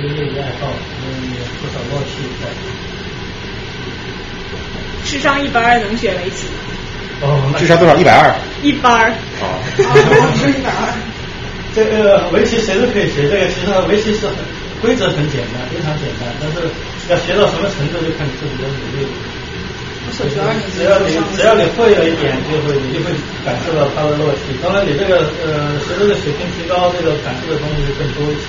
一个业余爱好，嗯，不少乐趣在。智商一百二能学围棋？哦，智商多少？一百二。一般儿。哦。一百二。这个围棋谁都可以学，这个其实围棋是很规则很简单，非常简单，但是要学到什么程度，就看你自己的努力。小学二年级。只要你只要你会了一点，就会你就会感受到它的乐趣。当然，你这个呃随着这个水平提高，这个感受的东西就更多一些。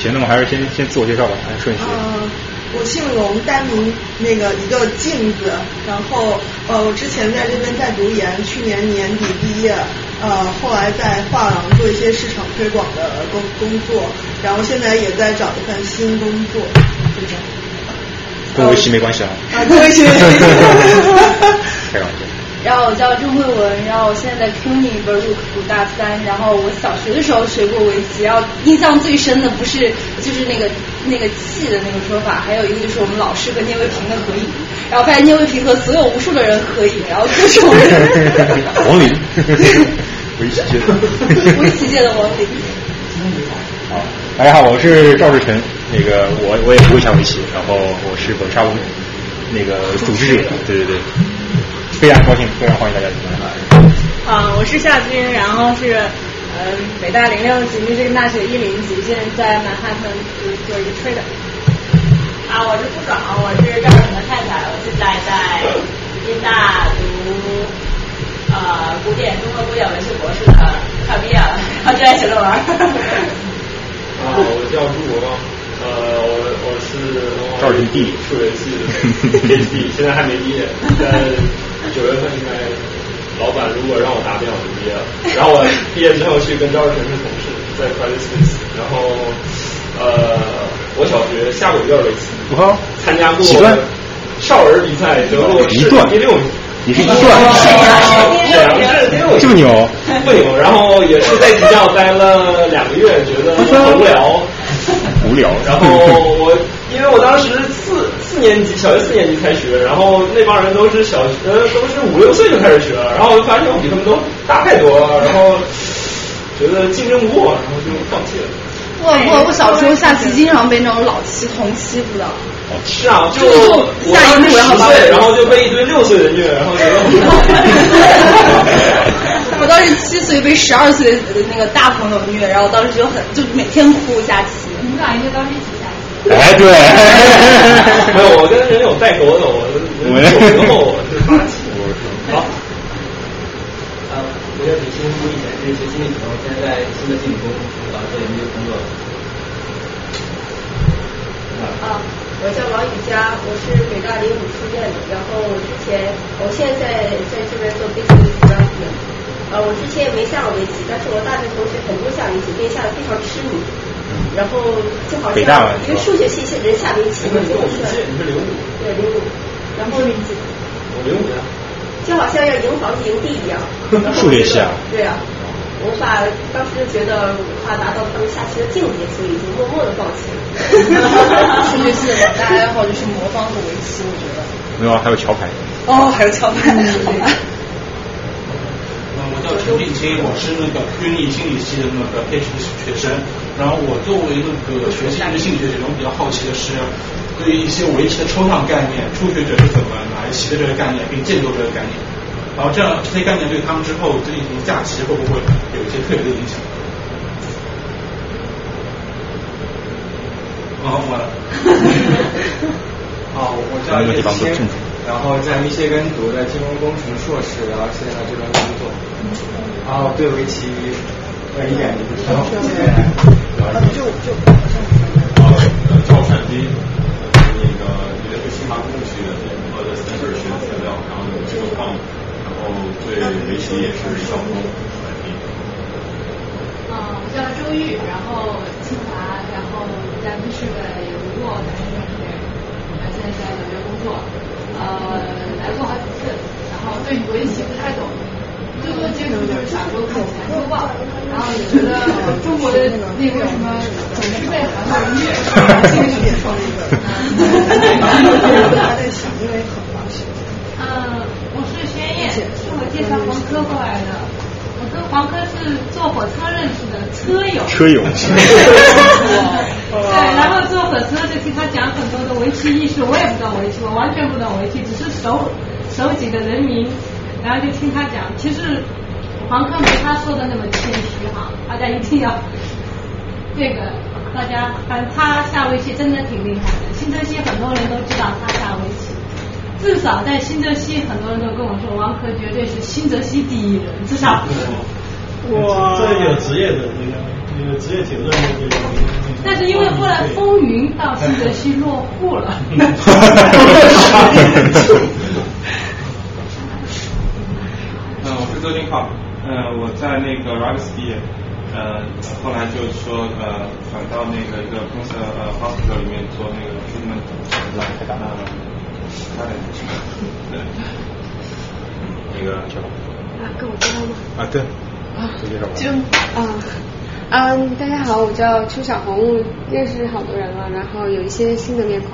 行，那么还是先先自我介绍吧，按顺序。嗯我姓龙，单名那个一个镜子，然后呃，我之前在这边在读研，去年年底毕业，呃，后来在画廊做一些市场推广的工工作，然后现在也在找一份新工作，就这样。跟围棋没关系啊。啊，跟围棋。开玩笑。然后我叫郑慧文，然后我现在在 CUNY 本读读大三，然后我小学的时候学过围棋，然后印象最深的不是就是那个那个气的那个说法，还有一个就是我们老师和聂卫平的合影，然后发现聂卫平和所有无数的人合影，然后都是我们。王林，围棋界的。围棋界的王林。好，大家好，我是赵志成，那个我我也不会下围棋，然后我是本沙屋那个组织者，对对对。非常高兴，非常欢迎大家来。啊，我是夏军，然后是嗯北大零六级密歇根大学一零级，现在在曼哈顿就是做一个 trader。啊，我是付爽，我是赵总的太太，我现在在宾大读呃古典中国古典文学博士的，快毕业了，然后正在写论文。啊，我叫朱国呃，我我是赵人弟，数学系的 PhD，现在还没毕业，在。九月份应该，老板如果让我答辩，我就毕业了。然后我毕业之后去跟赵志成是同事，在 Credit Suisse。然后，呃，我小学下过一段围棋，参加过少儿比赛，得过一段第六名。你是一段，沈阳市第六名，这么牛，不牛。然后也是在学校待了两个月，觉得很无聊，无聊。然后我。因为我当时四四年级，小学四年级才学，然后那帮人都是小学，都是五六岁就开始学了，然后我发现我比他们都大太多了，然后觉得竞争不过，然后就放弃了。我我我小时候下棋经常被那种老棋童欺负的。是啊，就我当时十岁，然后就被一堆六岁的虐，然后觉得 当时七岁被十二岁的那个大朋友虐，然后当时就很就每天哭下棋。你们俩应该当时一起下。哎，对，没有，我跟人有代沟的，我我九零后，我是八七，我是好。啊，我叫李新，我以前是学心理学，现在在新的进攻啊做研究工作。啊，我叫王雨佳，我是北大零五出院的，然后之前，我现在在这边做 business development，呃，我之前也没下过围棋，但是我大学同学很多下围棋，并且下的非常痴迷。然后就好像因为数学系人下围棋嘛，就很帅。你是零五？对零五。然后我零五的。就好像要赢房子赢地一样。数学系啊？对啊。无法当时就觉得无法达到他们下棋的境界，所以就默默的放弃了。数学系的两大爱好就是魔方和围棋，我觉得。没有啊，还有桥牌。哦，还有桥牌。我叫陈定清，我是那个军艺心理系的那个 PhD 学生。然后我作为那个学习心理学者，我比较好奇的是，对于一些围棋的抽象概念，初学者是怎么来习的这个概念，并建构这个概念。然后这样这些概念对他们之后进行下棋会不会有一些特别的影响？好，完了。好，我叫叶青，然后在密歇根读的金融工程硕士，然后现在在这边工作。然后对围棋一点也不知道。就就。呃，赵善斌，那个你的是新华工学的联合的三本学的材料，然后有这个杠，然后对围棋也是小工。嗯，我叫周玉，然后清华，然后在密室的也读过南师大学，现在在纽约工作，呃，来过好几次，然后对围棋不太懂。最多接触就是小时候看《篮球报》，然后也觉得中国的那个什么总是被韩国人虐，心里也受了一个。他在想，因为很忙。嗯，我是宣燕，是我介绍文科过来的。黄科是坐火车认识的车友。车友。对，然后坐火车就听他讲很多的围棋艺术，我也不懂围棋，我完全不懂围棋，只是熟熟几个人名，然后就听他讲。其实黄科没他说的那么谦虚哈，大家一定要这个大家，反正他下围棋真的挺厉害的，新泽西很多人都知道他下围棋。至少在新泽西很多人都跟我说，王珂绝对是新泽西第一人，至少。哇，这有职业的那个那个职业九段的这个。但是因为后来风云到新泽西落户了。嗯，我是周金浩，嗯，我在那个 Rags 毕业，呃，后来就说呃转到那个一个公司呃 hospital 里面做那个 treatment，呃，那个跟我介绍吗？啊，对。啊，就啊，嗯，大家好，我叫邱小红，认识好多人了，然后有一些新的面孔，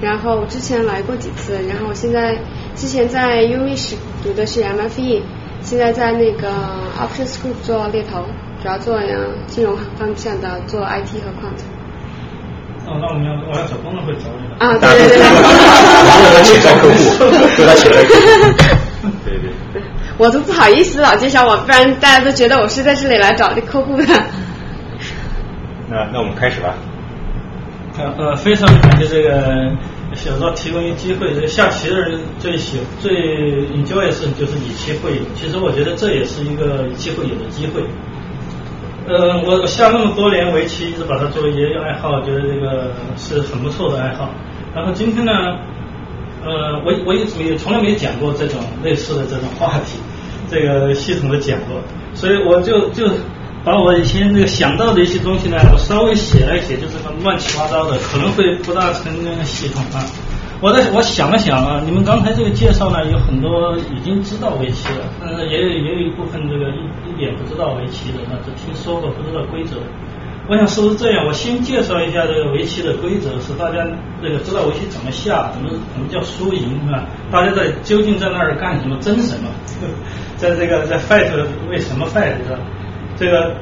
然后我之前来过几次，然后我现在之前在 UMI 是读的是 MFE，现在在那个 Options Group 做猎头，主要做金融方向的，做 IT 和 Quant。哦，那我们要我要找工作会找你啊，对对对。对他请来对对。我都不好意思老介绍我，不然大家都觉得我是在这里来找这客户的。那那我们开始吧。呃，非常感谢这个小赵提供一个机会。这个下棋的人最喜最 enjoy 的事情就是以棋会友。其实我觉得这也是一个以棋会友的机会。呃，我下那么多年围棋，一直把它作为业余爱好，觉得这个是很不错的爱好。然后今天呢，呃，我我一直也从来没讲过这种类似的这种话题。这个系统的讲过，所以我就就把我以前这个想到的一些东西呢，我稍微写了一写，就是乱七八糟的，可能会不大成系统啊。我在我想了想啊，你们刚才这个介绍呢，有很多已经知道围棋了，但是也有也有一部分这个一一点不知道围棋的，那只听说过不知道规则。我想是不是这样？我先介绍一下这个围棋的规则，使大家这个知道围棋怎么下，怎么怎么叫输赢是吧？大家在究竟在那儿干什么，争什么？在这个在 fight 为什么 fight 是吧？这个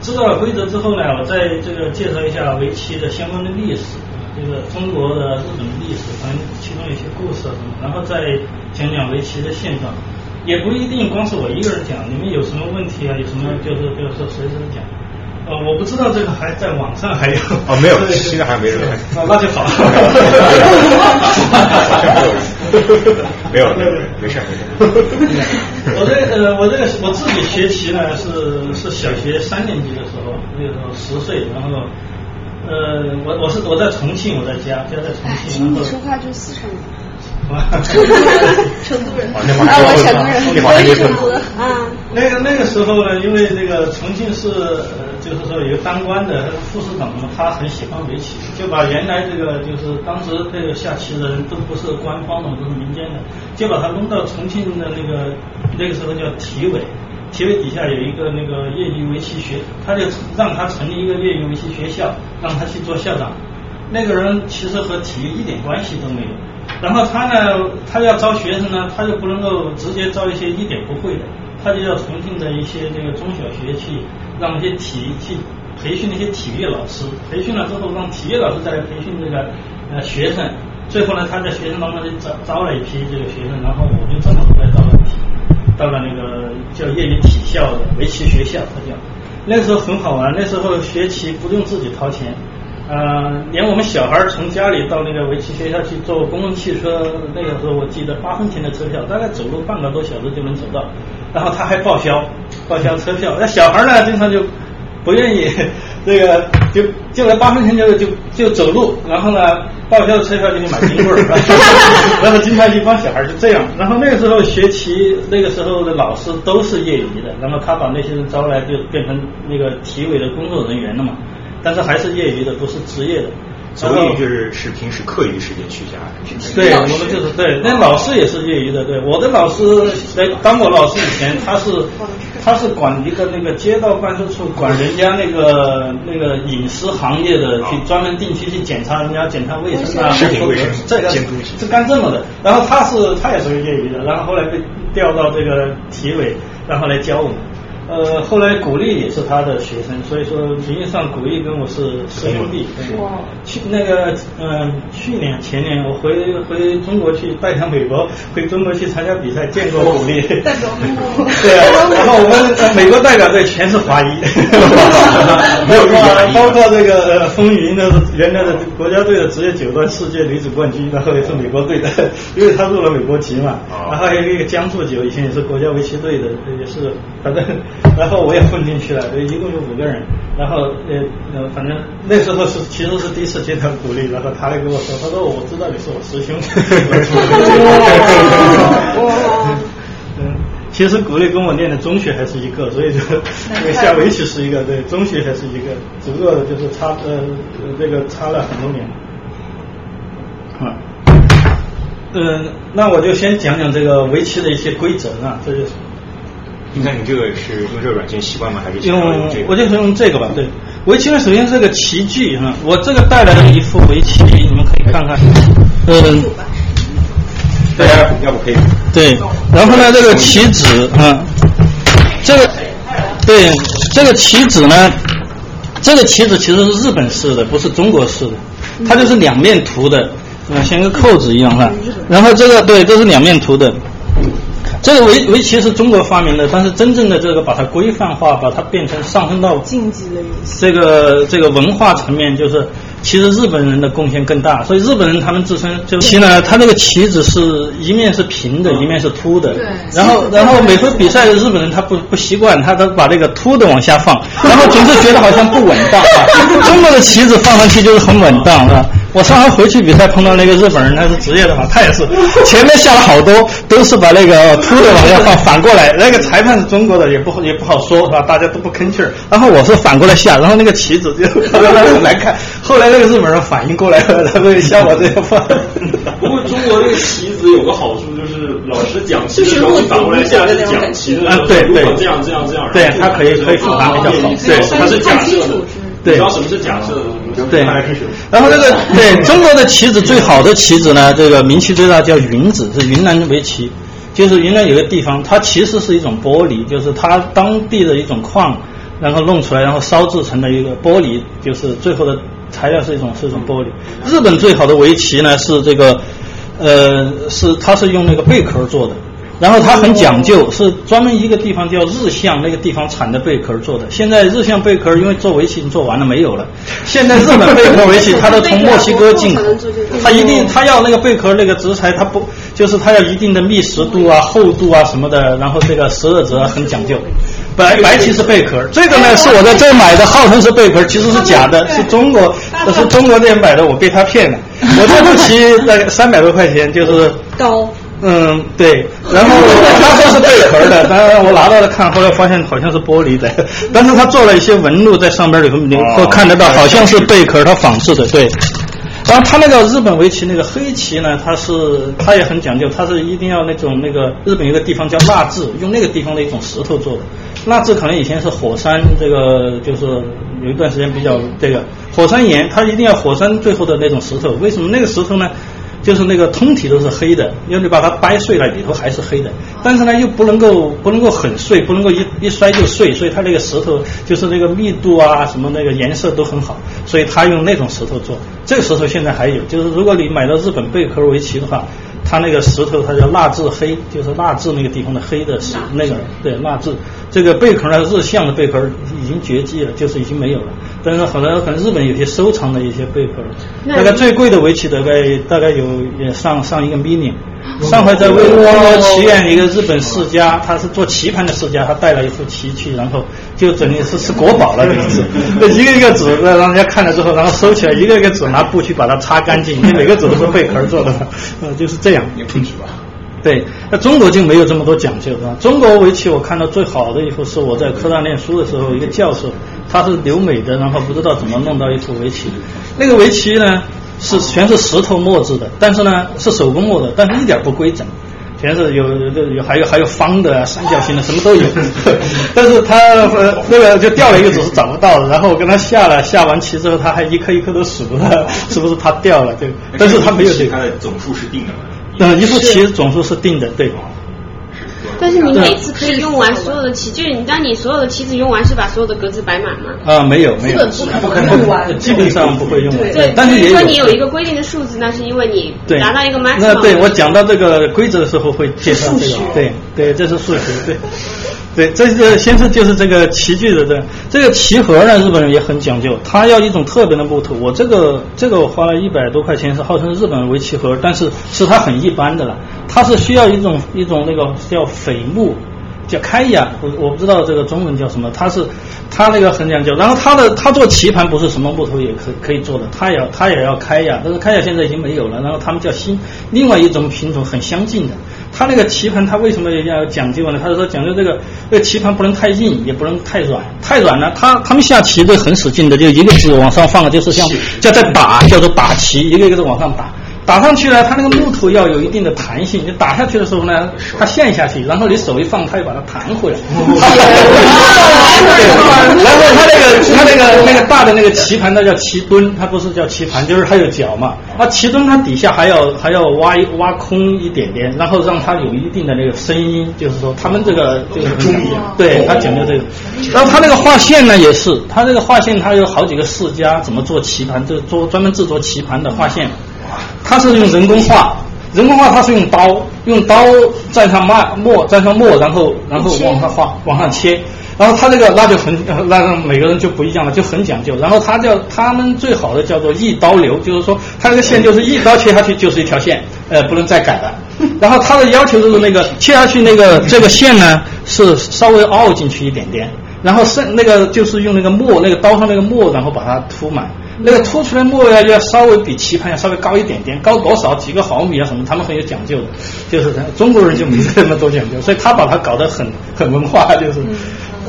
知道了规则之后呢，我再这个介绍一下围棋的相关的历史，这个中国的、日本的历史，反正其中有些故事啊什么，然后再讲讲围棋的现状。也不一定光是我一个人讲，你们有什么问题啊？有什么就是比如说随时讲。呃，我不知道这个还在网上还有哦，没有，现在还没人那，那就好。没有，没有，没事没事。我这呃，我这个我自己学棋呢，是是小学三年级的时候，那个时候十岁，然后呃，我我是我在重庆，我在家家在重庆。你说话就四川人。成都人。啊，我成都人，我也成都的啊。那个那个时候呢，因为这个重庆市呃，就是说有个当官的副市长嘛，他很喜欢围棋，就把原来这个就是当时这个下棋的人都不是官方的，都是民间的，就把他弄到重庆的那个那个时候叫体委，体育底下有一个那个业余围棋学，他就让他成立一个业余围棋学校，让他去做校长。那个人其实和体育一点关系都没有。然后他呢，他要招学生呢，他就不能够直接招一些一点不会的，他就要重庆的一些这个中小学去让那些体育去培训那些体育老师，培训了之后让体育老师再来培训这个呃学生，最后呢，他在学生当中就招招了一批这个学生，然后我就正好来到了到了那个叫业余体校的围棋学校，他叫那时候很好玩，那时候学棋不用自己掏钱。呃，连我们小孩从家里到那个围棋学校去坐公共汽车，那个时候我记得八分钱的车票，大概走路半个多小时就能走到。然后他还报销，报销车票。那小孩呢，经常就不愿意，这个就就来八分钱就就就走路，然后呢，报销的车票就去买冰棍儿。然后经常一帮小孩就这样。然后那个时候学棋，那个时候的老师都是业余的，然后他把那些人招来，就变成那个体委的工作人员了嘛。但是还是业余的，不是职业的。所以就是是平时课余时间去下。对，我们就是对。那老师也是业余的，对。我的老师在当我老师以前，他是他是管一个那个街道办事处，管人家那个那个饮食行业的，去专门定期去检查人家检查卫生啊，食品卫生这个是干这么的。然后他是他也是业余的，然后后来被调到这个体委，然后来教我们。呃，后来古力也是他的学生，所以说名义上古力跟我是师兄弟。哇！去那个嗯、去年前年我回回中国去代表美国回中国去参加比赛，见过古力。代表对啊，然后我们呃美国代表队全是华裔，包括包括这个呃风云的原来的国家队的职业九段世界女子冠军，然后也是美国队的，因为他入了美国籍嘛。然后还有一个江作九，以前也是国家围棋队的，也是反正，然后我也混进去了，一共有五个人。然后呃呃，反正那时候是其实是第一次见到古力，然后他来跟我说，他说我知道你是我师兄。嗯，其实古力跟我念的中学还是一个，所以就那个下围棋是一个，对，中学还是一个，只不过就是差呃这个差了很多年。啊，嗯，那我就先讲讲这个围棋的一些规则啊，这就是。你看你这个是用这个软件习惯吗？还是用这个？我就是用这个吧，对。围棋呢，首先是个棋具哈，我这个带来了一副围棋，你们可以看看，嗯，大家要不可以？对，然后呢，这个棋子啊，这个对这个棋子呢，这个棋子其实是日本式的，不是中国式的，它就是两面涂的，啊，像个扣子一样哈。然后这个对，这是两面涂的。这个围围棋是中国发明的，但是真正的这个把它规范化，把它变成上升到竞技类。这个这个文化层面，就是其实日本人的贡献更大。所以日本人他们自身就棋呢，他那个棋子是一面是平的，一面是凸的。对。然后然后每回比赛的，日本人他不不习惯，他都把这个凸的往下放，然后总是觉得好像不稳当啊。中国的棋子放上去就是很稳当啊。我上回回去比赛碰到那个日本人，他是职业的嘛，他也是前面下了好多，都是把那个秃的往下放，反过来，那个裁判是中国的，也不也不好说，是吧？大家都不吭气儿。然后我是反过来下，然后那个棋子就 特别很难看。后来那个日本人反应过来了，他会像我这样放。不过中国这个棋子有个好处，就是老师讲棋的时候，你反过来下是讲棋的时候，对对这样这样这样，对，他可以可以复盘比较好，对，他是假设的，对你知道什么是假设的？对，然后这个对中国的棋子最好的棋子呢，这个名气最大叫云子，是云南围棋，就是云南有个地方，它其实是一种玻璃，就是它当地的一种矿，然后弄出来，然后烧制成的一个玻璃，就是最后的材料是一种是一种玻璃。日本最好的围棋呢是这个，呃，是它是用那个贝壳做的。然后它很讲究，是专门一个地方叫日向，那个地方产的贝壳做的。现在日向贝壳因为做围棋做完了没有了，现在日本贝壳围棋它都从墨西哥进口，它一定它要那个贝壳那个植材，它不就是它要一定的密实度啊、厚度啊什么的，然后这个十二折很讲究。白白棋是贝壳，这个呢是我在这买的，号称是贝壳，其实是假的，是中国，这 是中国这边买的，我被他骗了。我这步棋大概三百多块钱，就是高。嗯，对，然后他说是贝壳的，当然我拿到了看，后来发现好像是玻璃的，但是他做了一些纹路在上边，以后你会看得到，好像是贝壳，他仿制的，对。然后他那个日本围棋那个黑棋呢，它是它也很讲究，它是一定要那种那个日本有个地方叫蜡质，用那个地方的一种石头做的。蜡质可能以前是火山，这个就是有一段时间比较这个火山岩，它一定要火山最后的那种石头。为什么那个石头呢？就是那个通体都是黑的，因为你把它掰碎了，里头还是黑的。但是呢，又不能够不能够很碎，不能够一一摔就碎，所以它那个石头就是那个密度啊，什么那个颜色都很好，所以他用那种石头做。这个石头现在还有，就是如果你买到日本贝壳围棋的话，它那个石头它叫蜡质黑，就是蜡质那个地方的黑的石，那个对蜡质。这个贝壳呢，日向的贝壳已经绝迹了，就是已经没有了。但是可能可能日本有些收藏的一些贝壳，大概最贵的围棋大概大概有也上上一个 million。上回在微中国棋院一个日本世家，他是做棋盘的世家，他带了一副棋去，然后就整的是是国宝了，等于是一个一个纸让人家看了之后，然后收起来，一个一个纸拿布去把它擦干净，因为每个纸都是贝壳做的，呃，就是这样。也不止吧。对，那中国就没有这么多讲究，是吧？中国围棋我看到最好的一幅是我在科大念书的时候，一个教授，他是留美的，然后不知道怎么弄到一幅围棋。那个围棋呢是全是石头墨制的，但是呢是手工墨的，但是一点不规整，全是有有有还有还有方的、三角形的，什么都有。但是他呃那个就掉了一个，只是找不到的。然后我跟他下了，下完棋之后，他还一颗一颗的数了，是不是他掉了？对，但是他没有这个。它的总数是定的吗？嗯，一副棋总数是定的，对。但是你每次可以用完所有的棋，就是你当你所有的棋子用完，是把所有的格子摆满吗？啊，没有没有，不可能用完，基本上不会用完。对，但是也说你有一个规定的数字，那是因为你达到一个 maximum。那对我讲到这个规则的时候会介绍这个，对对，这是数学，对。对，这是先是就是这个棋具的这这个棋盒呢，日本人也很讲究，他要一种特别的木头。我这个这个我花了一百多块钱，是号称日本围棋盒，但是是它很一般的了，它是需要一种一种那个叫榧木。叫开雅，我我不知道这个中文叫什么，它是它那个很讲究，然后它的它做棋盘不是什么木头也可可以做的，它也它也要开雅，但是开雅现在已经没有了，然后他们叫新另外一种品种很相近的，它那个棋盘它为什么要讲究呢？他是说讲究这个这个棋盘不能太硬，也不能太软，太软了，他他们下棋都很使劲的，就一个子往上放，就是像叫在打，叫做打棋，一个一个的往上打。打上去呢，它那个木头要有一定的弹性。你打下去的时候呢，它陷下去，然后你手一放，它又把它弹回来。然后它那个它那个那个大的那个棋盘，它叫棋墩，它不是叫棋盘，就是它有脚嘛。那，棋墩它底下还要还要挖挖空一点点，然后让它有一定的那个声音，就是说他们这个就是对，他讲究这个。然后他那个画线呢，也是，他这个画线，他有好几个世家怎么做棋盘，就做专门制作棋盘的画线。它是用人工画，人工画它是用刀，用刀蘸上墨，墨蘸上墨，然后然后往上画，往上切，然后它这个那就很，那每个人就不一样了，就很讲究。然后它叫他们最好的叫做一刀流，就是说它这个线就是一刀切下去就是一条线，呃，不能再改了。然后它的要求就是那个切下去那个这个线呢是稍微凹进去一点点，然后剩那个就是用那个墨，那个刀上那个墨，然后把它涂满。那个凸出来墨呀，要稍微比棋盘要稍微高一点点，高多少几个毫米啊什么，他们很有讲究的，就是中国人就没这么多讲究，所以他把它搞得很很文化，就是。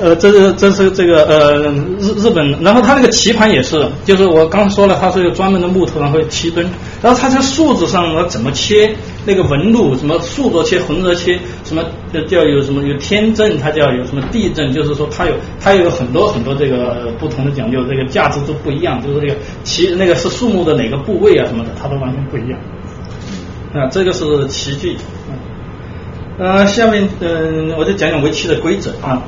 呃，这是这是这个呃日日本，然后它那个棋盘也是，就是我刚说了，它是有专门的木头，然后棋墩，然后它在树子上呢怎么切那个纹路，什么竖着切、横着切，什么就叫有什么有天正，它叫有什么地正，就是说它有它有很多很多这个不同的讲究，这个价值都不一样，就是这个棋那个是树木的哪个部位啊什么的，它都完全不一样。啊，这个是棋具。呃，下面嗯，我就讲讲围棋的规则啊。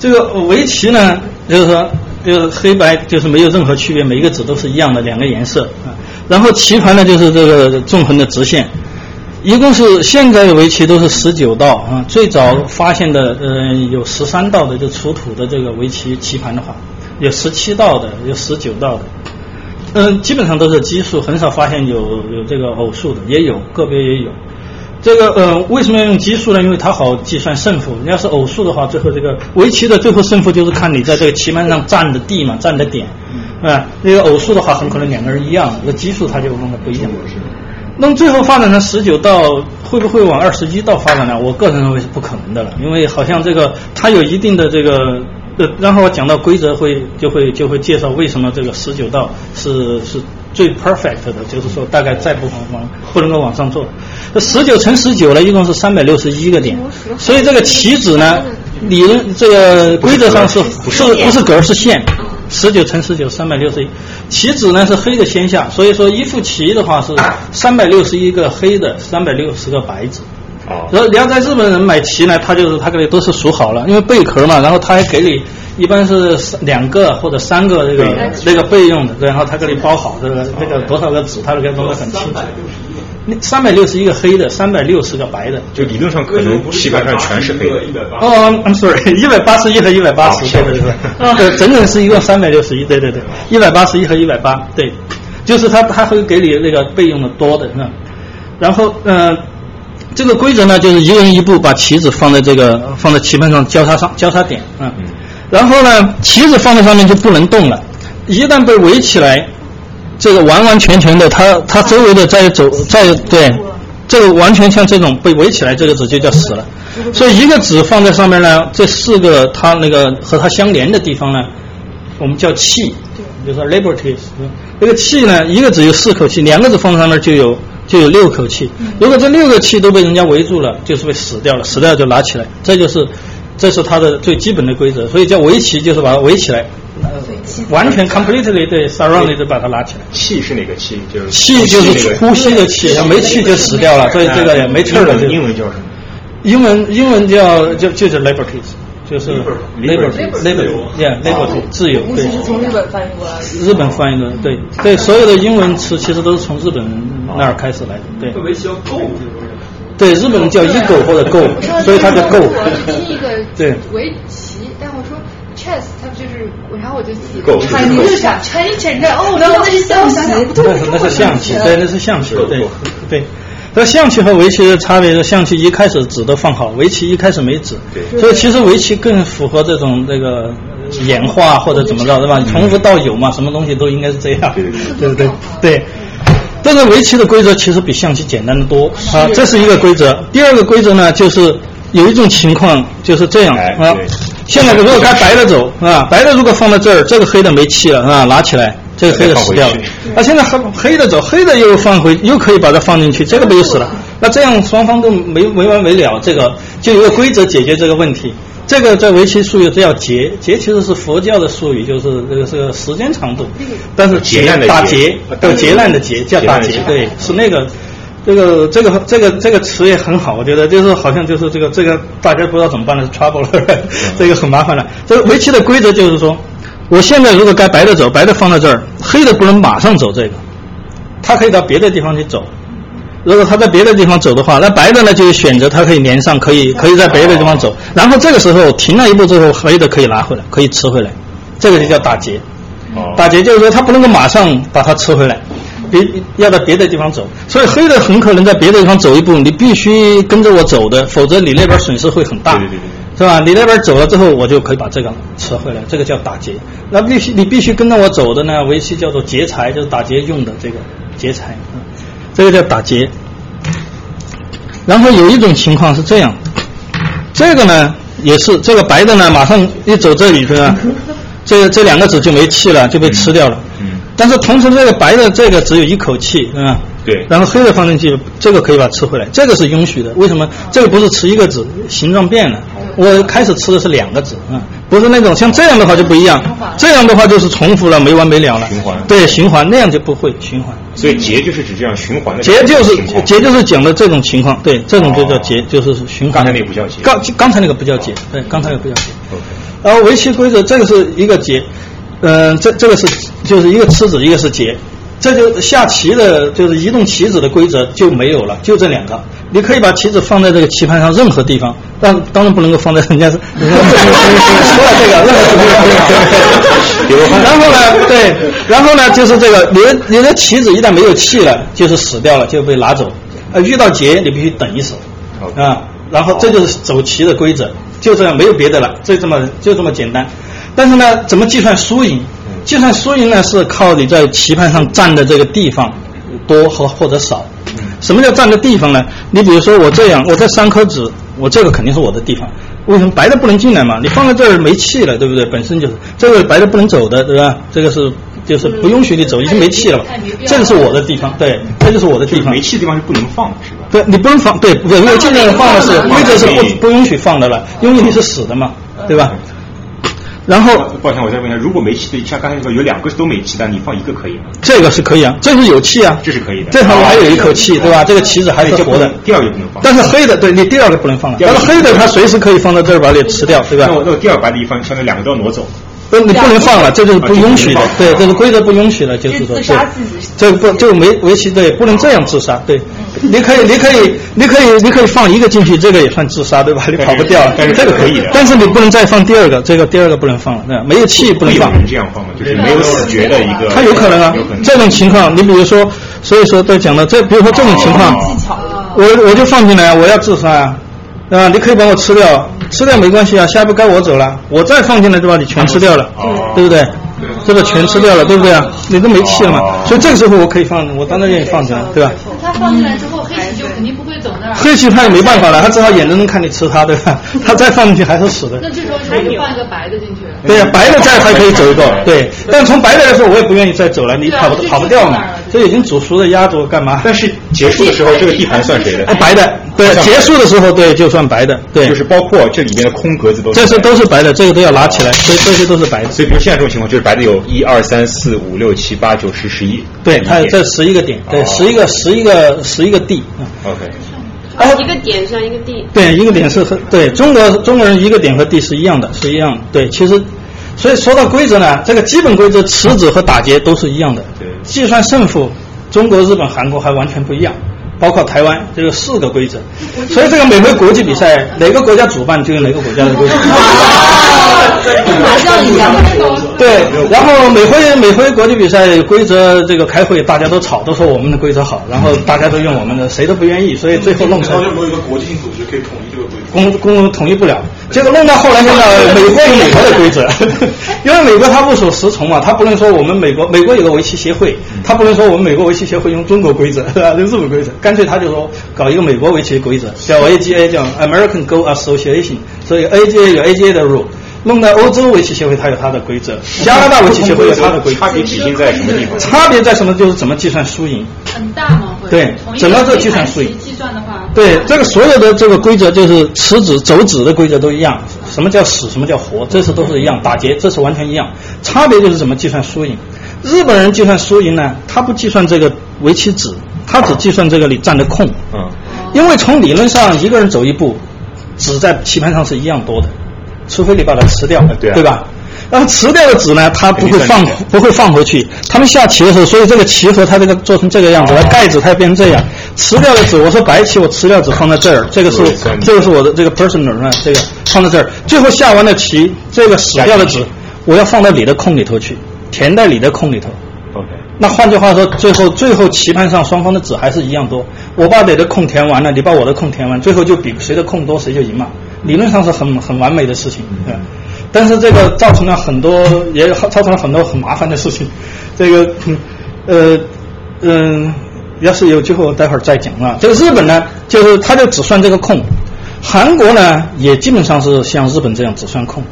这个围棋呢，就是说，就是黑白就是没有任何区别，每一个子都是一样的两个颜色啊。然后棋盘呢，就是这个纵横的直线，一共是现在的围棋都是十九道啊。最早发现的呃有十三道的，就出土的这个围棋棋盘的话，有十七道的，有十九道的，嗯，基本上都是奇数，很少发现有有这个偶数的，也有个别也有。这个呃，为什么要用奇数呢？因为它好计算胜负。你要是偶数的话，最后这个围棋的最后胜负就是看你在这个棋盘上占的地嘛，占的点。啊，那个偶数的话，很可能两个人一样，那奇数它就弄得不一样。那么最后发展成十九道，会不会往二十一道发展呢？我个人认为是不可能的了，因为好像这个它有一定的这个。呃，然后我讲到规则会就会就会介绍为什么这个十九道是是最 perfect 的，就是说大概再不往不能够往上做。这十九乘十九呢，一共是三百六十一个点，所以这个棋子呢，理论这个规则上是是不是格是线？十九乘十九三百六十一，棋子呢是黑的先下，所以说一副棋的话是三百六十一个黑的，三百六十个白子。然后你要在日本人买棋呢，他就是他给你都是数好了，因为贝壳嘛，然后他还给你一般是两个或者三个那个那个备用的，然后他给你包好这个那个多少个纸，他都给弄得很清楚。三百六十一个黑的，三百六十个白的，就理论上可能棋盘上全是黑的。哦，I'm sorry，一百八十一和一百八十，对对对，对，整整是一共三百六十一，对对对，一百八十一和一百八，对，就是他他会给你那个备用的多的，是吧？然后嗯。这个规则呢，就是一个人一步把棋子放在这个放在棋盘上交叉上交叉点啊，然后呢，棋子放在上面就不能动了，一旦被围起来，这个完完全全的，它它周围的在走在对，这个完全像这种被围起来，这个子就叫死了。所以一个子放在上面呢，这四个它那个和它相连的地方呢，我们叫气，比如说 liberties，这个气呢，一个子有四口气，两个子放在上面就有。就有六口气，如果这六个气都被人家围住了，就是被死掉了，死掉就拿起来，这就是，这是它的最基本的规则，所以叫围棋就是把它围起来，完全 completely 对 surrounded 把它拿起来。气是哪个气？就是气就是呼吸的气，没气就死掉了，所以这个也没气了。英文叫什么？英文英文叫就就是 liberties，就是 liberty liberty，yeah liberty 自由，对。是从日本翻译过来的。日本翻译的，对对，所有的英文词其实都是从日本那儿开始来的，对。围棋叫 Go，对，日本人叫 ego 或者 go，所以它叫 go。我听一个对围棋，但我说 chess，它不就是，然后我就自己 Go 猜，你就想猜一整个哦，然后那是象棋，不对，那是那是象棋，对，那是象棋，对对。那象棋和围棋的差别是，象棋一开始子都放好，围棋一开始没子，所以其实围棋更符合这种这个演化或者怎么着，对吧？从无到有嘛，什么东西都应该是这样，对不对？对。但是围棋的规则其实比象棋简单的多啊，这是一个规则。第二个规则呢，就是有一种情况就是这样啊。现在如果该白的走啊，白的如果放在这儿，这个黑的没气了啊，拿起来，这个黑的死掉了。那现在黑黑的走，黑的又放回，又可以把它放进去，这个不就死了？那这样双方都没没完没了，这个就一个规则解决这个问题。这个在围棋术语叫劫，劫其实是佛教的术语，就是这个是个时间长度，但是劫难的打劫劫，叫劫难的劫，叫打劫，对，是那个。这个这个这个这个词也很好，我觉得就是好像就是这个这个大家不知道怎么办的是 trouble 了，这个很麻烦了。这个围棋的规则就是说，我现在如果该白的走，白的放在这儿，黑的不能马上走这个，他可以到别的地方去走。如果他在别的地方走的话，那白的呢就选择他可以连上，可以可以在别的地方走。然后这个时候停了一步之后，黑的可以拿回来，可以吃回来，这个就叫打劫。打劫就是说他不能够马上把它吃回来，别要到别的地方走。所以黑的很可能在别的地方走一步，你必须跟着我走的，否则你那边损失会很大。对对对是吧？你那边走了之后，我就可以把这个吃回来，这个叫打劫。那必须你必须跟着我走的呢，围棋叫做劫财，就是打劫用的这个劫财，嗯这个叫打结。然后有一种情况是这样，这个呢也是这个白的呢，马上一走这里是吧？这个这两个子就没气了，就被吃掉了。嗯。但是同时这个白的这个只有一口气，是吧？对。然后黑的放进去，这个可以把它吃回来，这个是允许的。为什么？这个不是吃一个子，形状变了。我开始吃的是两个子，啊，不是那种像这样的话就不一样，这样的话就是重复了，没完没了了。循环。对，循环那样就不会。循环。所以结就是指这样循环的结就是情况。劫就是讲的这种情况，对，这种就叫劫，就是循环。刚才那个不叫结。刚刚才那个不叫劫，对，刚才那个不叫劫。然后围棋规则这个是一个结，嗯、这这个是就是一个吃子，一个是劫，这就下棋的就是移动棋子的规则就没有了，就这两个。你可以把棋子放在这个棋盘上任何地方，但当然不能够放在人家是。除了这个，任何地方。然后呢，对，然后呢，就是这个，你的你的棋子一旦没有气了，就是死掉了，就被拿走。呃，遇到劫，你必须等一手，啊，然后这就是走棋的规则，就这样，没有别的了，就这么就这么简单。但是呢，怎么计算输赢？计算输赢呢，是靠你在棋盘上占的这个地方多和或者少。什么叫占的地方呢？你比如说我这样，我这三颗子，我这个肯定是我的地方。为什么白的不能进来嘛？你放在这儿没气了，对不对？本身就是这个白的不能走的，对吧？这个是就是不允许你走，已经没气了嘛。这个是我的地方，对，这就是我的地方。没气的地方是不能放，是吧？对，你不能放，对，对，因为尽量放的是规则是不不允许放的了，因为你是死的嘛，对吧？然后，抱歉，我再问一下，如果没气的，像刚才说有两个都没气的，你放一个可以吗？这个是可以啊，这是有气啊，这是可以的。这还还有一口气，对吧？这个棋子还是活的。第二个不能放。但是黑的，对你第二个不能放了。但是黑的它随时可以放到这儿把你吃掉，对吧？那我那我第二把的一放，相当于两个都要挪走。不，你不能放了，这就是不允许的，对，这是规则不允许的，就是说，对，这个不，这个没围棋对，不能这样自杀，对，你可以，你可以，你可以，你可以放一个进去，这个也算自杀，对吧？你跑不掉，但是这个可以的但是你不能再放第二个，这个第二个不能放了，对吧？没有气不能放有。人这样放吗？就是没有死绝的一个。他有可能啊，这种情况，你比如说，所以说在讲的这，比如说这种情况，我我就放进来，我要自杀啊，对吧？你可以把我吃掉，吃掉没关系啊，下一步该我走了，我再放进来就把你全吃掉了，对不对？这个全吃掉了，对不对啊？你都没气了嘛，所以这个时候我可以放，我当然愿意放进来，对吧？他放进来之后，黑棋就肯定不会走那儿。黑棋他也没办法了，他只好眼睁睁看你吃他，对吧？他再放进去还是死的。那这时候是不是放一个白的进去？对呀、白的再还可以走一个，对。但从白的来说，我也不愿意再走了，你跑不跑不掉嘛。这已经煮熟的鸭子，我干嘛？但是结束的时候，这个地盘算谁的？哎，白的，对，结束的时候，对，就算白的，对。就是包括这里面的空格子都这些都是白的，这个都要拿起来，所以这些都是白的。所以比如现在这种情况，就是白的有一二三四五六七八九十十一。对，它有这十一个点，对，十一个十一个十一个地。嗯 OK。哦，一个点上一个地。对，一个点是和对中国中国人一个点和地是一样的，是一样的。对，其实所以说到规则呢，这个基本规则池子和打劫都是一样的。计算胜负，中国、日本、韩国还完全不一样。包括台湾，这个四个规则，所以这个每回国际比赛，哪个国家主办就有哪个国家的规则。麻将一样。对，然后每回每回国际比赛规则这个开会，大家都吵，都说我们的规则好，然后大家都用我们的，谁都不愿意，所以最后弄成。有没有一个国际性组织可以统一这个规则？公公统一不了，结果弄到后来现在美国有美国的规则，因为美国它不属实从嘛，它不能说我们美国美国有个围棋协会，它不能说我们美国围棋协会用中国规则？用日本规则，干脆他就说搞一个美国围棋规则，叫 AGA，叫 American Go Association，所以 AGA 有 AGA 的 rule。弄到欧洲围棋协会，它有它的规则；加拿大围棋协会有它的规则。差别体现在什么地方？差别在什么？就是怎么计算输赢。很大吗？对，怎么个计算输赢？计算的话，对这个所有的这个规则就是池子走子的规则都一样。什么叫死？什么叫活？这是都是一样。打劫这是完全一样，差别就是怎么计算输赢。日本人计算输赢呢，他不计算这个围棋子，他只计算这个你占的空。嗯。因为从理论上，一个人走一步，子在棋盘上是一样多的。除非你把它吃掉，对对吧？然后吃掉的子呢，它不会放不会放回去。他们下棋的时候，所以这个棋盒它这个做成这个样子，它盖子它变成这样。吃掉的子，我说白棋我吃掉子放在这儿，这个是这个是我的这个 personal 呢？这个放在这儿。最后下完的棋，这个死掉的子，我要放到你的空里头去，填在你的空里头。那换句话说，最后最后棋盘上双方的子还是一样多。我把你的空填完了，你把我的空填完，最后就比谁的空多谁就赢嘛。理论上是很很完美的事情，嗯，但是这个造成了很多，也造成了很多很麻烦的事情。这个，呃，嗯，要是有机会，我待会儿再讲啊。这个日本呢，就是他就只算这个空；韩国呢，也基本上是像日本这样只算空。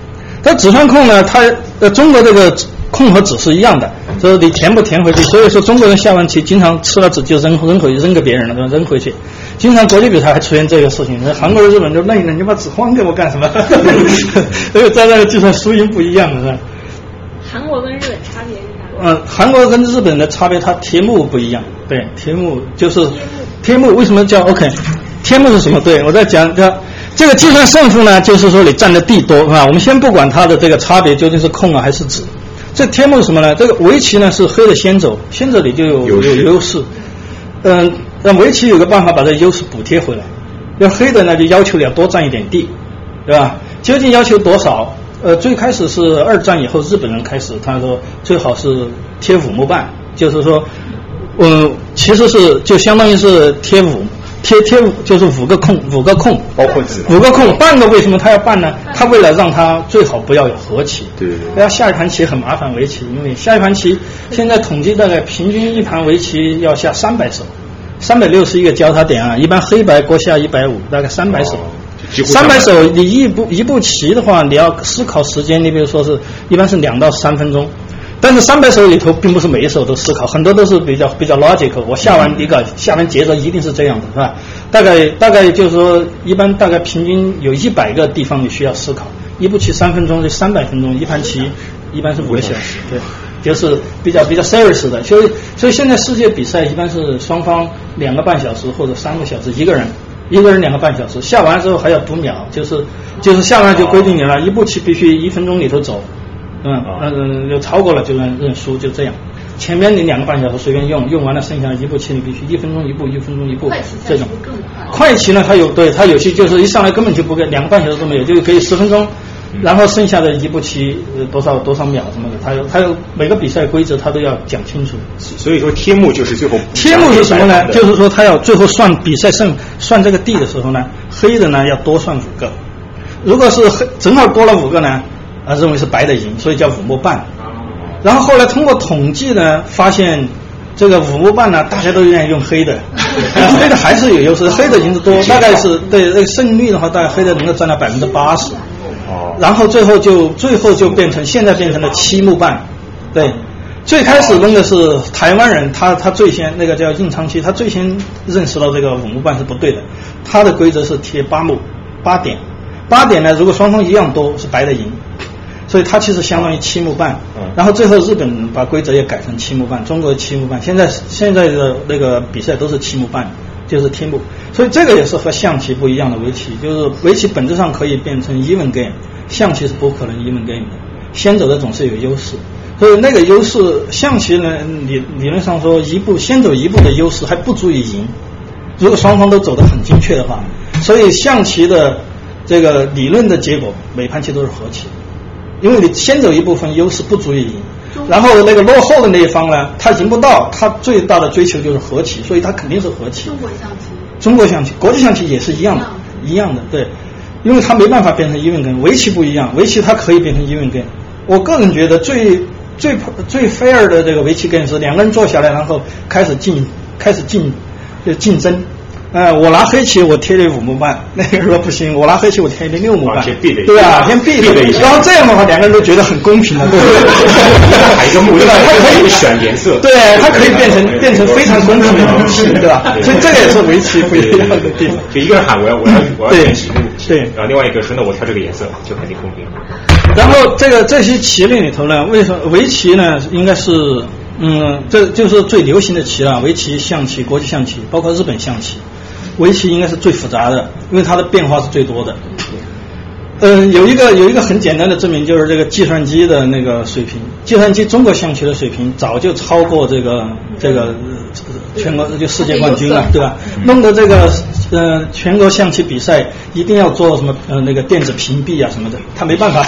但只算空呢，它呃中国这个空和纸是一样的，就是你填不填回去。所以说中国人下完棋，经常吃了纸就扔扔回去扔给别人了，扔回去。经常国际比赛还出现这个事情，韩国人、日本就累了，你把纸还给我干什么？所以在那个计算输赢不一样的是吧？韩国跟日本差别是啥？嗯，韩国跟日本的差别，它题目不一样。对，题目就是题目为什么叫 OK？题目是什么？对我在讲叫这个计算胜负呢，就是说你占的地多是吧？我们先不管它的这个差别究竟是空啊还是子。这天幕是什么呢？这个围棋呢是黑的先走，先走你就有有优势。嗯。那围棋有个办法把这优势补贴回来，要黑的呢就要求你要多占一点地，对吧？究竟要求多少？呃，最开始是二战以后日本人开始，他说最好是贴五目半，就是说，嗯，其实是就相当于是贴五贴贴五，就是五个空五个空，包括子五个空半个为什么他要半呢？他为了让他最好不要有和棋，对，不要下一盘棋很麻烦围棋，因为下一盘棋现在统计大概平均一盘围棋要下三百手。三百六十一个交叉点啊，一般黑白各下一百五，大概三百手。三百手，你一步一步棋的话，你要思考时间，你比如说是一般是两到三分钟。但是三百首里头，并不是每一首都思考，很多都是比较比较 logical。我下完一个，下完节奏一定是这样的，是吧？大概大概就是说，一般大概平均有一百个地方你需要思考。一步棋三分钟，就三百分钟，一盘棋一般是五个小时，对。就是比较比较 serious 的，所以所以现在世界比赛一般是双方两个半小时或者三个小时，一个人一个人两个半小时，下完之后还要读秒，就是就是下完就规定你了，一步棋必须一分钟里头走，嗯嗯，就超过了就认认输，就这样。前面你两个半小时随便用，用完了剩下一步棋你必须一分钟一步，一分钟一步，这种。快棋呢，它有对它有些就是一上来根本就不给两个半小时都没有，就可以十分钟。然后剩下的一步棋多少多少秒什么的，它有它有每个比赛规则它都要讲清楚。所以说贴目就是最后。贴目是什么呢？就是说他要最后算比赛胜算这个地的时候呢，黑的呢要多算五个。如果是黑正好多了五个呢，啊认为是白的赢，所以叫五目半。然后后来通过统计呢，发现这个五目半呢，大家都愿意用黑的，黑的还是有优势，黑的赢的多，大概是对那个胜率的话，大概黑的能够占到百分之八十。哦然后最后就最后就变成现在变成了七目半，对，最开始弄的是台湾人，他他最先那个叫印昌期，他最先认识到这个五目半是不对的，他的规则是贴八目八点，八点呢如果双方一样多是白的赢，所以它其实相当于七目半，然后最后日本把规则也改成七目半，中国七目半，现在现在的那个比赛都是七目半，就是天目。所以这个也是和象棋不一样的围棋，就是围棋本质上可以变成 even game，象棋是不可能 even game 的，先走的总是有优势。所以那个优势，象棋呢理理论上说一步先走一步的优势还不足以赢，如果双方都走得很精确的话，所以象棋的这个理论的结果，每盘棋都是和棋，因为你先走一部分优势不足以赢，然后那个落后的那一方呢，他赢不到，他最大的追求就是和棋，所以他肯定是和棋。中国象棋，中国象棋，国际象棋也是一样的，一样的，对，因为他没办法变成 even game，围棋不一样，围棋它可以变成 even game。我个人觉得最最最 fair 的这个围棋 game 是两个人坐下来，然后开始竞开始竞就竞争。呃，我拿黑棋，我贴了五目半，那个说不行，我拿黑棋，我贴了六目半，对啊，先避着一下，然后这样的话，两个人都觉得很公平了，对不对？还有一个目的，它可以选颜色，对，它可以变成变成非常公平的围棋，对吧？所以这个也是围棋不一样的地方。就一个人喊我要我要我要选几目，对，然后另外一个说那我挑这个颜色，就肯定公平。然后这个这些棋类里头呢，为什么围棋呢？应该是嗯，这就是最流行的棋了，围棋、象棋、国际象棋，包括日本象棋。围棋应该是最复杂的，因为它的变化是最多的。嗯，有一个有一个很简单的证明，就是这个计算机的那个水平，计算机中国象棋的水平早就超过这个这个全国就世界冠军了，对吧？弄得这个呃全国象棋比赛一定要做什么呃那个电子屏蔽啊什么的，他没办法，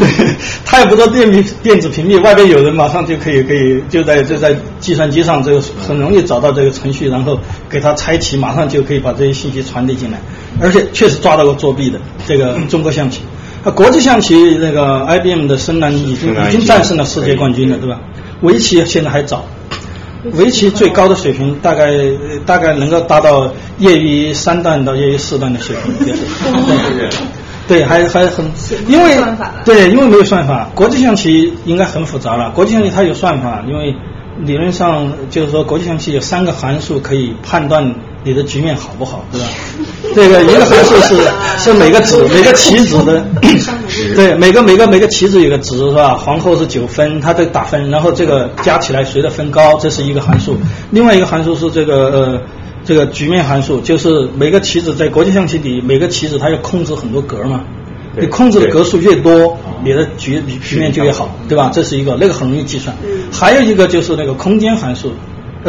对，他也不做电屏电子屏蔽，外边有人马上就可以可以就在就在计算机上这个很容易找到这个程序，然后给他拆棋，马上就可以把这些信息传递进来，而且确实抓到过作弊的这个中国象棋。啊，国际象棋那个 IBM 的深蓝已经已经战胜了世界冠军了，对吧？围棋现在还早。围棋最高的水平大概大概能够达到业余三段到业余四段的水平。对，还还很，因为对，因为没有算法。国际象棋应该很复杂了，国际象棋它有算法，因为理论上就是说国际象棋有三个函数可以判断你的局面好不好，对吧？这个一个函数是是每个子 每个棋子的，对，每个每个每个棋子有个值是吧？皇后是九分，它在打分，然后这个加起来谁的分高，这是一个函数。另外一个函数是这个呃这个局面函数，就是每个棋子在国际象棋里，每个棋子它要控制很多格嘛，你控制的格数越多，你的局局面就越好，对吧？这是一个，那个很容易计算。还有一个就是那个空间函数，呃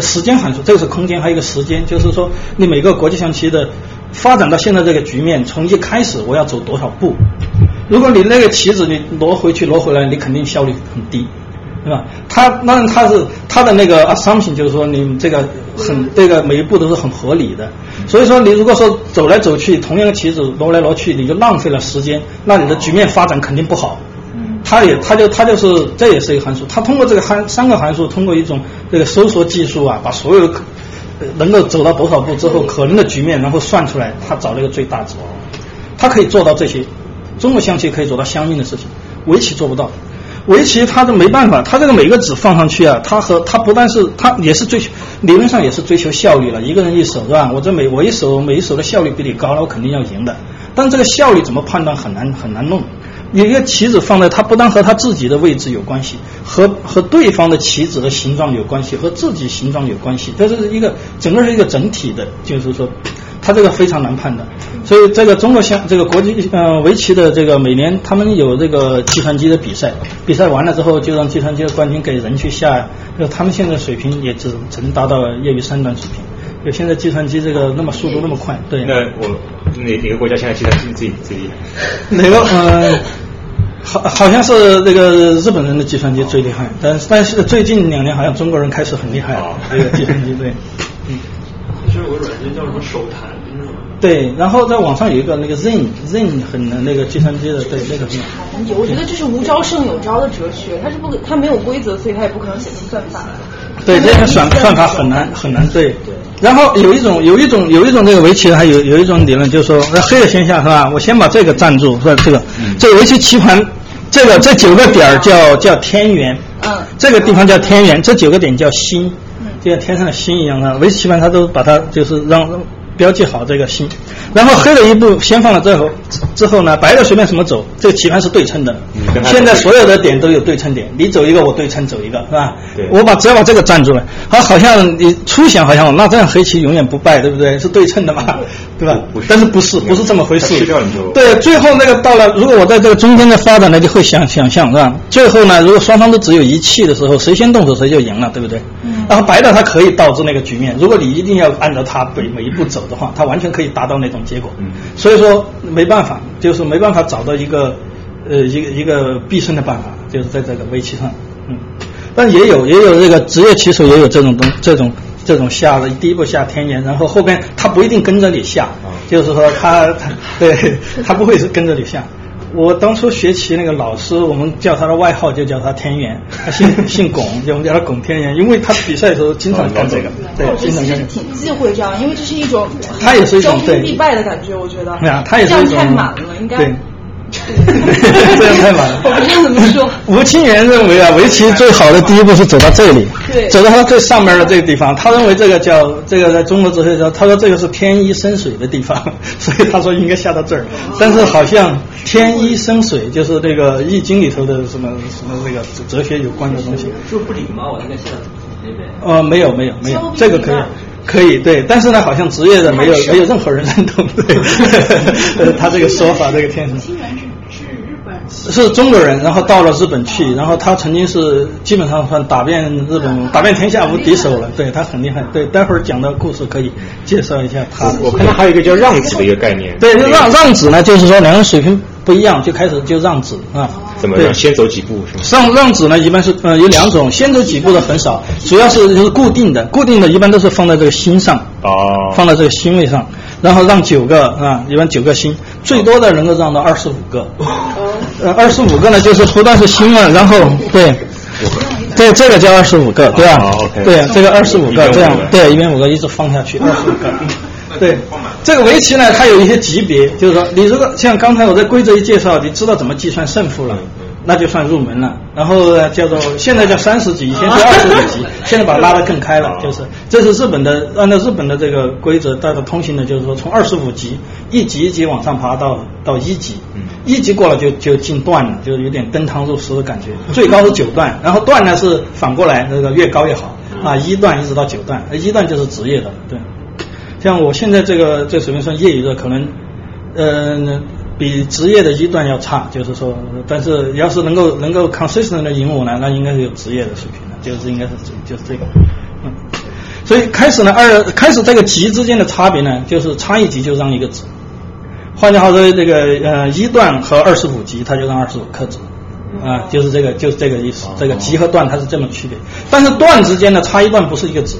时间函数，这个是空间，还有一个时间，就是说你每个国际象棋的。发展到现在这个局面，从一开始我要走多少步？如果你那个棋子你挪回去挪回来，你肯定效率很低，对吧？它那它是它的那个 assumption 就是说你这个很这个每一步都是很合理的，所以说你如果说走来走去同样的棋子挪来挪去，你就浪费了时间，那你的局面发展肯定不好。它也它就它就是这也是一个函数，它通过这个函三个函数，通过一种这个搜索技术啊，把所有。能够走到多少步之后，可能的局面，然后算出来，他找了一个最大值，他可以做到这些。中国象棋可以做到相应的事情，围棋做不到。围棋它都没办法，它这个每个子放上去啊，它和它不但是它也是追求，理论上也是追求效率了。一个人一手是吧？我这每我一手每一手的效率比你高，那我肯定要赢的。但这个效率怎么判断很难很难弄。一个棋子放在它，不但和它自己的位置有关系，和和对方的棋子的形状有关系，和自己形状有关系，这是一个整个是一个整体的，就是说，它这个非常难判断。所以这个中国象这个国际呃围棋的这个每年他们有这个计算机的比赛，比赛完了之后就让计算机的冠军给人去下，就他们现在水平也只只能达到业余三段水平。就现在计算机这个那么速度那么快，对。那我哪哪个国家现在计算机最最厉害？哪个嗯？好，好像是那个日本人的计算机最厉害，但是但是最近两年好像中国人开始很厉害了，这个计算机对，嗯。其实有个软件叫什么手谈，是吗？对，然后在网上有一个那个 Zen Zen 很那个计算机的，对那个。我觉得这是无招胜有招的哲学，它是不它没有规则，所以它也不可能写出算法。对，这个算算法很难很难对。对。然后有一种有一种有一种这个围棋还有有一种理论，就是说那黑的先下是吧？我先把这个占住，是吧？这个这个围棋棋盘，这个这九个点儿叫叫天元，嗯，这个地方叫天元，这九个点叫星，就像天上的星一样啊。围棋棋盘它都把它就是让标记好这个星，然后黑的一步先放了之后，之后呢，白的随便怎么走，这个棋盘是对称的。现在所有的点都有对称点，你走一个我对称走一个，是吧？我把只要把这个占住了，好，好像你初想好像那这样黑棋永远不败，对不对？是对称的嘛，对吧？但是不是不是这么回事？对，最后那个到了，如果我在这个中间的发展呢，就会想想象是吧？最后呢，如果双方都只有一气的时候，谁先动手谁就赢了，对不对？嗯然后白的他可以导致那个局面，如果你一定要按照他每每一步走的话，他完全可以达到那种结果。嗯所以说没办法，就是没办法找到一个呃一个一个必胜的办法，就是在这个围棋上，嗯，但也有也有这个职业棋手也有这种东这种这种下的第一步下天眼，然后后边他不一定跟着你下，就是说他他 对他不会是跟着你下。我当初学棋那个老师，我们叫他的外号就叫他天元，他姓 姓巩，就我们叫他巩天元，因为他比赛的时候经常干这个，对，经常干。挺忌讳这样，因为这是一种他也是一种骄兵必败的感觉，我觉得。对啊，他也是一种。这样太满了，应该。对。这样太满了。我不知道怎么说。吴清源认为啊，围棋最好的第一步是走到这里，对，走到它最上面的这个地方。他认为这个叫这个在中国哲学叫，他说这个是天一生水的地方，所以他说应该下到这儿。但是好像天一生水就是这个易经里头的什么什么这个哲学有关的东西。就不礼貌，我应该下到那边。呃，没有没有没有，这个可以。可以对，但是呢，好像职业的没有 没有任何人认同对，他这个说法这个天生。是中国人，然后到了日本去，然后他曾经是基本上算打遍日本，打遍天下无敌手了。对他很厉害。对，待会儿讲的故事可以介绍一下他。我看到还有一个叫让子的一个概念。对，让让子呢，就是说两个人水平不一样，就开始就让子啊。怎么先走几步是吗？让让子呢，一般是呃有两种，先走几步的很少，主要是就是固定的，固定的一般都是放在这个心上。哦。放在这个心位上。然后让九个啊，一般九个星，最多的能够让到二十五个。呃，二十五个呢，就是不但是星了，然后对，对，这个叫二十五个，对吧？对，这个二十五个这样，对，一边五个一直放下去，二十五个。对，这个围棋呢，它有一些级别，就是说，你如果像刚才我在规则一介绍，你知道怎么计算胜负了。那就算入门了，然后叫做现在叫三十级，以前是二十几级，现在把它拉得更开了，就是这是日本的，按照日本的这个规则，大家通行的，就是说从二十五级一级一级往上爬到到一级，一级过了就就进段了，就有点登堂入室的感觉。最高是九段，然后段呢是反过来，那个越高越好啊，一段一直到九段，一段就是职业的，对。像我现在这个这水平算业余的，可能呃。比职业的一段要差，就是说，但是要是能够能够 consistent 的赢我呢，那应该是有职业的水平的，就是应该是就是这个，嗯，所以开始呢二开始这个级之间的差别呢，就是差一级就让一个子，换句话说，这个呃一段和二十五级它就让二十五克子，啊，就是这个就是这个意思，这个级和段它是这么区别，但是段之间的差一段不是一个子，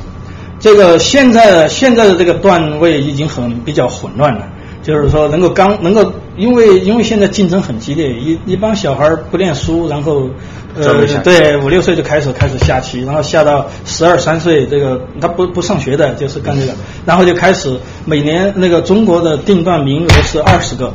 这个现在现在的这个段位已经很比较混乱了。就是说，能够刚能够，因为因为现在竞争很激烈，一一帮小孩不念书，然后呃，对五六岁就开始开始下棋，然后下到十二三岁，这个他不不上学的，就是干这个，然后就开始每年那个中国的定段名额是二十个，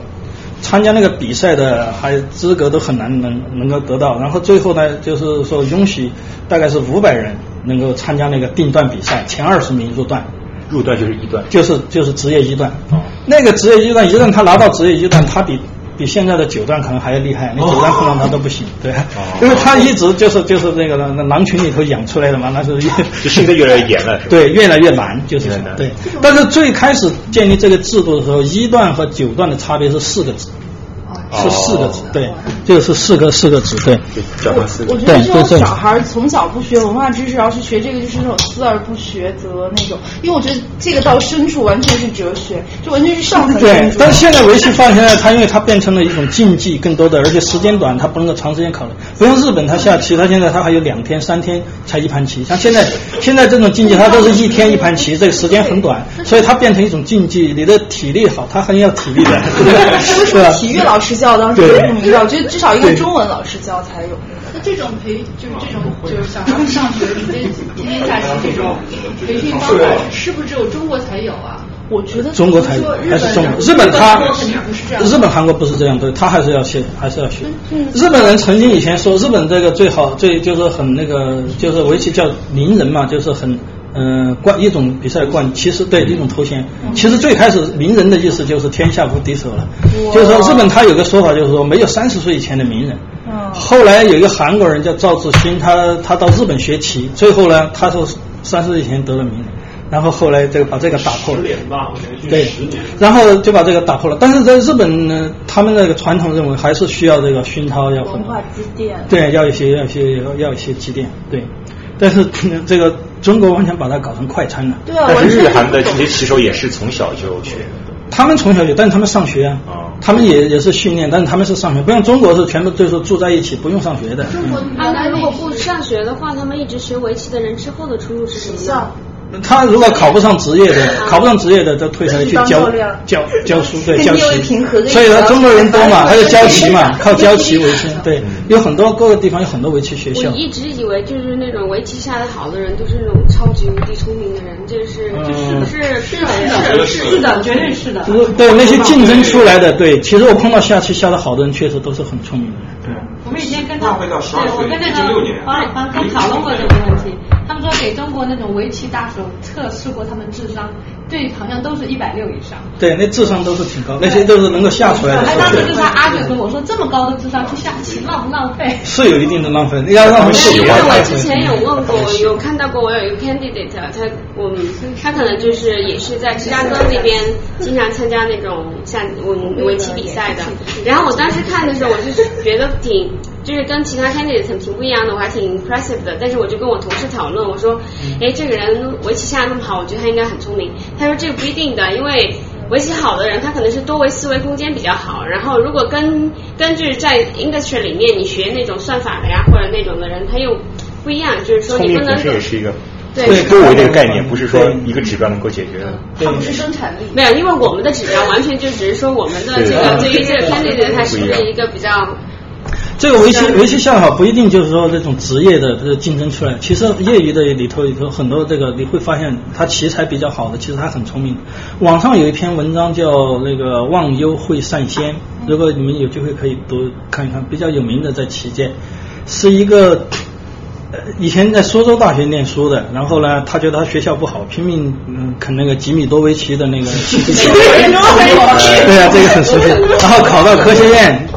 参加那个比赛的还资格都很难能能够得到，然后最后呢，就是说允许大概是五百人能够参加那个定段比赛，前二十名入段。入段就是一段，就是就是职业一段。哦，那个职业一段，一旦他拿到职业一段，他比比现在的九段可能还要厉害。你九段碰到他都不行，对。哦。因为他一直就是就是那个那狼群里头养出来的嘛，那是 就现在越来越严了。对，越来越难，就是对。但是最开始建立这个制度的时候，一段和九段的差别是四个字。是四个字，对，就是四个四个字，对。我觉得这种小孩从小不学文化知识，要是学这个就是那种思而不学则那种，因为我觉得这个到深处完全是哲学，就完全是上层。对，但是现在围棋放现呢，它因为它变成了一种竞技，更多的，而且时间短，它不能够长时间考虑。不像日本，它下棋，它现在它还有两天、三天才一盘棋。像现在现在这种竞技，它都是一天一盘棋，这个时间很短，所以它变成一种竞技。你的体力好，它很有体力的，是吧？体育老师。教当时不明白，我觉得至少一个中文老师教才有。那这种培就是这种就是小孩子上学，你这天天下棋这种培训方法，是不是只有中国才有啊？我觉得中国才有，还是中日本他日本韩国不是这样，对他还是要学，还是要学。日本人曾经以前说，日本这个最好最就是很那个，就是围棋叫名人嘛，就是很嗯，冠一种比赛冠，其实对一种头衔。其实最开始名人的意思就是天下无敌手了，就是说日本他有个说法，就是说没有三十岁以前的名人。后来有一个韩国人叫赵志新，他他到日本学棋，最后呢，他说三十岁以前得了名人，然后后来这个把这个打破了。十年吧，我连十年。，然后就把这个打破了。但是在日本呢，他们那个传统认为还是需要这个熏陶，要文化积淀。对，要一些要一些要要一些积淀，对。但是这个中国完全把它搞成快餐了。对啊，但是日韩的这些棋手也是从小就学。他们从小就，但是他们上学啊，他们也也是训练，但是他们是上学，不像中国是全部就是住在一起，不用上学的。中国他们如果不上学的话，他们一直学围棋的人之后的出路是什么呢？他如果考不上职业的，考不上职业的，就退下来去当教教练教教书，对跟教棋。所以呢，中国人多嘛，他就教棋嘛，靠教棋为生。对，有很多各个地方有很多围棋学校我。一直以为就是那种围棋下得好的人都是那种超级无敌聪明的人，这是嗯就是是的是的，绝对是的。就是对那些竞争出来的，对，其实我碰到下棋下得好的人，确实都是很聪明的。对。我们以前跟他，大会到12对，我岁跟那16年个黄黄刚讨论过这个问题。他们说给中国那种围棋大手测试过他们智商，对，好像都是一百六以上。对，那智商都是挺高，那些都是能够下出来的哎，当时就是他阿九跟我说，这么高的智商去下棋浪不浪费？是有一定的浪费，要让他们喜因为欢。我之前有问过，我有看到过，我有一个 candidate，他我们他可能就是也是在芝加哥那边经常参加那种像我们围棋比赛的。然后我当时看的时候，我就是觉得挺。就是跟其他 candidate 很挺不一样的，我还挺 impressive 的。但是我就跟我同事讨论，我说，哎，这个人围棋下的那么好，我觉得他应该很聪明。他说这个不一定的，因为围棋好的人，他可能是多维思维空间比较好。然后如果根根据在 industry 里面你学那种算法的呀或者那种的人，他又不一样，就是说聪明本你不能身也是一个对多维这个概念，不是说一个指标能够解决的。它不是生产力。没有，因为我们的指标完全就只是说我们的这个对于这个 candidate 它是不是一个比较。这个围棋围棋下得好不一定就是说这种职业的这个竞争出来，其实业余的里头里头很多这个你会发现他棋才比较好的，其实他很聪明。网上有一篇文章叫那个忘忧会善仙，如果你们有机会可以读看一看，比较有名的在棋界，是一个。呃，以前在苏州大学念书的，然后呢，他觉得他学校不好，拼命嗯啃那个几米多围棋的那个。对啊，这个很熟悉。然后考到科学院，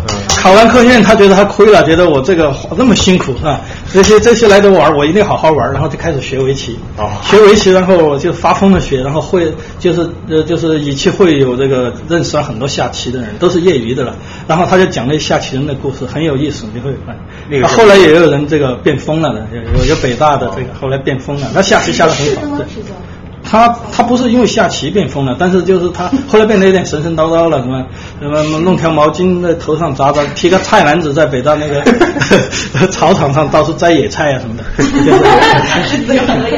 考完科学院，他觉得他亏了，觉得我这个那么辛苦啊，这些这些来的玩，我一定好好玩，然后就开始学围棋。哦学围棋，然后就发疯的学，然后会就是呃就是以棋会有这个认识了很多下棋的人，都是业余的了。然后他就讲那下棋人的故事，很有意思，你会后来也有人这个变疯了的，有有有北大的这个后来变疯了，那下棋下的很好。对他他不是因为下棋变疯了，但是就是他 后来变得有点神神叨叨了，什么什么弄条毛巾在头上扎扎，提个菜篮子在北大那个 草场上到处摘野菜啊什么的。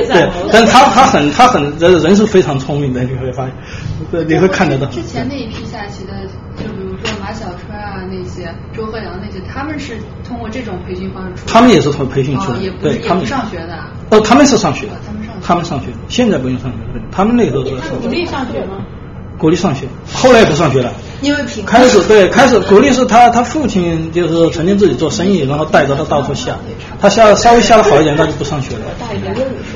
对，但是他他很他很人是非常聪明的，你会发现，你会看得到。之前那一批下棋的，就比如说马小春啊那些，周鹤阳那些，他们是通过这种培训方式出来。他们也是从培训出来的哦也不对他们也不上学的啊。哦，他们是上学的，他们上学，现在不用上学，了他们那个时候是鼓励上学吗？鼓励上学，后来也不上学了。因为贫开始对开始鼓励是他他父亲就是曾经自己做生意，然后带着他到处下，他下稍微下的好一点，他就不上学了。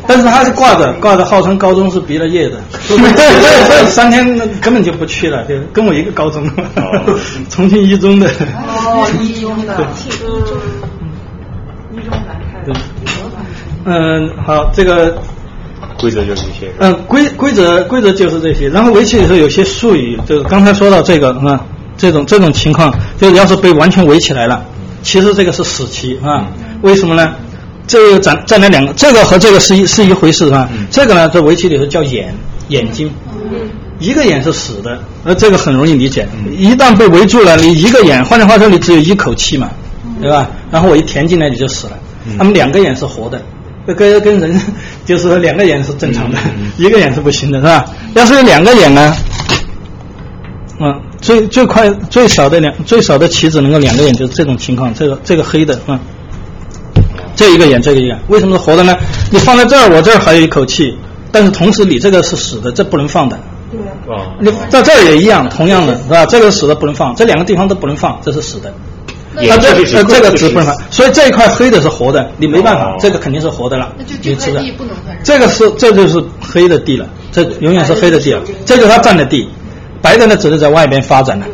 但是他是挂着挂着，号称高中是毕了业的，三天根本就不去了，就跟我一个高中，重庆一中的。哦，一中的。对，嗯，好，这个规则就是这些。嗯，规规则规则就是这些。然后围棋里头有些术语，就是刚才说到这个啊，这种这种情况，就是要是被完全围起来了，其实这个是死棋啊。为什么呢？这个占占了两个，这个和这个是一是一回事啊。这个呢，在围棋里头叫眼眼睛，一个眼是死的，呃，这个很容易理解。一旦被围住了，你一个眼，换句话说，你只有一口气嘛，对吧？然后我一填进来，你就死了。他们两个眼是活的，跟跟人就是说两个眼是正常的，一个眼是不行的，是吧？要是有两个眼呢，嗯，最最快最少的两最少的棋子能够两个眼，就是这种情况，这个这个黑的啊、嗯，这一个眼这个眼，为什么是活的呢？你放在这儿，我这儿还有一口气，但是同时你这个是死的，这不能放的。对啊。你在这儿也一样，同样的是吧？这个死的不能放，这两个地方都不能放，这是死的。也啊，这就是呃这个就是纸不能放，所以这一块黑的是活的，你没办法哦，这个肯定是活的了，那就你吃的这块地。不能算是。这个是这就是黑的地了，这永远是黑的地了，这就是它占的地，白的呢只是在外边发展了，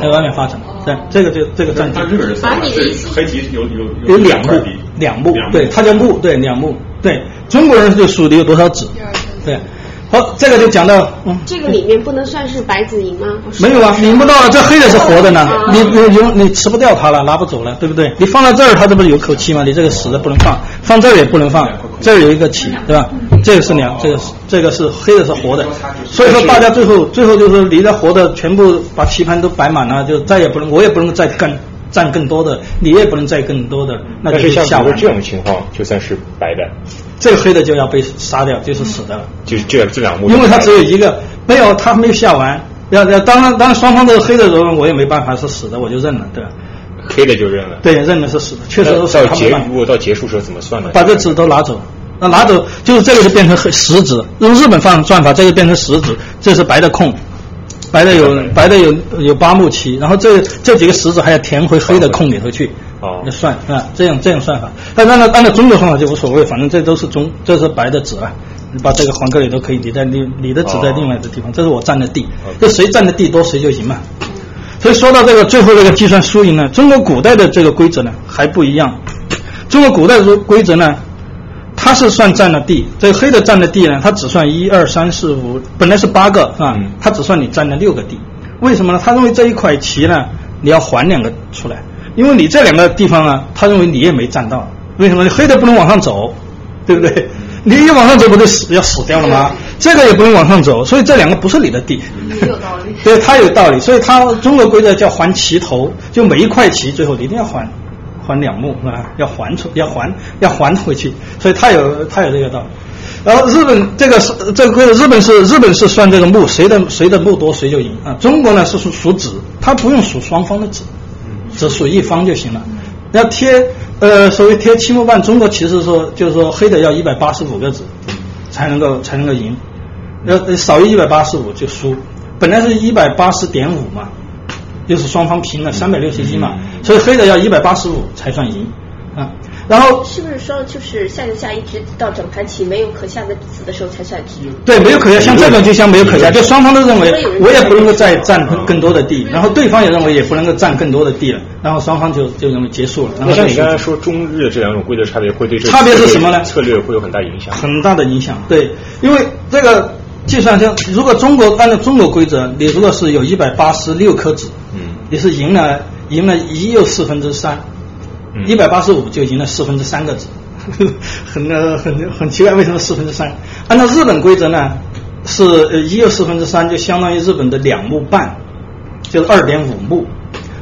在外面发展。对，这个就这个占地。日本人把你的黑棋有有有两目，两目两，目对，它叫目，对，两目，对，中国人就数你有多少纸，对，好，这个就讲到，嗯，这个里面不能算是白子银吗？没有啊，领不到啊，这黑的是活的呢，啊你你你你吃不掉它了，拿不走了，对不对？你放到这儿，它这不是有口气吗？你这个死的不能放，放这儿也不能放，这儿有一个起，对吧？这个是两，这个是这个是黑的是活的，所以说大家最后最后就是离了活的全部把棋盘都摆满了，就再也不能，我也不能再干占更多的，你也不能占更多的，那就是下完像比如这种情况，就算是白的，这个黑的就要被杀掉，就是死的了。就是这这两目，因为他只有一个，没有他没有下完，要要当然当然双方都是黑的时候，我也没办法是死的，我就认了，对吧？黑的就认了。对，认了是死的，确实到结如果到结束时候怎么算呢？把这纸都拿走，那拿走就是这个就变成黑石子，用日本方算法，这个变成石子，这是白的空。白的有白的有有八目棋，然后这这几个石子还要填回黑的空里头去，哦就算啊，这样这样算法。但按照按照中国算法就无所谓，反正这都是中这是白的纸啊，你把这个黄格里都可以，你在另你的纸在另外的地方，这是我占的地，这谁占的地多谁就赢嘛。所以说到这个最后这个计算输赢呢，中国古代的这个规则呢还不一样。中国古代的规则呢，它是算占了地，这个黑的占的地呢，它只算一二三四五，本来是八个啊，它只算你占了六个地。为什么呢？他认为这一块棋呢，你要还两个出来，因为你这两个地方啊，他认为你也没占到。为什么？你黑的不能往上走，对不对？你一往上走不就死要死掉了吗？这个也不能往上走，所以这两个不是你的地。有道理。对，他有道理，所以他中国规则叫还棋头，就每一块棋最后你一定要还，还两目啊，要还出，要还，要还回去，所以他有他有这个道。然后日本这个是这个，日本是日本是算这个目，谁的谁的目多谁就赢啊。中国呢是数数子，它不用数双方的子，只数一方就行了。要贴呃，所谓贴七目半，中国其实说就是说黑的要一百八十五个子才能够才能够赢，要少于一百八十五就输。本来是一百八十点五嘛，就是双方平了三百六十一嘛，所以黑的要一百八十五才算赢啊。然后是不是说就是下就下，一直到整盘棋没有可下的子的时候才算平？对，没有可下，像这种就像没有可下，就双方都认为我也不能够再占更多的地，然后对方也认为也不能够占更多的地了，然后双方就就认为结束了。然后像你刚才说中日这两种规则差别，会对这差别是什么呢策略会有很大影响。很大的影响。对，因为这个计算就如果中国按照中国规则，你如果是有一百八十六颗子，嗯，你是赢了赢了一又四分之三，一百八十五就赢了四分之三个子，很呃很很奇怪，为什么四分之三？按照日本规则呢，是呃一又四分之三就相当于日本的两目半，就是二点五目。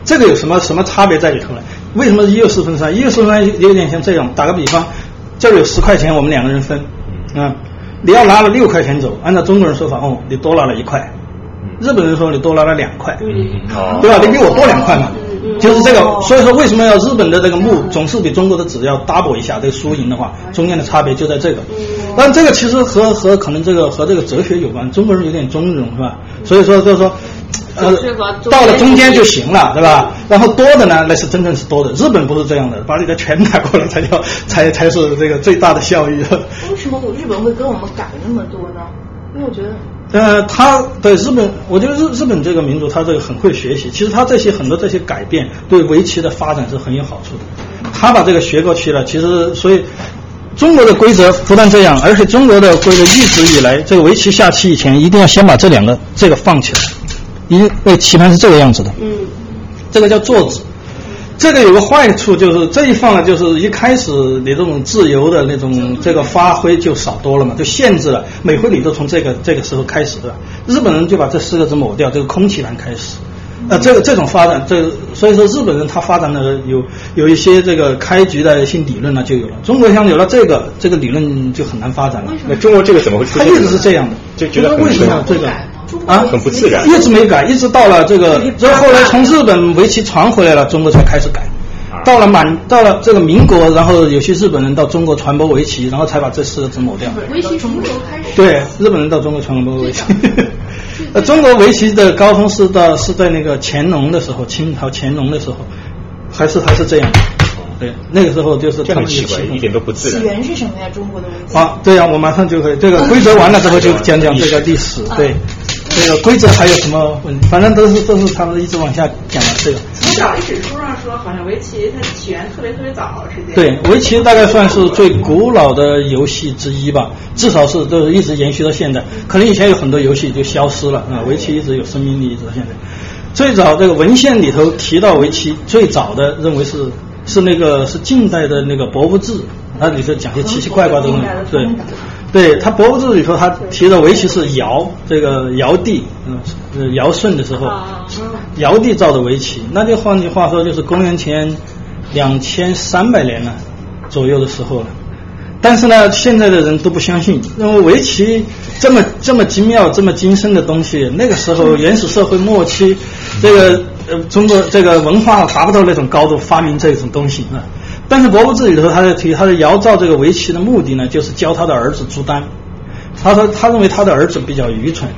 这个有什么什么差别在里头呢？为什么一又四分之三？一又四分之三有点像这种，打个比方，这儿有十块钱，我们两个人分，啊，你要拿了六块钱走，按照中国人说法，哦，你多拿了一块，日本人说你多拿了两块，对吧？你比我多两块嘛，就是这个。所以说，为什么要日本的这个木总是比中国的纸要 double 一下？这个输赢的话，中间的差别就在这个。但这个其实和和可能这个和这个哲学有关，中国人有点中庸是吧？所以说就是说。呃，到了中间就行了，对吧？然后多的呢，那是真正是多的。日本不是这样的，把你的全拿过来才叫 才才是这个最大的效益。为什么我日本会跟我们改那么多呢？因为我觉得。呃，他对日本，我觉得日日本这个民族，他这个很会学习。其实他这些很多这些改变，对围棋的发展是很有好处的。他把这个学过去了，其实所以中国的规则不但这样，而且中国的规则一直以来，这个围棋下棋以前一定要先把这两个这个放起来。因为棋盘是这个样子的，嗯，这个叫坐子。这个有个坏处就是这一放呢，就是一开始你这种自由的那种这个发挥就少多了嘛，就限制了。每回你都从这个这个时候开始，对吧？日本人就把这四个字抹掉，这个空棋盘开始。呃，这个这种发展，这所以说日本人他发展的有有一些这个开局的一些理论呢就有了。中国像有了这个这个理论就很难发展了。那中国这个怎么会出现？它一直是这样的，就觉得为什么这个？啊，很不自然，一直没改，一直到了这个，然后后来从日本围棋传回来了，中国才开始改。到了满，到了这个民国，然后有些日本人到中国传播围棋，然后才把这四个字抹掉。围棋从什么时候开始？对，日本人到中国传播围棋。呃，中国围棋的高峰是到是在那个乾隆的时候，清朝乾隆的时候，还是还是这样。对，那个时候就是这样奇怪，一点都不自然。起源是什么呀？中国的围棋。啊，对呀，我马上就可以。这个规则完了之后就讲讲这个历史。对，这个规则还有什么问题？反正都是都是他们一直往下讲的这个。从小历史书上说，好像围棋它起源特别特别早，是这样。对，围棋大概算是最古老的游戏之一吧，至少是都一直延续到现在。可能以前有很多游戏就消失了啊，围棋一直有生命力，一直到现在。最早这个文献里头提到围棋，最早的认为是。是那个是近代的那个《博物志》，它里头讲些奇奇怪怪的东西。对，对他《博物志》里头他提的围棋是尧这个尧帝，嗯，尧舜的时候，尧帝造的围棋。那就换句话说，就是公元前两千三百年了左右的时候了。但是呢，现在的人都不相信，认为围棋这么这么精妙、这么精深的东西，那个时候 原始社会末期，这个。呃，中国这个文化达不到那种高度，发明这种东西啊。但是《博物志》里头，他在提，他的尧造这个围棋的目的呢，就是教他的儿子朱丹。他说，他认为他的儿子比较愚蠢，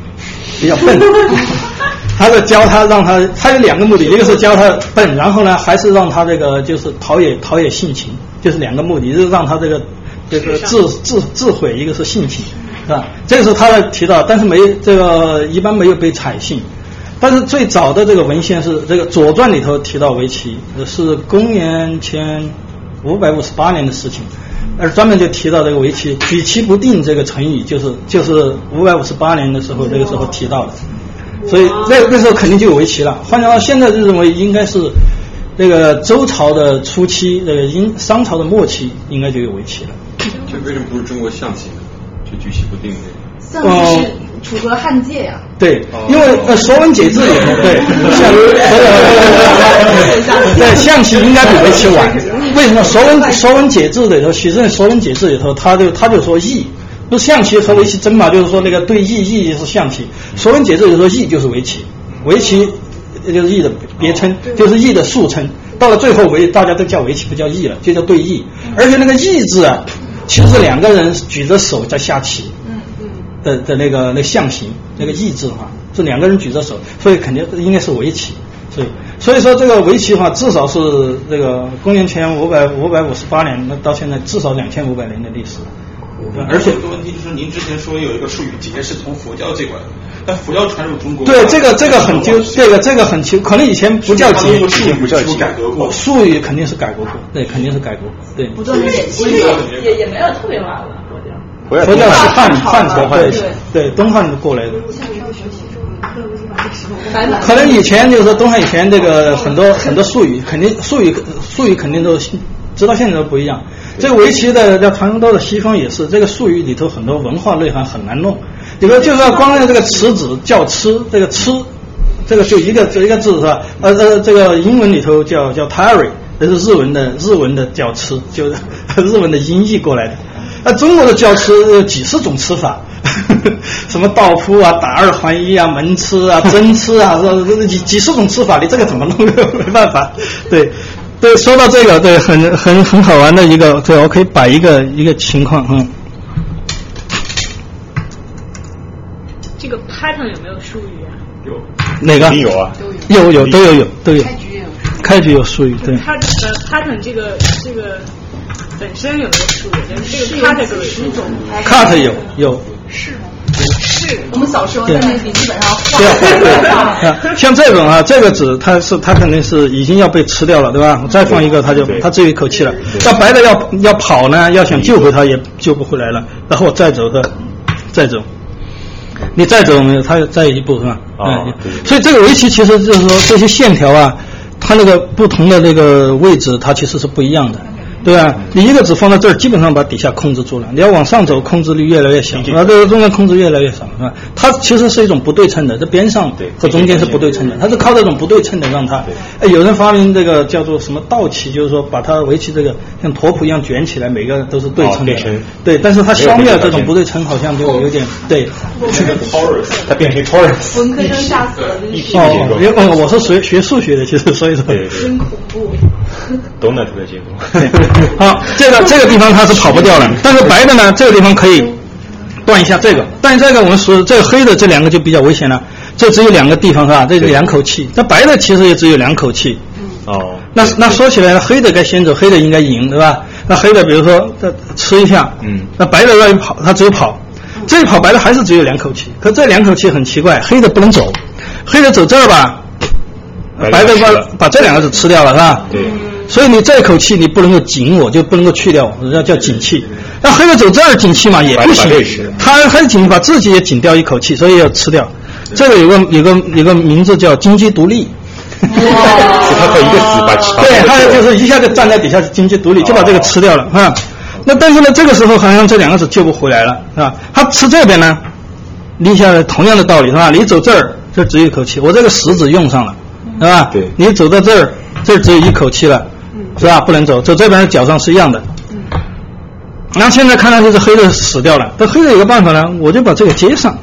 比较笨。他在教他，让他，他有两个目的，一个是教他笨，然后呢，还是让他这个就是陶冶陶冶性情，就是两个目的，就是让他这个这个智智智慧，一个是性情，是吧？这个时候他在提到，但是没这个一般没有被采信。但是最早的这个文献是这个《左传》里头提到围棋，是公元前五百五十八年的事情，而专门就提到这个围棋“举棋不定”这个成语，就是就是五百五十八年的时候那个时候提到的，所以那那时候肯定就有围棋了。换句话说，现在就认为应该是那个周朝的初期，那个，殷商朝的末期应该就有围棋了。这为什么不是中国象棋呢？就举棋不定这个？象棋是。楚河汉界呀，对，因为呃《说文解字》里头，对，象，对象棋应该比围棋晚。为什么《说文说文解字》里头，许慎《说文解字》里头，他就他就说弈，不是象棋和围棋争嘛？就是说那个对易，易是象棋，《说文解字》里头弈就是围棋，围棋就是弈的别称，就是弈的俗称。到了最后围，大家都叫围棋，不叫弈了，就叫对弈。而且那个弈字啊，其实是两个人举着手在下棋。的的那个那象形那个弈字的话，是两个人举着手，所以肯定应该是围棋。所以所以说这个围棋的话，至少是这个公元前五百五百五十八年，那到现在至少两千五百年的历史。而且有个问题就是，您之前说有一个术语节是从佛教这块，但佛教传入中国。对这个这个很纠这个这个很清，可能以前不叫节，不叫节，改革过，术语肯定是改革过，对，肯定是改革过，对。不断演进，也也没有特别晚了。佛教是汉汉朝对对东汉过来的。可能以前就是说东汉以前这个很多很多术语，肯定术语术语肯定都直到现在都不一样。这围棋的要传到了西方也是，这个术语里头很多文化内涵很难弄。你说就是说光用这个词子叫吃，这个吃这个就一个一个字是吧？呃呃，这个英文里头叫叫 tarry，这是日文的日文的叫吃，就是 日文的音译过来的。那中国的教吃几十种吃法，什么倒扑啊、打二还一啊、门吃啊、真吃啊，这几几十种吃法，你这个怎么弄？没办法。对，对，说到这个，对，很很很好玩的一个，对我可以摆一个一个情况，嗯。这个 pattern 有没有术语啊？有。哪个？有啊。有有都有有都有。开局有。开局有术语，对。它呃 pattern 这个这个。本身有没有术语？这个 cut 有十种，cut 有有是吗？是我们小时候在那个笔记本上画。像这种啊，这个纸它是它肯定是已经要被吃掉了，对吧？我再放一个，它就它只有一口气了。那白的要要跑呢，要想救回它也救不回来了。然后我再走的，再走，你再走没有？它再一步是吧？嗯。所以这个围棋其实就是说这些线条啊，它那个不同的那个位置，它其实是不一样的。对吧？你一个子放在这儿，基本上把底下控制住了。你要往上走，控制力越来越小，啊，这个中间控制越来越少，是吧？它其实是一种不对称的，这边上和中间是不对称的，它是靠这种不对称的让它。哎，有人发明这个叫做什么倒棋，就是说把它围棋这个像拓扑一样卷起来，每个都是对称的。对，但是它消灭了这种不对称，好像就有点对。它变成 Taurus。文科生吓死了，哦，因为我是学学数学的，其实所以说。真恐怖。都能特别结果。好，这个这个地方它是跑不掉了，但是白的呢，这个地方可以断一下这个，但这个我们说这个黑的这两个就比较危险了，这只有两个地方是吧？这是两口气，那白的其实也只有两口气。哦。那那说起来，黑的该先走，黑的应该赢，对吧？那黑的比如说他吃一下，嗯，那白的让你跑，他只有跑，这一跑白的还是只有两口气，可这两口气很奇怪，黑的不能走，黑的走这儿吧，白的把把这两个字吃掉了，是吧？对。所以你这一口气你不能够紧我，就不能够去掉，人家叫紧气。那黑的走这儿紧气嘛也不行，他还紧把自己也紧掉一口气，所以要吃掉。这个有个有个有个名字叫金鸡独立。哇！他靠一个死把吃。对，他就是一下就站在底下经济独立，就把这个吃掉了啊。那但是呢，这个时候好像这两个是救不回来了，是吧？他吃这边呢，立下来同样的道理是吧？你走这儿，这只有一口气，我这个食指用上了，是吧？对。你走到这儿，这只有一口气了，是吧？不能走，走这边的脚上是一样的。那现在看来就是黑的死掉了，但黑的有个办法呢，我就把这个接上。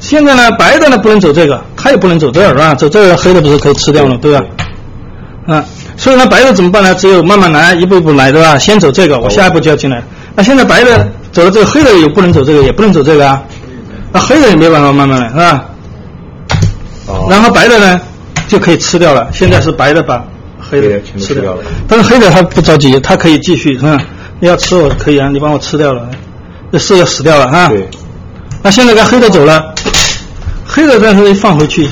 现在呢，白的呢不能走这个，它也不能走这儿，是吧？走这儿黑的不是可以吃掉了，对吧？嗯，所以呢，白的怎么办呢？只有慢慢来，一步一步来，对吧？先走这个，我下一步就要进来。那现在白的走了这个，黑的也不能走这个，也不能走这个啊。那黑的也没办法慢慢来，是吧？哦。然后白的呢就可以吃掉了。现在是白的把黑的吃掉了，但是黑的他不着急，他可以继续，是吧？你要吃我可以啊，你帮我吃掉了，这四个死掉了哈。对。那现在该黑的走了，黑的但是一放回去，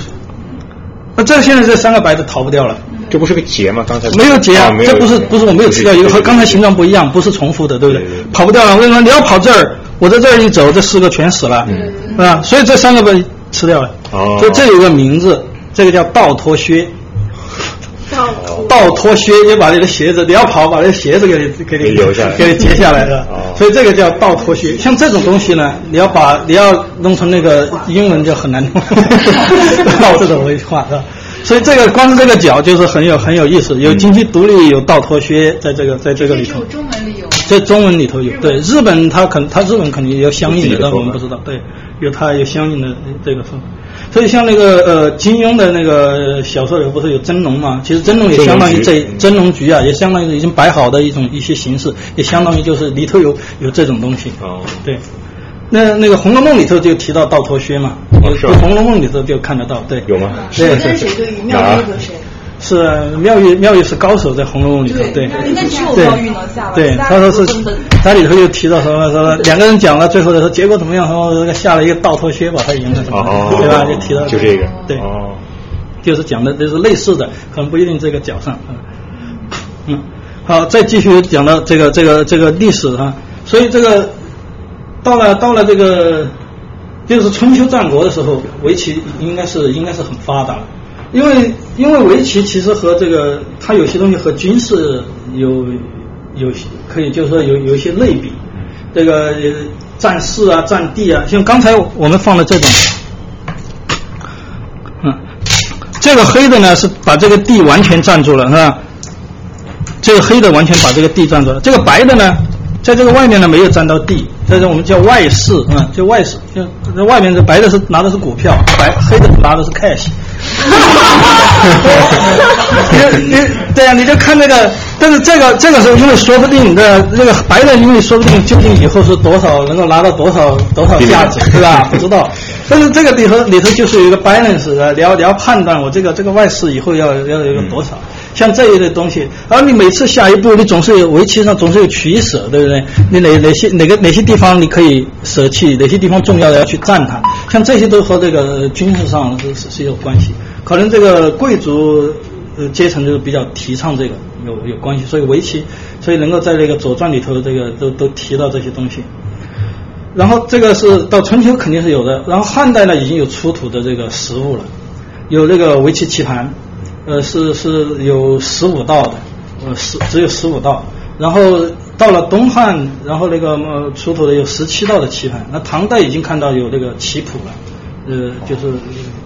那这现在这三个白的逃不掉了。这不是个结吗？刚才没有结啊，这不是不是我没有吃掉一个，和刚才形状不一样，不是重复的，对不对？跑不掉了。我跟你说，你要跑这儿，我在这儿一走，这四个全死了，是吧？所以这三个被吃掉了。哦。所以这有个名字，这个叫倒脱靴。倒脱靴就把你的鞋子，你要跑，把那鞋子给你给你留下来，给你截下来的。所以这个叫倒脱靴。像这种东西呢，你要把你要弄成那个英文就很难弄，倒这种文化是吧？所以这个光是这个脚就是很有很有意思，有经济独立，有倒脱靴，在这个在这个里头。中文里有。在中文里头有，对日本它肯它日本肯定有相应的，但我们不知道，对，有它有相应的这个说法。所以像那个呃金庸的那个小说里不是有真龙嘛？其实真龙也相当于这真龙局啊，也相当于已经摆好的一种一些形式，也相当于就是里头有有这种东西。哦，对。那那个《红楼梦》里头就提到倒脱靴嘛，是《红楼梦》里头就看得到，对。有吗？对。谁跟谁对于妙玉和谁？是妙玉，妙玉是高手，在《红楼梦》里头，对。那只有妙玉能下来。对，他说是，他里头又提到什么什么两个人讲了，最后的说结果怎么样？说那个下了一个倒脱靴把他赢了，什么，对吧？就提到就这个，对，哦，就是讲的就是类似的，可能不一定这个脚上，嗯，好，再继续讲到这个这个这个历史啊，所以这个到了到了这个就是春秋战国的时候，围棋应该是应该是很发达。因为因为围棋其实和这个它有些东西和军事有有可以就是说有有一些类比，这个战士啊战地啊，像刚才我们放的这种，嗯，这个黑的呢是把这个地完全占住了是吧？这个黑的完全把这个地占住了，这个白的呢，在这个外面呢没有占到地，这是我们叫外势啊，就外势，就那外面这白的是拿的是股票，白黑的拿的是 cash。你你对呀，你就看那个，但是这个这个时候，因为说不定的那个白的，因为说不定究竟以后是多少能够拿到多少多少价值，对吧？不知道。但是这个里头里头就是有一个 balance 的，你要你要判断我这个这个外事以后要要有多少，像这一类东西，而你每次下一步，你总是有围棋上总是有取舍，对不对？你哪哪些哪个哪些地方你可以舍弃，哪些地方重要的要去占它，像这些都和这个军事上是是是有关系。可能这个贵族呃阶层就是比较提倡这个有有关系，所以围棋，所以能够在这个《左传》里头这个都都提到这些东西。然后这个是到春秋肯定是有的，然后汉代呢已经有出土的这个实物了，有这个围棋棋盘，呃是是有十五道的，呃十只有十五道，然后到了东汉，然后那个呃出土的有十七道的棋盘，那唐代已经看到有这个棋谱了。呃，就是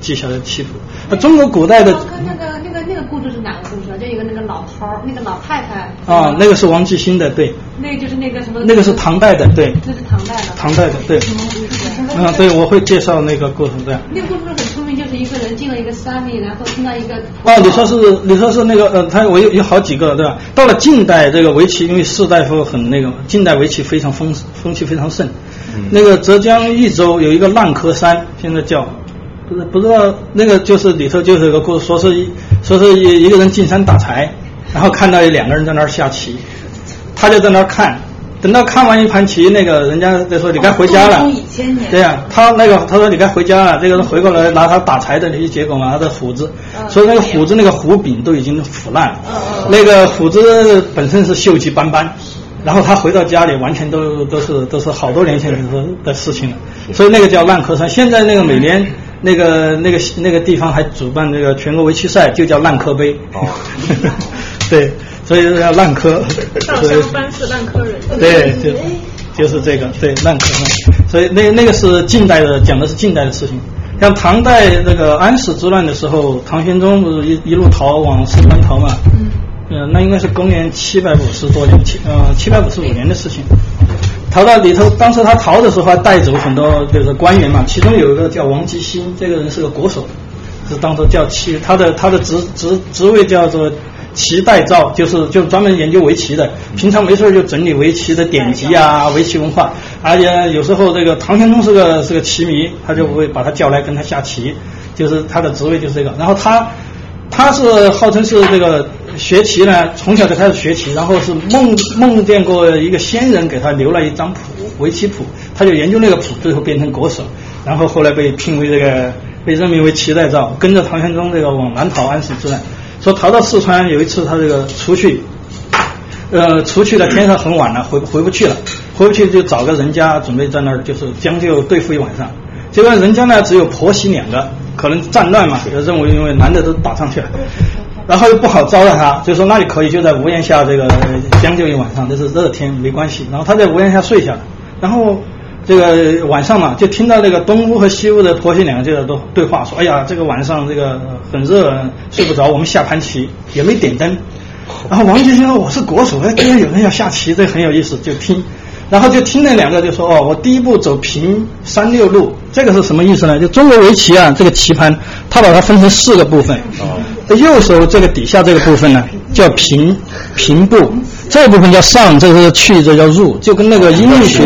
记下来棋谱。那中国古代的那个那个那个故事是哪个故事啊？就一个那个老头儿，那个老太太。啊，那个是王继新的，对。那个就是那个什么？那个是唐代的，对。这是唐代的。唐代的，对。啊，对，我会介绍那个过程这样。那个故事很出名，就是一个人进了一个山里，然后听到一个。哦，你说是，你说是那个呃，他我有有好几个，对吧？到了近代，这个围棋因为士大夫很那个，近代围棋非常风风气非常盛。那个浙江益州有一个烂柯山，现在叫，不是不知道那个就是里头就是有个故事，说是一说是一一个人进山打柴，然后看到有两个人在那儿下棋，他就在那儿看，等到看完一盘棋，那个人家就说你该回家了。对呀、他那个他说你该回家了，这个人回过来拿他打柴的那些结果嘛，他的斧子，所以那个斧子那个斧柄都已经腐烂了，那个斧子本身是锈迹斑斑。然后他回到家里，完全都都是都是好多年前的的事情了，所以那个叫烂柯山。现在那个每年那个那个那个地方还主办这个全国围棋赛，就叫烂柯杯。哦，对，所以叫烂柯。稻香班是烂柯人。对，就就是这个对烂柯山。所以那那个是近代的，讲的是近代的事情。像唐代那个安史之乱的时候，唐玄宗不是一一路逃往四川逃嘛？嗯。呃，那应该是公元七百五十多年，七呃七百五十五年的事情。逃到里头，当时他逃的时候还带走很多就是官员嘛，其中有一个叫王吉新，这个人是个国手，是当时叫棋，他的他的职职职位叫做棋代造，就是就专门研究围棋的，平常没事就整理围棋的典籍啊，围棋文化，而且有时候这个唐玄宗是个是个棋迷，他就会把他叫来跟他下棋，就是他的职位就是这个，然后他他是号称是这个。学棋呢，从小就开始学棋，然后是梦梦见过一个仙人给他留了一张谱，围棋谱，他就研究那个谱，最后变成国手，然后后来被聘为这个，被任命为棋代诏，跟着唐玄宗这个往南逃安史之乱，说逃到四川，有一次他这个出去，呃，出去了，天上很晚了，回回不去了，回不去就找个人家准备在那儿就是将就对付一晚上，结果人家呢只有婆媳两个，可能战乱嘛，认为因为男的都打上去了。然后又不好招待他，就说那里可以就在屋檐下这个将就一晚上，这是热天没关系。然后他在屋檐下睡下，然后这个晚上嘛，就听到那个东屋和西屋的婆媳两个就在都对话，说哎呀这个晚上这个很热，睡不着，我们下盘棋也没点灯。然后王吉星说我是国手，哎，居然有人要下棋，这很有意思，就听。然后就听那两个就说哦，我第一步走平三六路，这个是什么意思呢？就中国围棋啊，这个棋盘它把它分成四个部分。右手这个底下这个部分呢，叫平平步，这部分叫上，这个是去，这叫入，就跟那个音韵学，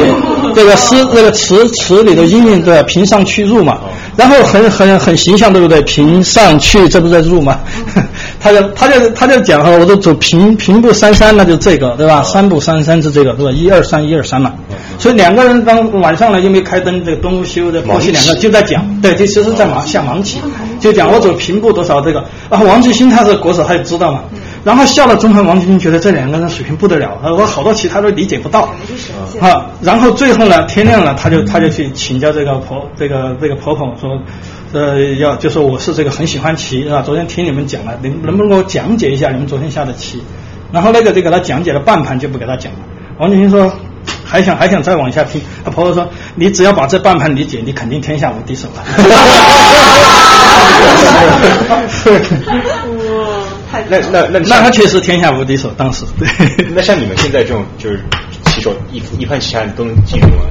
这个诗那个词词里的音韵的？平上去入嘛，然后很很很形象，对不对？平上去，这不在入吗？他就他就他就讲哈，我都走平平步三山，那就这个对吧？三步三山是这个对吧？一二三一二三嘛。所以两个人当晚上呢，又没开灯，这个东屋西屋的夫妻两个就在讲，对，就其实在忙下盲棋，就讲我走平步多少这个。然后王志新他是国手，他也知道嘛。然后下了中盘，王晶晶觉得这两个人水平不得了，我好多棋他都理解不到啊。然后最后呢，天亮了，他就他就去请教这个婆这个这个婆婆说，呃，要就说我是这个很喜欢棋啊？昨天听你们讲了，能能不能给我讲解一下你们昨天下的棋？然后那个就给他讲解了半盘，就不给他讲了。王晶晶说。还想还想再往下听，他婆婆说：“你只要把这半盘理解，你肯定天下无敌手了。”那那那那他确实天下无敌手，当时对。那像你们现在这种就是棋手一一盘棋下你都能记住吗？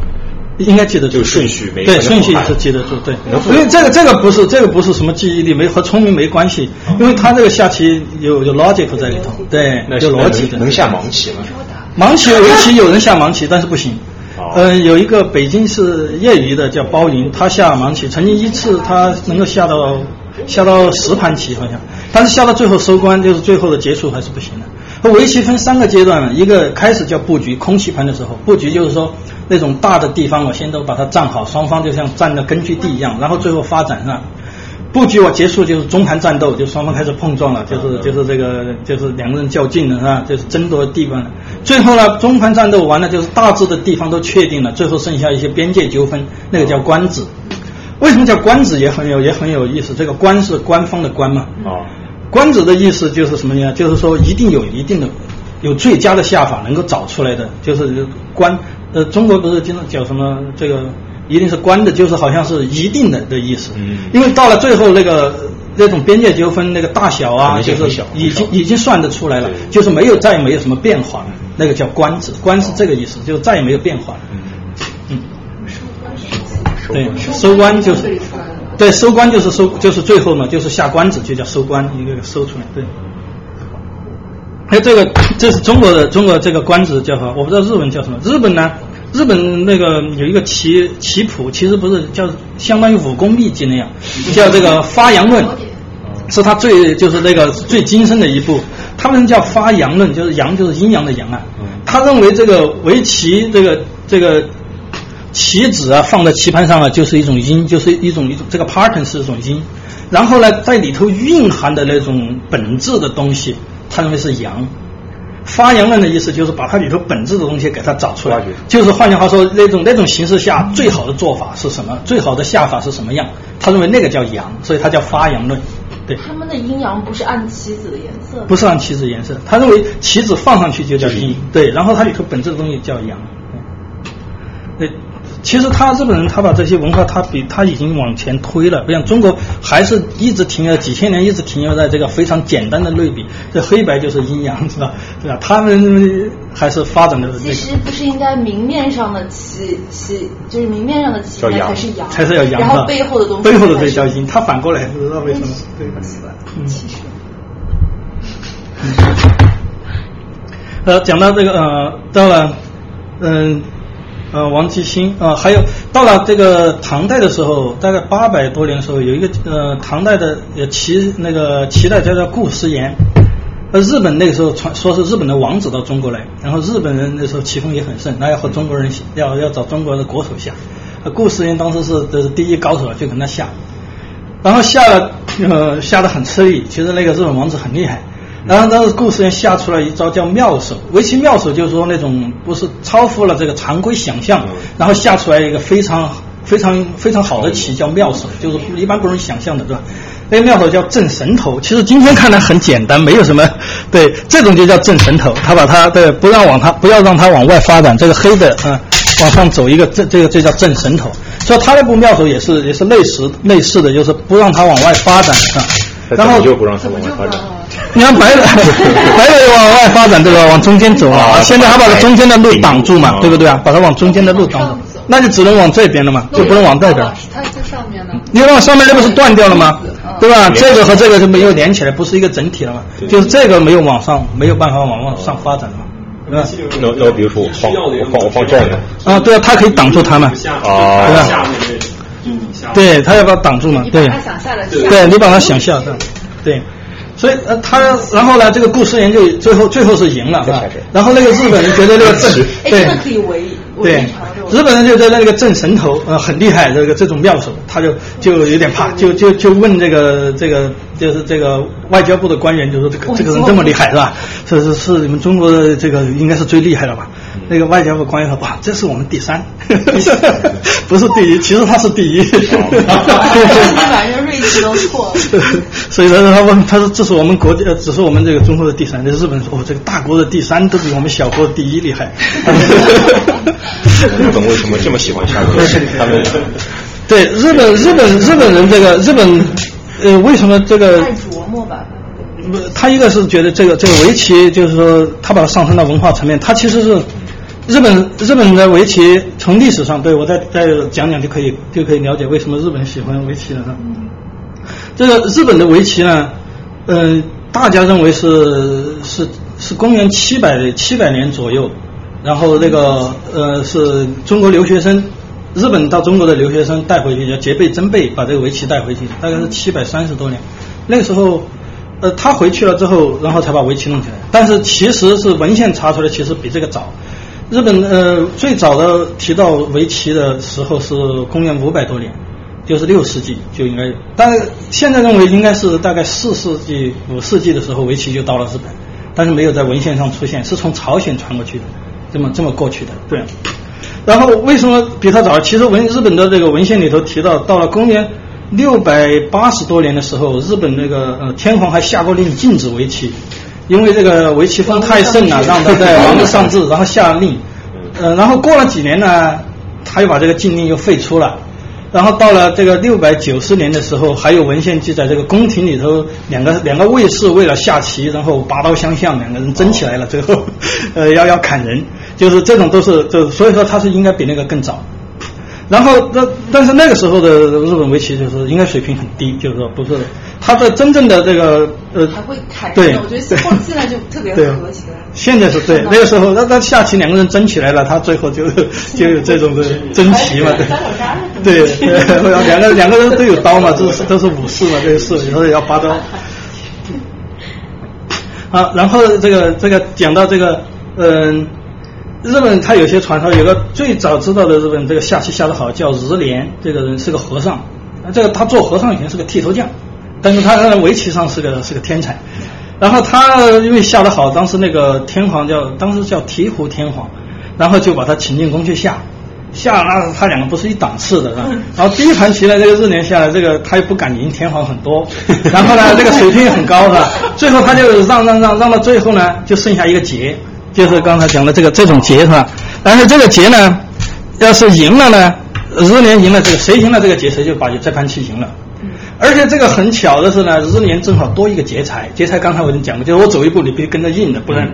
应该记得住，就是顺序没对顺序是记得住，对。因为这个这个不是这个不是什么记忆力，没和聪明没关系，因为他这个下棋有有 logic 在里头，对，有逻辑的。能下盲棋吗？盲棋围棋有人下盲棋，但是不行。嗯，有一个北京市业余的叫包云，他下盲棋，曾经一次他能够下到下到十盘棋好像，但是下到最后收官，就是最后的结束还是不行的。围棋分三个阶段，一个开始叫布局，空棋盘的时候，布局就是说那种大的地方我先都把它占好，双方就像占了根据地一样，然后最后发展上。布局我结束就是中盘战斗，就双方开始碰撞了，就是就是这个就是两个人较劲了是吧？就是争夺地方了。最后呢，中盘战斗完了，就是大致的地方都确定了，最后剩下一些边界纠纷，那个叫官子。为什么叫官子也很有也很有意思？这个官是官方的官嘛？啊，官子的意思就是什么呢？就是说一定有一定的有最佳的下法能够找出来的，就是官。呃，中国不是经常讲什么这个？一定是官的，就是好像是一定的的意思。嗯，因为到了最后那个那种边界纠纷那个大小啊，就是已经已经算得出来了，就是没有再也没有什么变化了，那个叫官子，官是这个意思，就再也没有变化了。嗯，对，收官就是对收官就是收就是最后呢，就是下官子就叫收官，一个个收出来。对，还有这个这是中国的中国这个官子叫什么？我不知道日文叫什么，日本呢？日本那个有一个棋棋谱，其实不是叫相当于武功秘籍那样，叫这个发扬论，是他最就是那个最精深的一部。他们叫发扬论，就是阳就是阴阳的阳啊。他认为这个围棋这个这个棋子啊放在棋盘上啊就是一种阴，就是一种一种这个 pattern 是一种阴，然后呢在里头蕴含的那种本质的东西，他认为是阳。发扬论的意思就是把它里头本质的东西给它找出来，就是换句话说，那种那种形式下最好的做法是什么？最好的下法是什么样？他认为那个叫阳，所以他叫发扬论。对，他们的阴阳不是按棋子的颜色，不是按棋子颜色，他认为棋子放上去就叫阴，对，然后它里头本质的东西叫阳。对。其实他日本人，他把这些文化，他比他已经往前推了，不像中国还是一直停留几千年，一直停留在这个非常简单的类比，这黑白就是阴阳，是吧？对吧？他们还是发展的。其实不是应该明面上的旗旗，就是明面上的旗才是阳，才是要阳，然后背后的东西背后的这叫阴，他反过来不知道为什么，对吧？嗯。呃，讲到这个呃，到了嗯。呃，呃王继兴啊，还有到了这个唐代的时候，大概八百多年的时候，有一个呃唐代的呃齐那个齐代叫顾时言，呃日本那个时候传说是日本的王子到中国来，然后日本人那时候棋风也很盛，那要和中国人要要找中国的国手下，顾时言当时是这是第一高手就跟他下，然后下了呃下的很吃力，其实那个日本王子很厉害。然后当时顾思言下出来一招叫妙手，围棋妙手就是说那种不是超乎了这个常规想象，然后下出来一个非常非常非常好的棋叫妙手，就是一般不容易想象的，对吧？那个妙手叫镇神头，其实今天看来很简单，没有什么，对，这种就叫镇神头，他把他的不让往他不要让他往外发展，这个黑的啊往上走一个这这个这叫镇神头，所以他那部妙手也是也是类似类似的就是不让它往外发展啊，然后就不让它往外发展。你看白的，白的往外发展，对吧？往中间走啊！现在还把它中间的路挡住嘛，对不对啊？把它往中间的路挡住，那就只能往这边了嘛，就不能往这边。它在上面呢。你往上面那不是断掉了吗？对吧？这个和这个就没有连起来，不是一个整体了嘛？就是这个没有往上，没有办法往往上发展了，对吧？那那比如说我放我放我放这儿呢？啊，对啊，它可以挡住它嘛？啊，对吧？对，它要把它挡住嘛？对，对你把它想下，对。所以呃，他然后呢，这个顾思言就最后最后是赢了，是吧？然后那个日本人觉得那个 正 对对，日本人就在那个正神头呃很厉害，这个这种妙手，他就就有点怕，就就就问这个这个就是这个外交部的官员，就说这个这个人这么厉害是吧？是是是你们中国的这个应该是最厉害的吧？那个外交部官员说哇，这是我们第三，不是第一，其实他是第一。你把这锐气都错了。所以他说他问他说这是我们国呃只是我们这个中国的第三，那日本人说哦这个大国的第三都比我们小国的第一厉害。日本为什么这么喜欢下围棋？他们对日本日本日本人这个日本呃为什么这个？太琢磨吧。不，他一个是觉得这个这个围棋就是说他把它上升到文化层面，他其实是。日本日本的围棋从历史上，对我再再讲讲就可以就可以了解为什么日本喜欢围棋了。这个日本的围棋呢，嗯，大家认为是是是公元七百七百年左右，然后那个呃是中国留学生，日本到中国的留学生带回去叫结备真备，把这个围棋带回去，大概是七百三十多年。那个时候，呃，他回去了之后，然后才把围棋弄起来。但是其实是文献查出来，其实比这个早。日本呃最早的提到围棋的时候是公元五百多年，就是六世纪就应该有，但是现在认为应该是大概四世纪五世纪的时候围棋就到了日本，但是没有在文献上出现，是从朝鲜传过去的，这么这么过去的，对。然后为什么比它早？其实文日本的这个文献里头提到，到了公元六百八十多年的时候，日本那个呃天皇还下过令禁止围棋。因为这个围棋风太盛了，让他在王位上至，然后下令，呃，然后过了几年呢，他又把这个禁令又废除了，然后到了这个六百九十年的时候，还有文献记载，这个宫廷里头两个两个卫士为了下棋，然后拔刀相向，两个人争起来了，最后呃要要砍人，就是这种都是，就所以说他是应该比那个更早。然后那但是那个时候的日本围棋就是应该水平很低，就是说不是。他的真正的这个呃，还会砍对，我觉得现现在就特别合起来。现在是对，那个时候那那下棋两个人争起来了，他最后就 就有这种的争棋嘛，对对，两个两个人都有刀嘛，都是都是武士嘛，这个是，以后要拔刀。啊，然后这个这个讲到这个嗯。日本他有些传说，有个最早知道的日本这个下棋下得好叫日莲，这个人是个和尚，这个他做和尚以前是个剃头匠，但是他在围棋上是个是个天才。然后他因为下得好，当时那个天皇叫当时叫醍醐天皇，然后就把他请进宫去下，下那他两个不是一档次的是吧，然后第一盘棋呢，这个日莲下来，这个他又不敢赢天皇很多，然后呢这个水平也很高是吧？最后他就让让让让到最后呢，就剩下一个劫。就是刚才讲的这个这种劫是吧？但是这个劫呢，要是赢了呢，日年赢了这个谁赢了这个劫，谁就把这盘棋赢了。而且这个很巧的是呢，日年正好多一个劫财，劫财刚才我已经讲过，就是我走一步你必须跟着应的，不然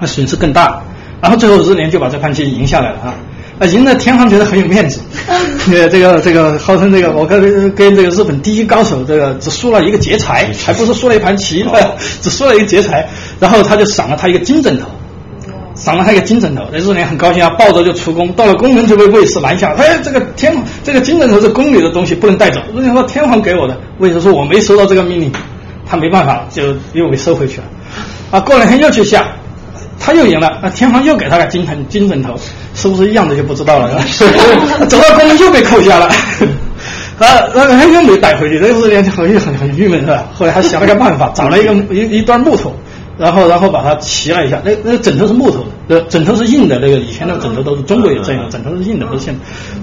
那损失更大。然后最后日年就把这盘棋赢下来了啊！啊，赢了天皇觉得很有面子，呃，这个这个号称这个我跟跟这个日本第一高手这个只输了一个劫财，还不是输了一盘棋，只输了一个劫财，然后他就赏了他一个金枕头。赏了他一个金枕头，那日莲很高兴啊，抱着就出宫，到了宫门就被卫士拦下。哎，这个天，这个金枕头是宫里的东西，不能带走。日莲说天皇给我的，卫士说我没收到这个命令，他没办法，就又给收回去了。啊，过两天又去下，他又赢了，那天皇又给他个金枕金枕头，是不是一样的就不知道了。走到宫门又被扣下了，啊，那个他又没带回去，那个日莲就很很很郁闷是吧？后来他想了个办法，找了一个一一段木头。然后，然后把它骑了一下，那那枕头是木头的，枕头是硬的，那个以前的枕头都是中国也这样，枕头是硬的，不是现。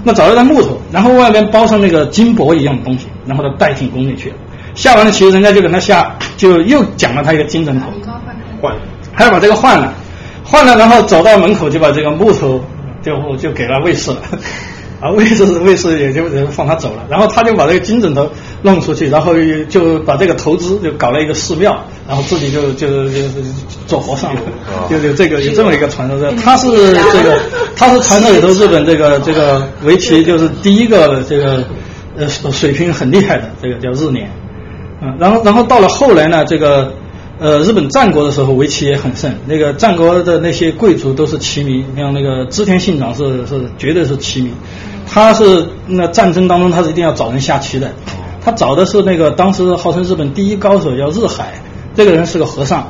那找了块木头，然后外面包上那个金箔一样的东西，然后他带进宫里去。下完了棋，人家就给他下，就又讲了他一个金枕头，换，还要把这个换了，换了，然后走到门口就把这个木头就就给了卫士了。啊，卫士卫士也就放他走了，然后他就把这个金枕头弄出去，然后就把这个投资就搞了一个寺庙，然后自己就就就做和尚了，就有这个有这么一个传说。他是这个他是传说里头日本这个这个围棋就是第一个这个呃水平很厉害的这个叫日年，嗯，然后然后到了后来呢，这个呃日本战国的时候围棋也很盛，那个战国的那些贵族都是棋迷，像那个织田信长是是绝对是棋迷。他是那战争当中，他是一定要找人下棋的。他找的是那个当时号称日本第一高手，叫日海。这个人是个和尚。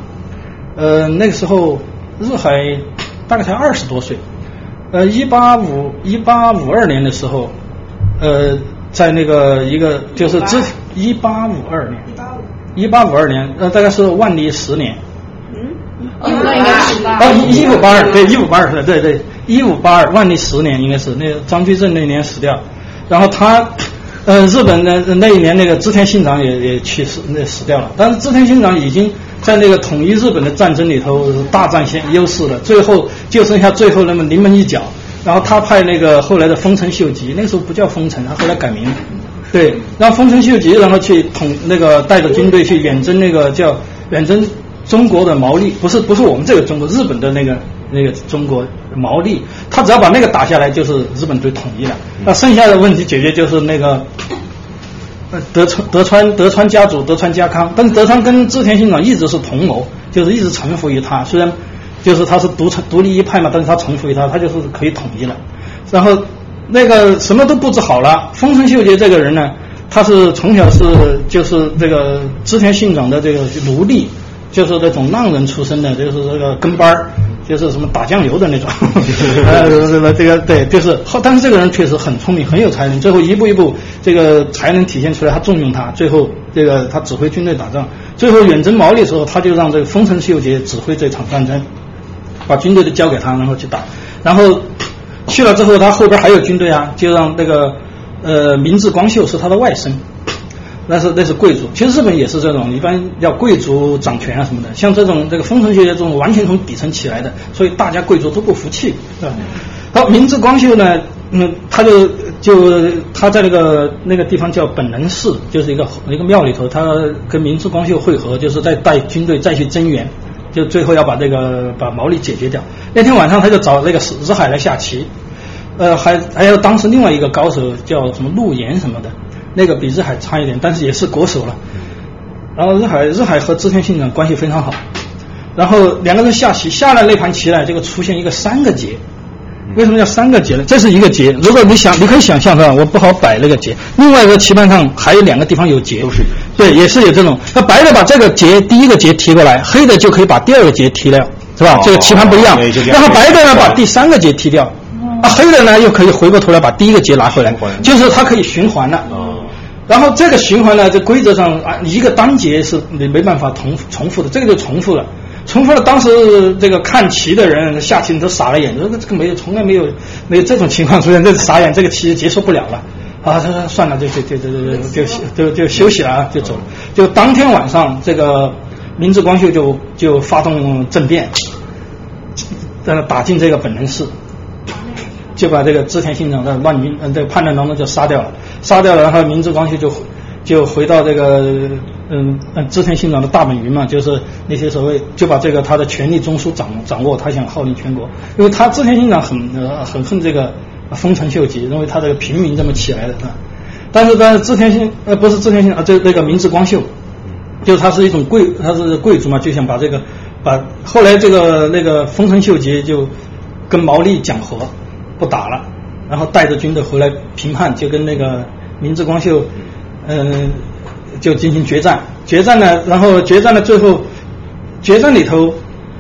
呃，那个时候日海大概才二十多岁。呃，一八五一八五二年的时候，呃，在那个一个就是之一八五二年，一八五二年，呃，大概是万历十年。嗯，一五八。哦，一五八二，对，一五八二是，对对。一五八二万历十年应该是那张居正那年死掉，然后他呃日本的那一年那个织田信长也也去世那死掉了，但是织田信长已经在那个统一日本的战争里头大占先优势了，最后就剩下最后那么临门一脚，然后他派那个后来的丰臣秀吉，那时候不叫丰臣，他后来改名，对，让丰臣秀吉然后去统那个带着军队去远征那个叫远征中国的毛利，不是不是我们这个中国日本的那个。那个中国毛利，他只要把那个打下来，就是日本队统一了。那剩下的问题解决就是那个德川德川德川家族德川家康，但是德川跟织田信长一直是同谋，就是一直臣服于他。虽然就是他是独成独立一派嘛，但是他臣服于他，他就是可以统一了。然后那个什么都布置好了，丰臣秀吉这个人呢，他是从小是就是这个织田信长的这个奴隶，就是那种浪人出身的，就是这个跟班儿。就是什么打酱油的那种，呃，这个这个对，就是后，但是这个人确实很聪明，很有才能，最后一步一步这个才能体现出来，他重用他，最后这个他指挥军队打仗，最后远征毛利的时候，他就让这个丰臣秀吉指挥这场战争，把军队都交给他，然后去打，然后去了之后，他后边还有军队啊，就让那个呃明治光秀是他的外甥。那是那是贵族，其实日本也是这种，一般要贵族掌权啊什么的。像这种这个丰臣秀吉这种完全从底层起来的，所以大家贵族都不服气，是吧？好，明治光秀呢，嗯，他就就他在那个那个地方叫本能寺，就是一个一个庙里头，他跟明治光秀会合，就是在带军队再去增援，就最后要把这个把毛利解决掉。那天晚上他就找那个日海来下棋，呃，还还有当时另外一个高手叫什么陆岩什么的。那个比日海差一点，但是也是国手了。然后日海日海和织田信长关系非常好。然后两个人下棋，下了那盘棋呢，这个出现一个三个劫。为什么叫三个结呢？这是一个结，如果你想，你可以想象是吧？我不好摆那个结。另外一个棋盘上还有两个地方有结，都是对，也是有这种。那白的把这个结第一个结提过来，黑的就可以把第二个结提掉，是吧？这个棋盘不一样。然后白的呢把第三个结提掉，啊，黑的呢又可以回过头来把第一个结拿回来，就是它可以循环了。然后这个循环呢，在规则上啊，一个单节是你没办法重重复的，这个就重复了，重复了。当时这个看棋的人下棋都傻了眼，说这个没有，从来没有没有这种情况出现，这傻眼，这个棋结束不了了。啊，他说算了，就就就就就就就就休息了，就走。就当天晚上，这个明治光秀就就发动政变，呃，打进这个本能寺。就把这个织田信长的乱军，嗯，这个叛乱当中就杀掉了，杀掉了，然后明治光秀就就回到这个嗯嗯织田信长的大本营嘛，就是那些所谓就把这个他的权力中枢掌掌握，他想号令全国，因为他织田信长很呃很恨这个丰臣秀吉，认为他这个平民这么起来的啊？但是但是织田信呃不是织田信长，就那个明治光秀，就他是一种贵他是贵族嘛，就想把这个把后来这个那个丰臣秀吉就跟毛利讲和，不打了，然后带着军队回来平叛，就跟那个明治光秀。嗯，就进行决战。决战呢，然后决战的最后，决战里头，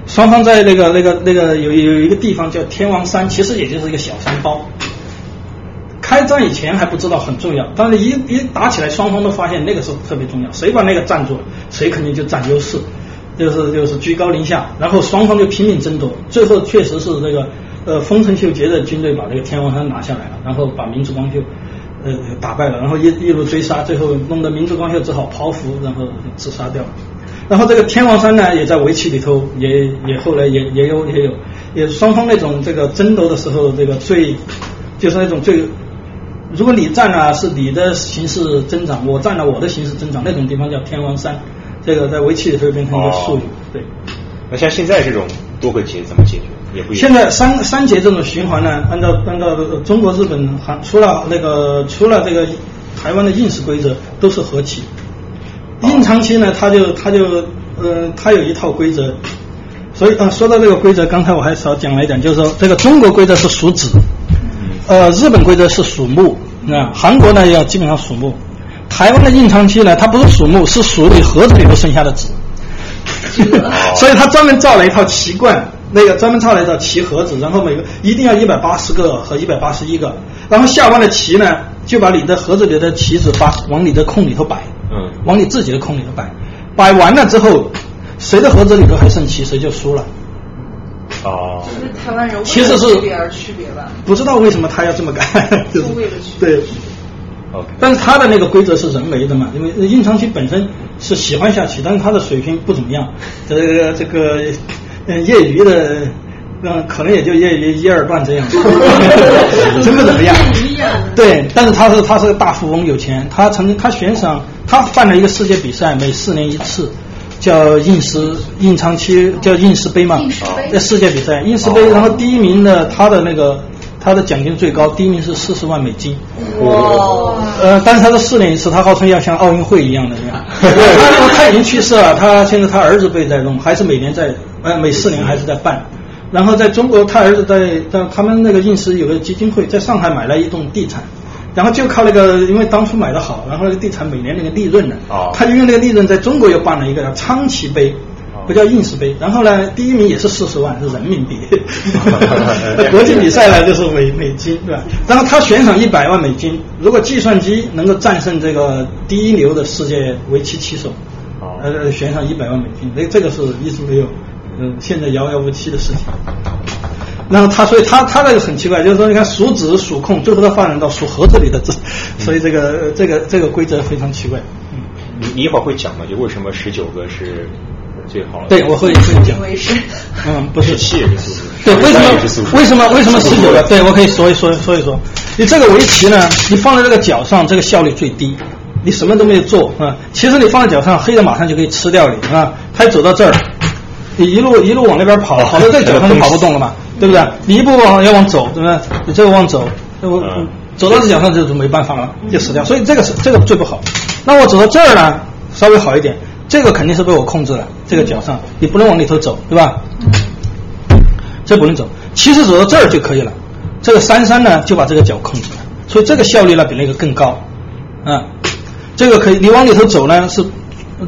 双方在那个那个那个有有一个地方叫天王山，其实也就是一个小山包。开战以前还不知道很重要，但是一一打起来，双方都发现那个时候特别重要。谁把那个占住了，谁肯定就占优势，就是就是居高临下。然后双方就拼命争夺，最后确实是那个呃丰臣秀吉的军队把这个天王山拿下来了，然后把明治光秀。呃，打败了，然后一一路追杀，最后弄得明治光秀只好剖腹，然后自杀掉。然后这个天王山呢，也在围棋里头，也也后来也也有也有，也双方那种这个争夺的时候，这个最就是那种最，如果你占了是你的形势增长，我占了我的形势增长，那种地方叫天王山，这个在围棋里头变成一个术语。对。那像现在这种多个节怎么解决？现在三三节这种循环呢，按照按照中国、日本、韩，除了那个除了这个台湾的应试规则都是和棋，印长期呢，它就它就呃它有一套规则，所以啊说到这个规则，刚才我还少讲了一点，就是说这个中国规则是属子，呃日本规则是属木，啊韩国呢要基本上属木，台湾的印长期呢它不是属木，是属你盒子里头剩下的子，所以他专门造了一套奇罐。那个专门造了一套棋盒子，然后每个一定要一百八十个和一百八十一个，然后下完的棋呢，就把你的盒子里的棋子把往你的空里头摆，嗯，往你自己的空里头摆，摆完了之后，谁的盒子里头还剩棋，谁就输了。哦，就是台湾人其实是区别而区别吧？不知道为什么他要这么干，就是为了区对。OK，但是他的那个规则是人为的嘛，因为印长期本身是喜欢下棋，但是他的水平不怎么样，这个这个。嗯，业余的，嗯，可能也就业余一二段这样，真不怎么样。对，但是他是他是个大富翁，有钱。他曾经他悬赏，他办了一个世界比赛，每四年一次，叫印石印长期叫印石杯嘛，在世界比赛印石杯，然后第一名的他的那个他的奖金最高，第一名是四十万美金。哇！呃，但是他是四年一次，他号称要像奥运会一样的这样。他他已经去世了，他现在他儿子辈在弄，还是每年在。呃，每四年还是在办，然后在中国，他儿子在在他们那个应试有个基金会，在上海买了一栋地产，然后就靠那个，因为当初买的好，然后那个地产每年那个利润呢，他就用那个利润在中国又办了一个叫昌奇杯，不叫应试杯，然后呢，第一名也是四十万，是人民币，国际比赛呢就是美美金，对吧？然后他悬赏一百万美金，如果计算机能够战胜这个第一流的世界围棋棋手，呃，悬赏一百万美金，那这个是一直没有。嗯，现在遥遥无期的事情。然后他，所以他他那个很奇怪，就是说，你看数子数控，最后他发展到数盒子里的字，所以这个这个这个规则非常奇怪。嗯，你你一会儿会讲吗？就为什么十九个是最好的？对，我会会讲。嗯，不是七也是。对，为什么为什么为什么十九个？对我可以说一说说一说。你这个围棋呢，你放在这个角上，这个效率最低，你什么都没有做啊。其实你放在角上，黑的马上就可以吃掉你啊。他走到这儿。你一路一路往那边跑，跑到这脚上就跑不动了嘛，对不对？你一步往要往走，对不对？你这个往走，我走到这脚上就没办法了，就死掉。所以这个是这个最不好。那我走到这儿呢，稍微好一点。这个肯定是被我控制了，这个脚上你不能往里头走，对吧？这不能走。其实走到这儿就可以了。这个三三呢就把这个脚控制了，所以这个效率呢比那个更高，啊，这个可以你往里头走呢是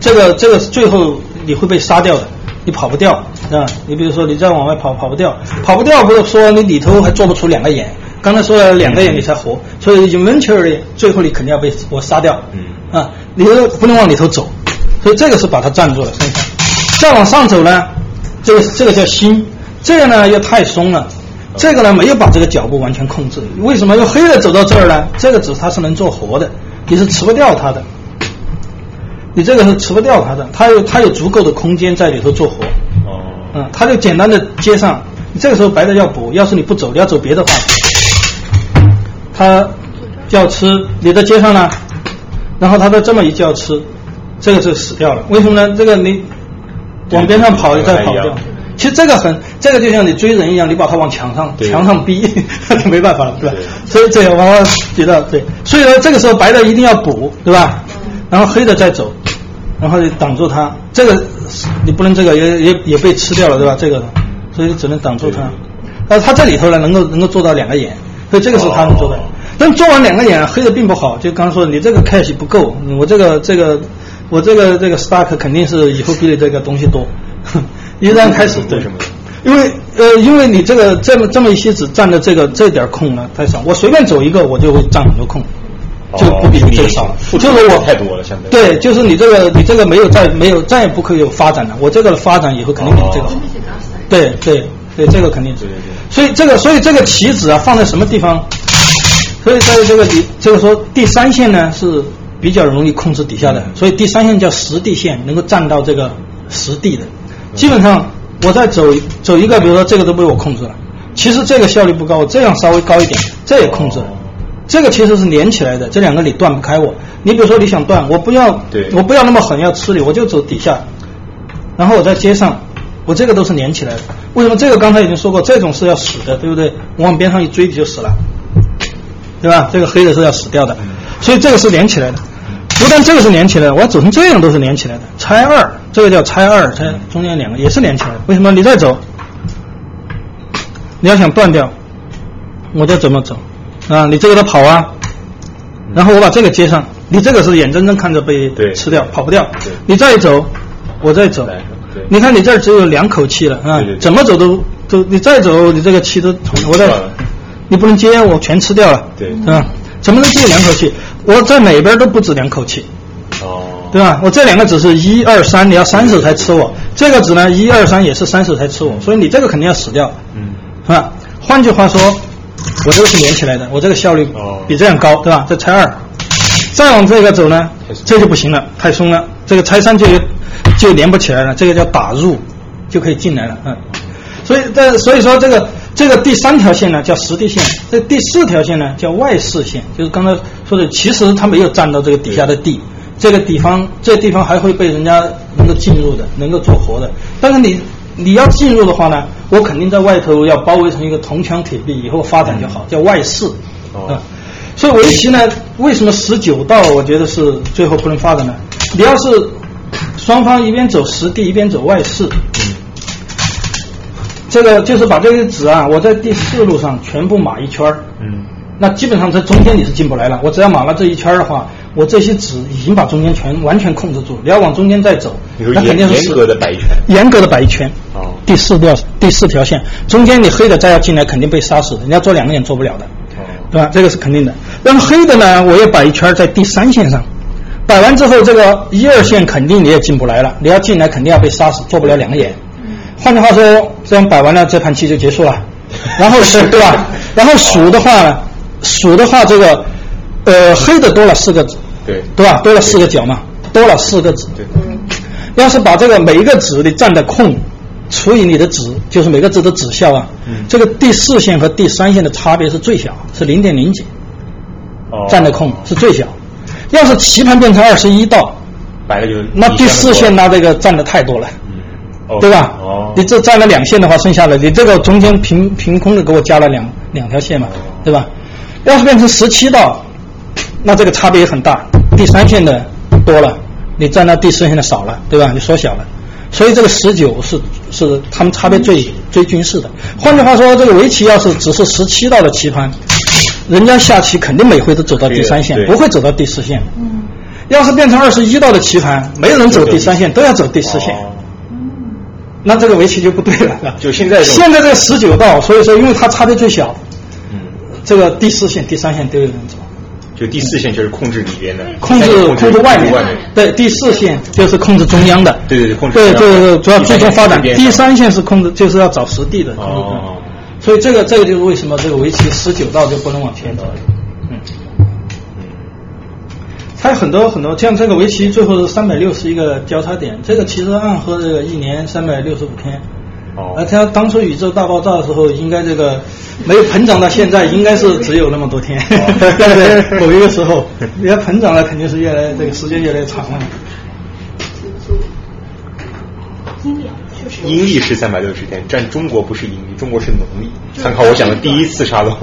这个这个最后你会被杀掉的，你跑不掉啊。你比如说你再往外跑跑不掉，跑不掉不是说你里头还做不出两个眼，刚才说了两个眼你才活，所以 eventually 最后你肯定要被我杀掉，啊，你不能往里头走，所以这个是把它占住了身上。再往上走呢，这个这个叫心，这个呢又太松了，这个呢没有把这个脚步完全控制。为什么用黑的走到这儿呢？这个纸它是能做活的，你是吃不掉它的，你这个是吃不掉它的，它有它有足够的空间在里头做活。哦，嗯，它就简单的接上，这个时候白的要补，要是你不走，你要走别的话，它就要吃你在接上呢，然后它再这么一叫吃，这个就死掉了。为什么呢？这个你。往边上跑，再跑掉。其实这个很，这个就像你追人一样，你把它往墙上墙上逼，那 就没办法了，对吧？所以这样往往逼到对。所以说这个时候白的一定要补，对吧？然后黑的再走，然后挡住它。这个你不能这个也也也被吃掉了，对吧？这个，所以只能挡住它。但是它这里头呢，能够能够做到两个眼，所以这个是他能做的。但做完两个眼，黑的并不好。就刚刚说你这个 cash 不够，我这个这个。我这个这个 stack 肯定是以后比你这个东西多，一旦开始对什么？因为呃，因为你这个这么这么一些只占的这个这点空呢太少，我随便走一个我就会占很多空，就不比你这个少了。就是我太多了，相对对，就是你这个你这个没有再没有再也不可以有发展了。我这个的发展以后肯定比这个好。对对对，这个肯定是。所以这个所以这个棋子啊放在什么地方？所以在这个你这个说第三线呢是。比较容易控制底下的，所以第三线叫实地线，能够站到这个实地的。基本上我再走走一个，比如说这个都被我控制了。其实这个效率不高，这样稍微高一点，这也控制了。这个其实是连起来的，这两个你断不开我。你比如说你想断，我不要，我不要那么狠要吃你，我就走底下，然后我在街上，我这个都是连起来的。为什么这个刚才已经说过，这种是要死的，对不对？我往边上一追你就死了，对吧？这个黑的是要死掉的。所以这个是连起来的，不但这个是连起来的，我要走成这样都是连起来的。拆二，这个叫拆二，拆中间两个也是连起来的。为什么？你再走，你要想断掉，我就怎么走啊？你这个得跑啊，然后我把这个接上，你这个是眼睁睁看着被吃掉，跑不掉。你再走，我再走，你看你这儿只有两口气了啊，怎么走都都，你再走，你这个气都我再，你不能接，我全吃掉了，对，吧？怎么能接两口气？我在哪边都不止两口气，哦，对吧？我这两个只是一二三，你要三手才吃我。这个子呢，一二三也是三手才吃我，所以你这个肯定要死掉，嗯，是吧？换句话说，我这个是连起来的，我这个效率比这样高，对吧？这拆二，再往这个走呢，这就不行了，太松了。这个拆三就就连不起来了，这个叫打入，就可以进来了，嗯。所以这所以说这个。这个第三条线呢叫实地线，这第四条线呢叫外视线，就是刚才说的，其实它没有占到这个底下的地，这个地方这地方还会被人家能够进入的，能够做活的。但是你你要进入的话呢，我肯定在外头要包围成一个铜墙铁壁，以后发展就好，叫外视啊。所以围棋呢，为什么十九道我觉得是最后不能发展呢？你要是双方一边走实地，一边走外视。这个就是把这些纸啊，我在第四路上全部码一圈儿。嗯。那基本上在中间你是进不来了。我只要码了这一圈儿的话，我这些纸已经把中间全完全控制住。你要往中间再走，那肯定是严格的摆一圈。严格的摆一圈。哦。第四条第四条线，中间你黑的再要进来，肯定被杀死。人家做两个眼做不了的。哦。对吧？这个是肯定的。那么黑的呢，我也摆一圈在第三线上。摆完之后，这个一二线肯定你也进不来了。你要进来，肯定要被杀死，做不了两个眼。换句话说，这样摆完了，这盘棋就结束了。然后是，对吧？然后数的话，数的话，这个呃，黑的多了四个子，对，对吧？多了四个角嘛，多了四个子。对。要是把这个每一个子你占的空除以你的子，就是每个子的子效啊。嗯。这个第四线和第三线的差别是最小，是零点零几。哦。占的空是最小。要是棋盘变成二十一道，摆了就那第四线那这个占的太多了。对吧？哦，你这占了两线的话，剩下的你这个中间凭凭空的给我加了两两条线嘛，对吧？要是变成十七道，那这个差别也很大。第三线的多了，你占到第四线的少了，对吧？你缩小了，所以这个十九是是他们差别最最均势的。换句话说，这个围棋要是只是十七道的棋盘，人家下棋肯定每回都走到第三线，不会走到第四线。嗯。要是变成二十一道的棋盘，没人走第三线，都要走第四线。那这个围棋就不对了。就现在。现在这十九道，所以说因为它差别最小，嗯，这个第四线、第三线都有人走。就第四线就是控制里边的，控制控制外面，对，第四线就是控制中央的，对对对，控制对对对，主要最终发展。第三线是控制，就是要找实地的。哦，所以这个这个就是为什么这个围棋十九道就不能往前走。嗯嗯，它有很多很多，像这个围棋最后是三百六十一个交叉点，这个其实暗合这个一年三百六十五天。哦，而它当初宇宙大爆炸的时候，应该这个。没有膨胀到现在，应该是只有那么多天。对某一个时候，你要膨胀了，肯定是越来这个时间越来越长了。阴历是三百六十天，占中国不是阴历，中国是农历。参考我讲的第一次沙龙，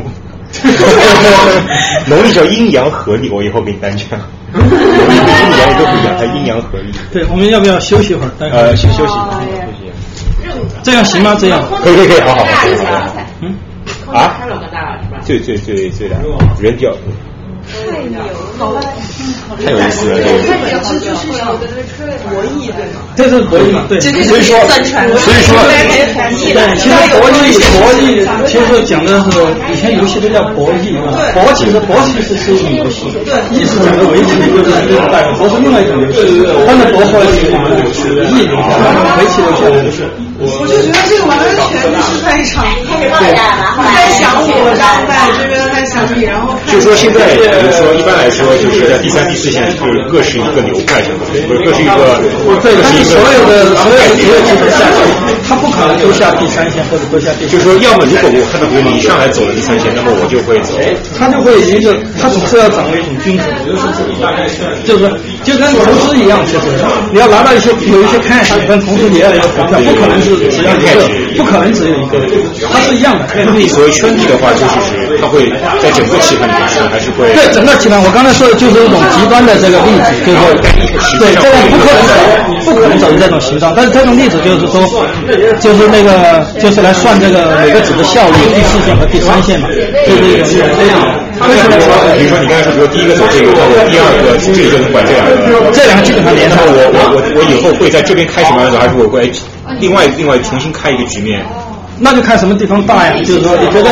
农历叫阴阳合历，我以后给你单讲。农历阴阳都不一样，它阴阳合历。对，我们要不要休息一会儿？呃，休休息。这样行吗？这样可以可以可以，好好好。嗯。啊，最最最最的，人叫太牛了，太有意思了，这个。这就是博弈对吗？这是博弈嘛？对，所以说，所以说，对，其实博弈博弈，其实讲的是以前游戏都叫博弈嘛。博其实博其实是一种游戏，对，意思讲的围棋就是这种代表，博是另外一种游戏。但是博后来就玩弈游戏，围棋游戏。我就觉得这个完全就是在一场对，在想我，然后在这边在想你，然后就说现在，比如说一般来说，就是在第三、第四线就是各是一个流派，是吧？不是各是一个，对，是所有的所有的职业棋手下去，他不可能都下第三线或者都下第。就是说，要么如果我看到比如你一上来走了第三线，那么我就会走。他就会一个，他总是要掌握一种均衡，就是就就跟投资一样，其实你要拿到一些有一些看法，但同时你要有股票，不可能是只要一个。不可能只有一个，它是一样的。所谓圈地的话，就是它会在整个棋盘里面是还是会？对整个棋盘，我刚才说的就是一种极端的这个例子，就是对这个不可能走，不可能走这种形状。但是这种例子就是说，就是那个就是来算这个每个子的效率，第四线和第三线嘛，就是这样。为什么说？比如说你刚才说，比如第一个走这个，第二个这个就能管这两个，这两个基本上连上。我我我我以后会在这边开什么样子，还是我会？另外，另外重新开一个局面，那就看什么地方大呀。就是说，你觉得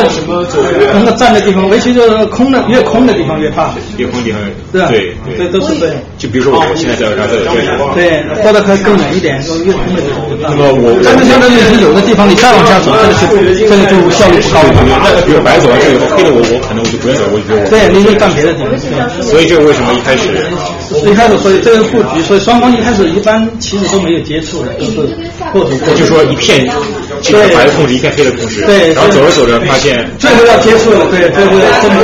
能够占的地方，围棋就是空的，越空的地方越大。越空地方，对对对，都是这样。就比如说，我现在在这这这对，或者可以更远一点，越空的地方。那么我，但是相当于是有的地方你再往下走，这个是这个就效率不高。那比如白走完这以后，黑的我我可能我就不用走，我就对，你就干别的地方。所以这个为什么一开始？一开始所以这个布局，所以双方一开始一般其实都没有接触的，都是过渡。就说一片，对白的控制，一片黑的控制，对，然后走着走着发现，最后要接触的，对，最后真的。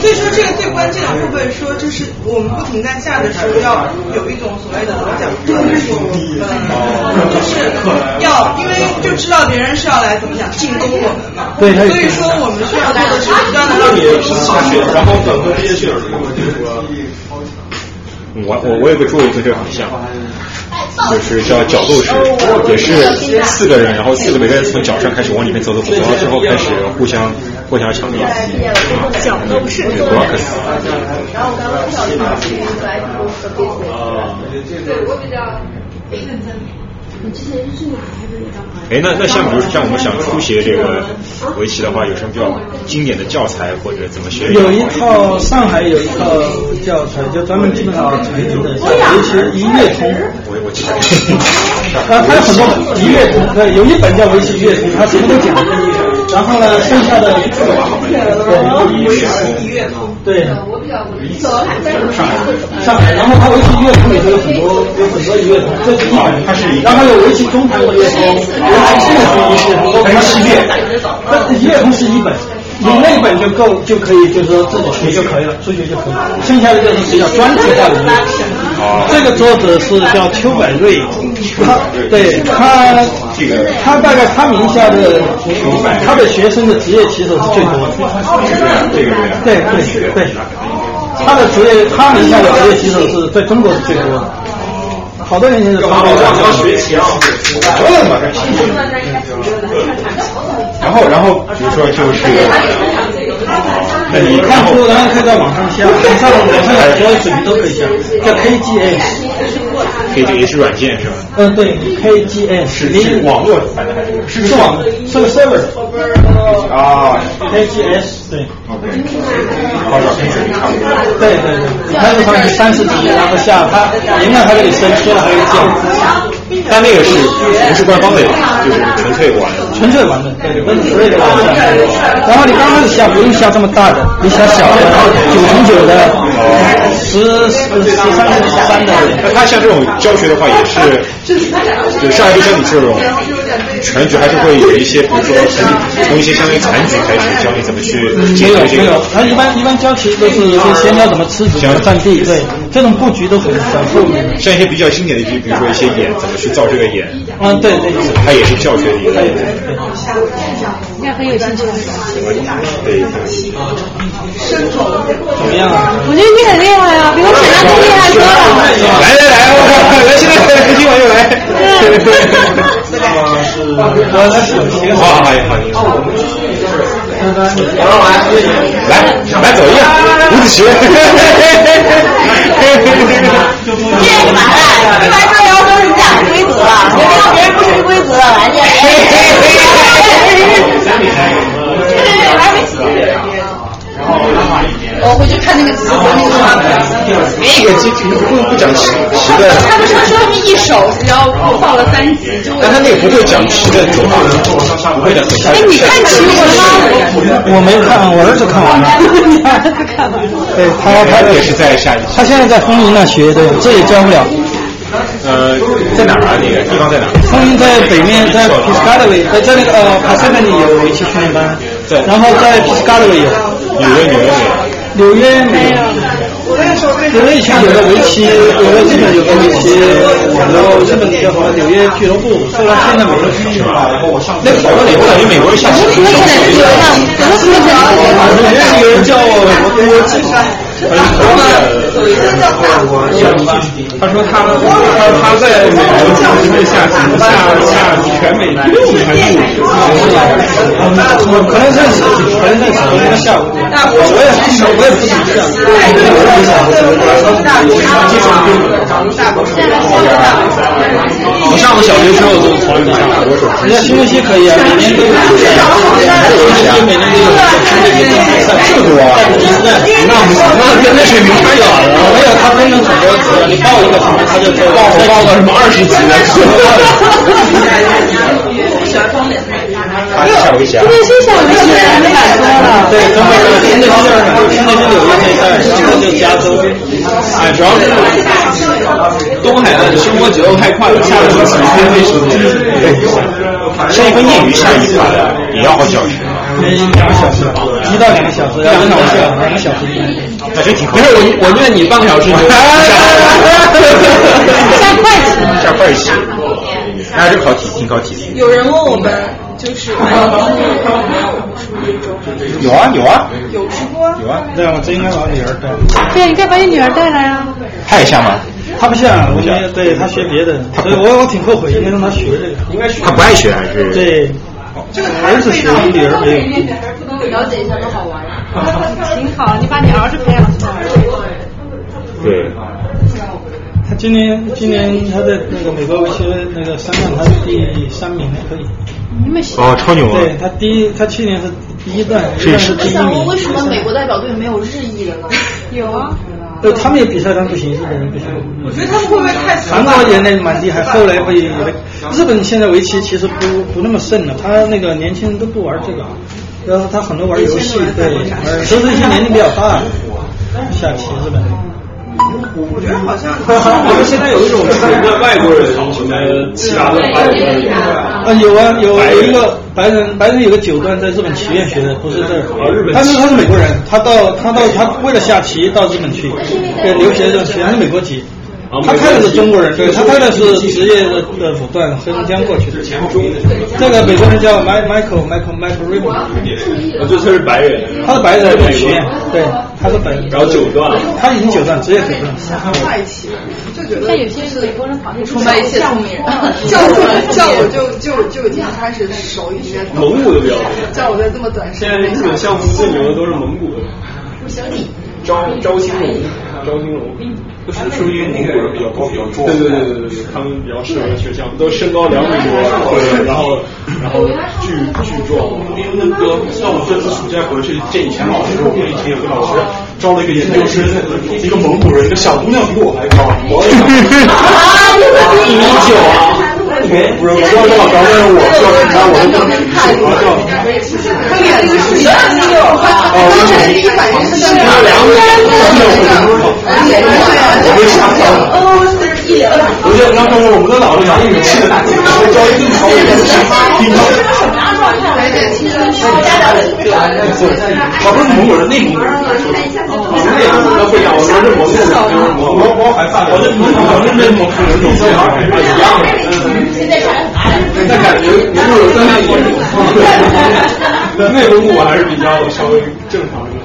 所以说，这个最关键的部分，说就是我们不停在下的时候，要有一种所谓的怎么讲，就是要因为就知道别人是要来怎么讲进攻我们嘛，对，所以说我们需要做的是不断的让你下去，然后等和这些选手，我我我有个桌游跟这个很像。就是叫角斗士，也是四个人，然后四个每个人从脚上开始往里面走走走，走到最后开始互相互相抢点。角斗士。对，博克斯。然哎，那那像比如像我们想初学这个围棋的话，有什么比较经典的教材或者怎么学？有一套上海有一套教材，就专门基本上锤子的，围棋一乐通。我我记得。啊，它有很多一乐通，对，有一本叫围棋一乐通，它什么都讲。然后呢，剩下的对一跃通。对，我比较上海，上海，然后他围棋一跃通里头有很多有很多一跃通，这是一本，他是然后有围棋中盘一跃通，围棋数学一跃通，还是系列，这一跃通是一本，你那本就够就可以，就是说自己学就可以了，初学就可以了，剩下的就是比较专题化的。这个作者是叫邱百瑞，他对他他大概他名下的他的学生的职业棋手是最多的，对对对，他的职业他名下的职业棋手是在中国是最多的。好多年前是干嘛老要学棋啊？折腾嘛，然后，然后比如说就是，你看书，然后可以在网上下，你上网上有所有水平都可以下，叫 KGS。KGS 软件是吧？嗯，对，KGS 是是网络版的还是？是是网是个 server 啊，KGS 对。考跟水平差不多。对对对，它是上去三十级，然后下它赢了它给你升，输了还给你降。但那个是不是官方的，就是纯粹玩的。纯粹玩的，对，跟 free 的玩下。然后你刚开始下不用下这么大的，你下小的，九乘九的，十十十三乘十三的。那他像这种教学的话，也是，就上来就教你这种全局，还是会有一些，比如说从从一些相当于残局开始教你怎么去解决这个。没有，他一般一般教其实都是先教怎么吃子、怎么占地，对，这种布局都很很后面的。像一些比较经典的一些，比如说一些眼怎么去造这个眼。嗯，对对，它也是教学的一个。应该很有兴趣。对。深种怎么样啊？我觉得你很厉害啊，比我想象中厉害多了。来来来，我来，现在今晚又来。是，我来，好好好，好。来来走一个吴子学。这是嘛呢？一般说要都是讲规则，你让别人不识规则，完全。我回去看那个棋子，那个画面。那个棋不不讲棋棋的。他不是说他们一手只要报了三集就。但他那个不会讲棋的不会的。哎，你看棋了吗？我没看，我儿子看完了。你儿子看完了？对他，他也是在下一。他现在在风云那学，对，这也教不了。呃，在哪儿啊？那个地方在哪儿？风云在北面，在 Piscataway，在在那个呃 Pasadena 有围棋训练班，对，然后在 Piscataway 有。纽约，纽约。纽约没有。纽约以前有个围棋，有个日本有个围棋，然后日本叫什么纽约俱乐部，后来现在没了。那个好多年，我感觉美国人下棋。什么什么现在有什么什么现在有人叫我我记他说他他他在美国就是下下下全美全部。可能认识，可能认识，可能下午。我也是，我也不想下。我上了小学之后就从来没上过手。人家新东西可以啊，每年都有。每年都有新的一个比赛，这么多啊！那不行，那跟那水平太远了。没有，他分成很多级，你报一个什么，他就报我报个什么二十级的。他下围棋啊？那些下围棋人蛮多了。对，中国的新的新二场，新的新纽约那一带，然后就加州。哎，主要是。东海岸生活节奏太快了，下围棋太费时间。像一个业余下一盘也要好几小时。两个小时，一到两个小时，两个小时，两个小时。那真挺不是。我，我觉得你半个小时就下快棋，下快棋，那还是考体，挺考体力。有人问我们，就是 有啊有啊，有直播，有啊。对，我真应该把女儿带。对，你该把你女儿带来啊。他也下吗？他不像，我觉得对他学别的，所以我我挺后悔，应该让他学这个。应该学。他不爱学还是？对。这个儿子学，女儿没有。了解一下多好玩啊！挺好，你把你儿子培养出来。对。他今年今年他在那个美国围棋那个三段，他是第三名，还可以。你们哦，超牛啊！对他第一，他去年是第一段，是是第一名。为什么美国代表队没有日裔的呢？有啊。对，他们也比赛，但不行，日本人不行。我觉得他们会不会太韩国也那蛮厉害，后来不也？日本现在围棋其实不不那么盛了，他那个年轻人都不玩这个，然后他很多玩游戏，对，都是一些年龄比较大的下棋，日本。我觉得好像我们现在有一种纯的外国人什么其他的白人啊，有啊，有有一个白人，白人有个九段在日本棋院学的，不是这儿，但是他是美国人，他到他到他为了下棋到日本去，对留学的学，他是美国籍。他派的是中国人，对他派的是职业的的武断黑龙江过去的。这个美国人叫 Michael Michael Michael r i b b o n 我觉得他是白人，他是白人的学院，对，他是白人。然后九段，他已经九段，职业九段。在一起，就觉得但有些美国人好像崇拜一切聪明人，叫我叫我就就就已经开始手一些蒙古的比较多。叫我在这么短时间内在日本项目最牛的都是蒙古的，招招兴龙，招兴龙。是是不是因为蒙古人比较高比较壮？对对对对对对，他们比较适合学项目，都身高两米多，对，然后然后巨巨壮。因为那个像我这次暑假回去见以前老师，我们以前有个老师招了一个研究生，一个蒙古人，一个小姑娘比我还高，我一米九啊。不是，我要这么高，但是我需要看他，我就不能看，我要他脸是一米六，哦，当时第一反应是那个两米，我没想到了。我觉得刚才我们的老师杨一米七的大姐，我教一超越的顶高。我不是蒙古人，内蒙古人。内蒙古人不一样，我说是蒙古人，我我我还怕，我这蒙古我是内蒙古人，懂小孩一样的。那感觉蒙古人更加严重，内蒙古还是比较稍微正常一点。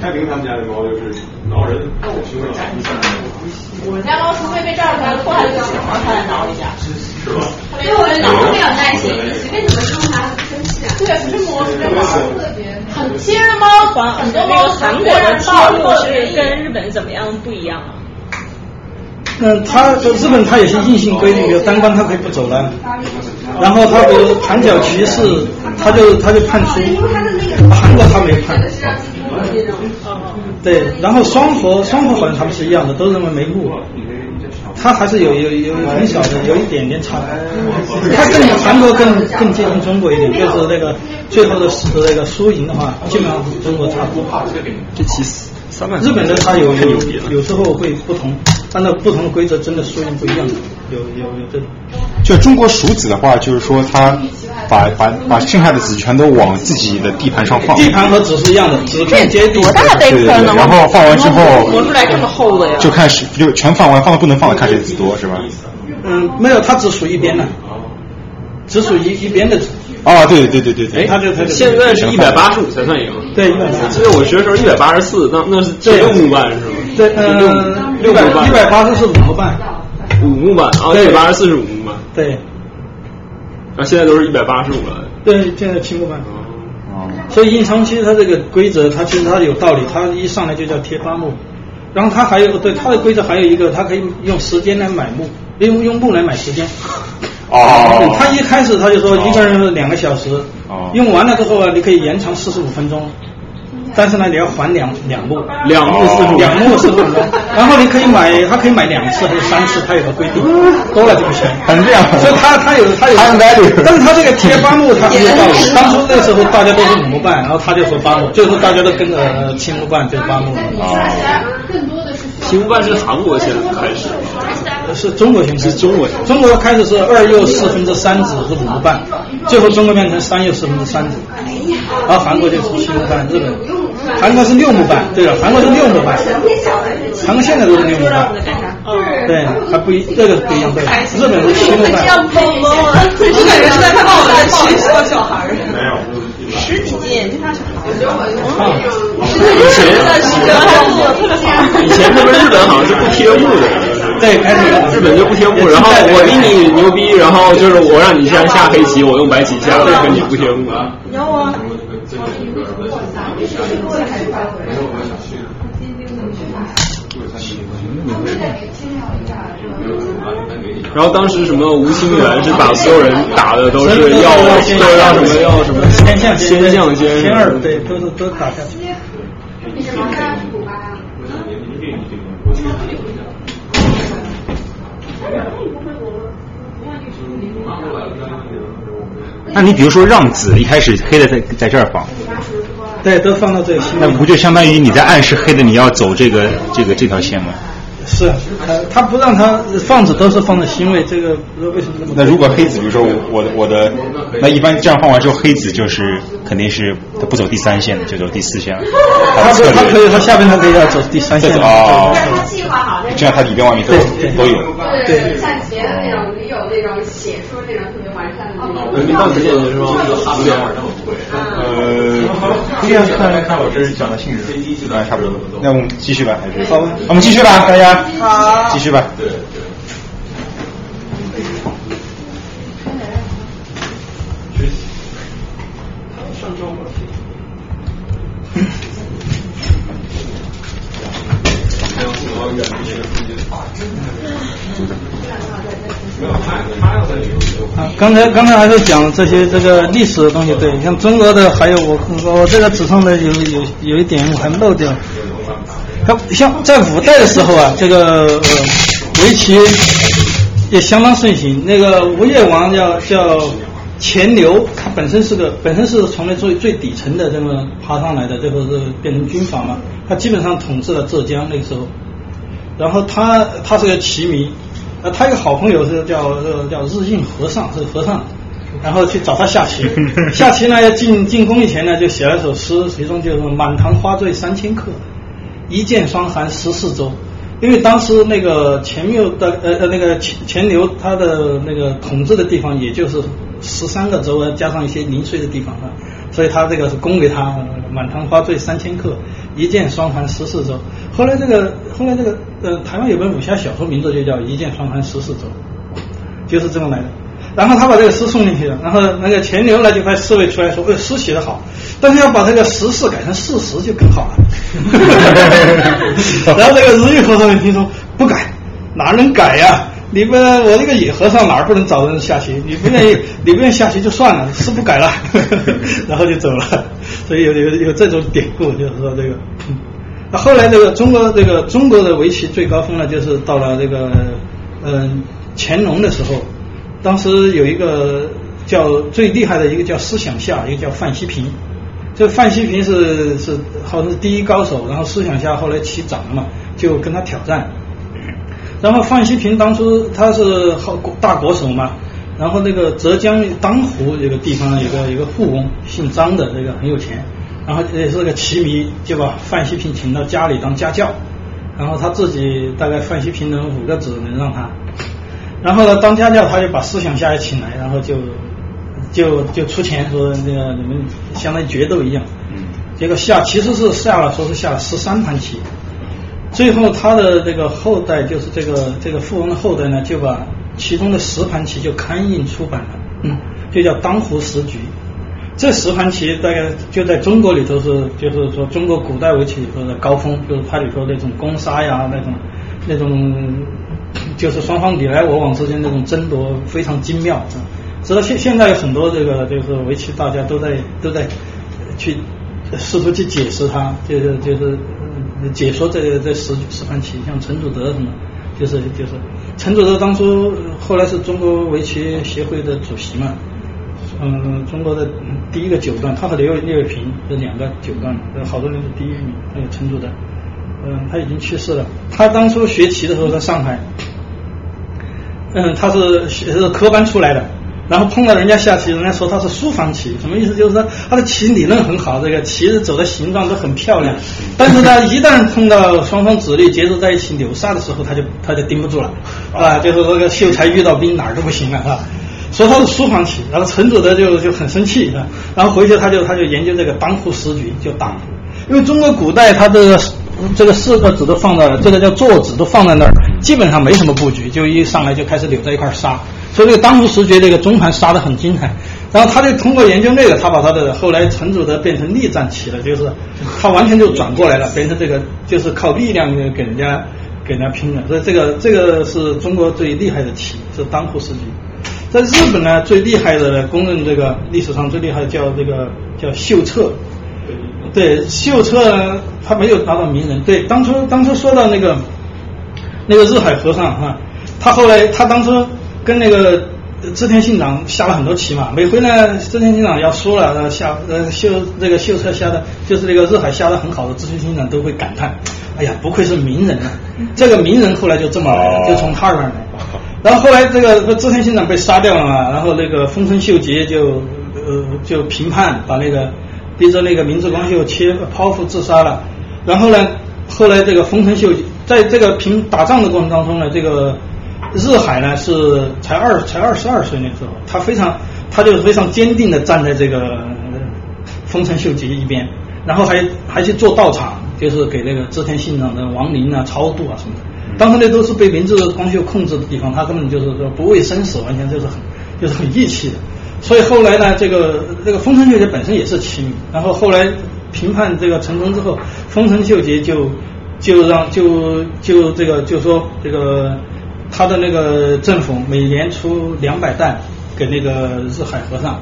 太平他们家的猫就是挠人，狗凶了。我家猫除非被照出来破坏就行了，它来挠一下。是吧？因为我的挠没有耐心，你随便怎么弄它不生气啊。对，不是摸，随便玩，特别。很其实猫很多猫韩国的铁路是跟日本怎么样不一样啊？嗯，它日本它有些硬性规定，比如单关它可以不走了，然后它比如盘脚骑士，它就它就判输，韩国它没判。对，然后双核双核好像他们是一样的，都认为没路，它还是有有有很小的有一点点差，它更韩国更更接近中国一点，就是那个最后的那个输赢的话，基本上是中国差不多。就其实日本的它有有有时候会不同，按照不同的规则，真的数量不一样的，有有有这种。就中国数子的话，就是说他把把把剩下的子全都往自己的地盘上放。地盘和子是一样的，子片接地。多大的对对对，坑呢？然后放完之后磨出来这么厚的呀？就看谁就全放完，放到不能放的看谁子多是吧？嗯，没有，它只数一边的，只属一一边的纸。哦，对对对对对，它就它就现在是一百八十五才算赢。对，一百八。我记得我学的时候一百八十四，那那是六木半是吗？对，六，六木半。一百八十四五木半。五木半，啊，一百八十四是五木半。对。啊，现在都是一百八十五了。对，现在七木半。哦。所以印长期它这个规则，它其实它有道理，它一上来就叫贴八木，然后它还有对它的规则还有一个，它可以用时间来买木，用用木来买时间。哦。他一开始他就说一个人两个小时，哦。用完了之后啊，你可以延长四十五分钟。但是呢，你要还两两幕，两幕四十两幕四十分钟，然后你可以买，他可以买两次还是三次，他有个规定，多了就不行。很这样，所以他他有他有，但是他这个贴八幕他很有道理。当初那时候大家都是五幕半，然后他就说八幕，最后大家都跟着七木半，就八木。更多的是七木半是韩国先开始，是中国先是，中国中国开始是二又四分之三子是五木半，最后中国变成三又四分之三子，然后韩国就是七木半，日本。韩国是六木半，对了，韩国是六木半，韩国现在都是六木半，对，还不一，这个不一样，对，日本是七木半。我感觉是在看到我在取笑小孩儿。没有，十几斤，就像小孩儿。以前他们日本好像是不贴木的，对，开始日本就不贴木，然后我比你牛逼，然后就是我让你先下黑棋，我用白棋下，这个你不贴木。有啊。然后当时什么吴清源是把所有人打的都是要都要什么要什么天象天象仙天二对都都都打下去。那你比如说让子一开始黑的在在这儿放，对，都放到这里。那不就相当于你在暗示黑的你要走这个这个这条线吗？是，他他不让他放子都是放在辛未，这个不知道为什么那么。那如果黑子，比如说我的我的，那一般这样放完之后，黑子就是肯定是他不走第三线的，就走第四线了。他他可以，他下边他可以要走第三线的。哦，他计划好，这样他里边外面都都有。对，像别的那种有那种写书那种特别完善的那种。文明到直接的是吗？哈维尔那么不会。呃，这样看来看我这是讲的性质，基本上差不多。那我们继续吧，还是？好，我们继续吧，大家。好。继续吧。对对。上周我还有什么远离这个？啊，刚才刚才还是讲这些这个历史的东西，对，像中国的还有我我这个纸上的有有有一点我还漏掉，像像在五代的时候啊，这个围棋也相当盛行，那个吴越王叫叫钱镠，他本身是个本身是从那最最底层的这么爬上来的，最后是变成军阀嘛，他基本上统治了浙江那个时候，然后他他是个棋迷。呃，他一个好朋友是叫呃叫日印和尚，是和尚，然后去找他下棋。下棋呢，要进进宫以前呢，就写了一首诗，其中就是“满堂花醉三千客，一剑霜寒十四州”。因为当时那个钱缪的呃呃那个钱钱镠他的那个统治的地方，也就是十三个州，加上一些零碎的地方啊，所以他这个是供给他“满堂花醉三千客，一箭双寒十四州”。后来这个后来这个。呃，台湾有本武侠小说，名字就叫《一箭双寒十四州》，就是这么来的。然后他把这个诗送进去了，然后那个钱镠呢就派侍卫出来说：“呃，诗写得好，但是要把这个十四改成四十就更好了。”然后这个日月和尚一听说不改，哪能改呀？你们我这个野和尚哪儿不能找人下棋？你不愿意，你不愿意下棋就算了，是不改了，然后就走了。所以有有有这种典故，就是说这个。那后来这个中国这个中国的围棋最高峰呢，就是到了这个嗯乾隆的时候，当时有一个叫最厉害的一个叫思想下，一个叫范希平。这范希平是是好像是第一高手，然后思想下后来棋涨了嘛，就跟他挑战。然后范希平当初他是好大国手嘛，然后那个浙江当湖这个地方有个有个富翁，姓张的，这个很有钱。然后也是个棋迷，就把范希平请到家里当家教，然后他自己大概范希平能五个子能让他，然后呢当家教他就把思想家也请来，然后就就就出钱说那个你们相当于决斗一样，结果下其实是下了说是下了十三盘棋，最后他的这个后代就是这个这个富翁的后代呢就把其中的十盘棋就刊印出版了，嗯，就叫当湖十局。这十盘棋大概就在中国里头是，就是说中国古代围棋里头的高峰，就是它里头那种攻杀呀，那种那种就是双方你来我往之间那种争夺非常精妙。直到现现在有很多这个就是围棋大家都在都在去试图去解释它，就是就是解说这这十十盘棋，像陈祖德什么，就是就是陈祖德当初后来是中国围棋协会的主席嘛。嗯，中国的第一个九段，他和刘刘卫平这两个九段，好多人是第一名。还有陈祖德，嗯，他已经去世了。他当初学棋的时候在上海，嗯，他是学是科班出来的，然后碰到人家下棋，人家说他是书房棋，什么意思？就是说他的棋理论很好，这个棋子走的形状都很漂亮。但是呢，一旦碰到双方子力结合在一起扭杀的时候，他就他就盯不住了，啊，就是那个秀才遇到兵哪儿都不行了，是吧？说他是书房棋，然后陈祖德就就很生气啊，然后回去他就他就研究这个当户十局，就打，因为中国古代他这个这个四个子都放在这个叫坐子都放在那儿，基本上没什么布局，就一上来就开始扭在一块杀，所以这个当户十局这个中盘杀的很精彩，然后他就通过研究那个，他把他的后来陈祖德变成逆战棋了，就是他完全就转过来了，变成这个就是靠力量给人家给人家拼的，所以这个这个是中国最厉害的棋，是当户十局。在日本呢，最厉害的公认这个历史上最厉害的叫这个叫秀策，对秀策他没有达到名人。对，当初当初说到那个那个日海和尚哈，他后来他当初跟那个织田信长下了很多棋嘛，每回呢织田信长要输了，呃下呃秀这个秀策下的就是那个日海下的很好的织田信长都会感叹，哎呀不愧是名人啊！这个名人后来就这么来的，就从他那儿来。然后后来这个织田信长被杀掉了嘛，然后那个丰臣秀吉就呃就平叛，把那个逼着那个明治光秀切剖腹自杀了。然后呢，后来这个丰臣秀吉在这个平打仗的过程当中呢，这个。日海呢是才二才二十二岁那时候，他非常他就是非常坚定的站在这个丰臣秀吉一边，然后还还去做道场，就是给那个织田信长的亡灵啊超度啊什么的。当时那都是被明智光秀控制的地方，他根本就是说不畏生死，完全就是很就是很义气的。所以后来呢，这个这个丰臣秀吉本身也是奇民，然后后来评判这个成功之后，丰臣秀吉就就让就就这个就说这个。他的那个政府每年出两百担给那个日海和尚，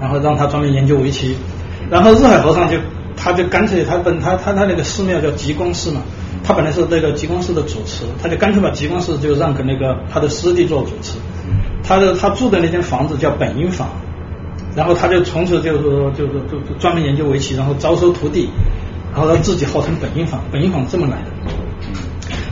然后让他专门研究围棋，然后日海和尚就他就干脆他本他他他那个寺庙叫极光寺嘛，他本来是那个极光寺的主持，他就干脆把极光寺就让给那个他的师弟做主持，他的他住的那间房子叫本因坊，然后他就从此就是说就是就专门研究围棋，然后招收徒弟，然后他自己号称本因坊，本因坊这么来的，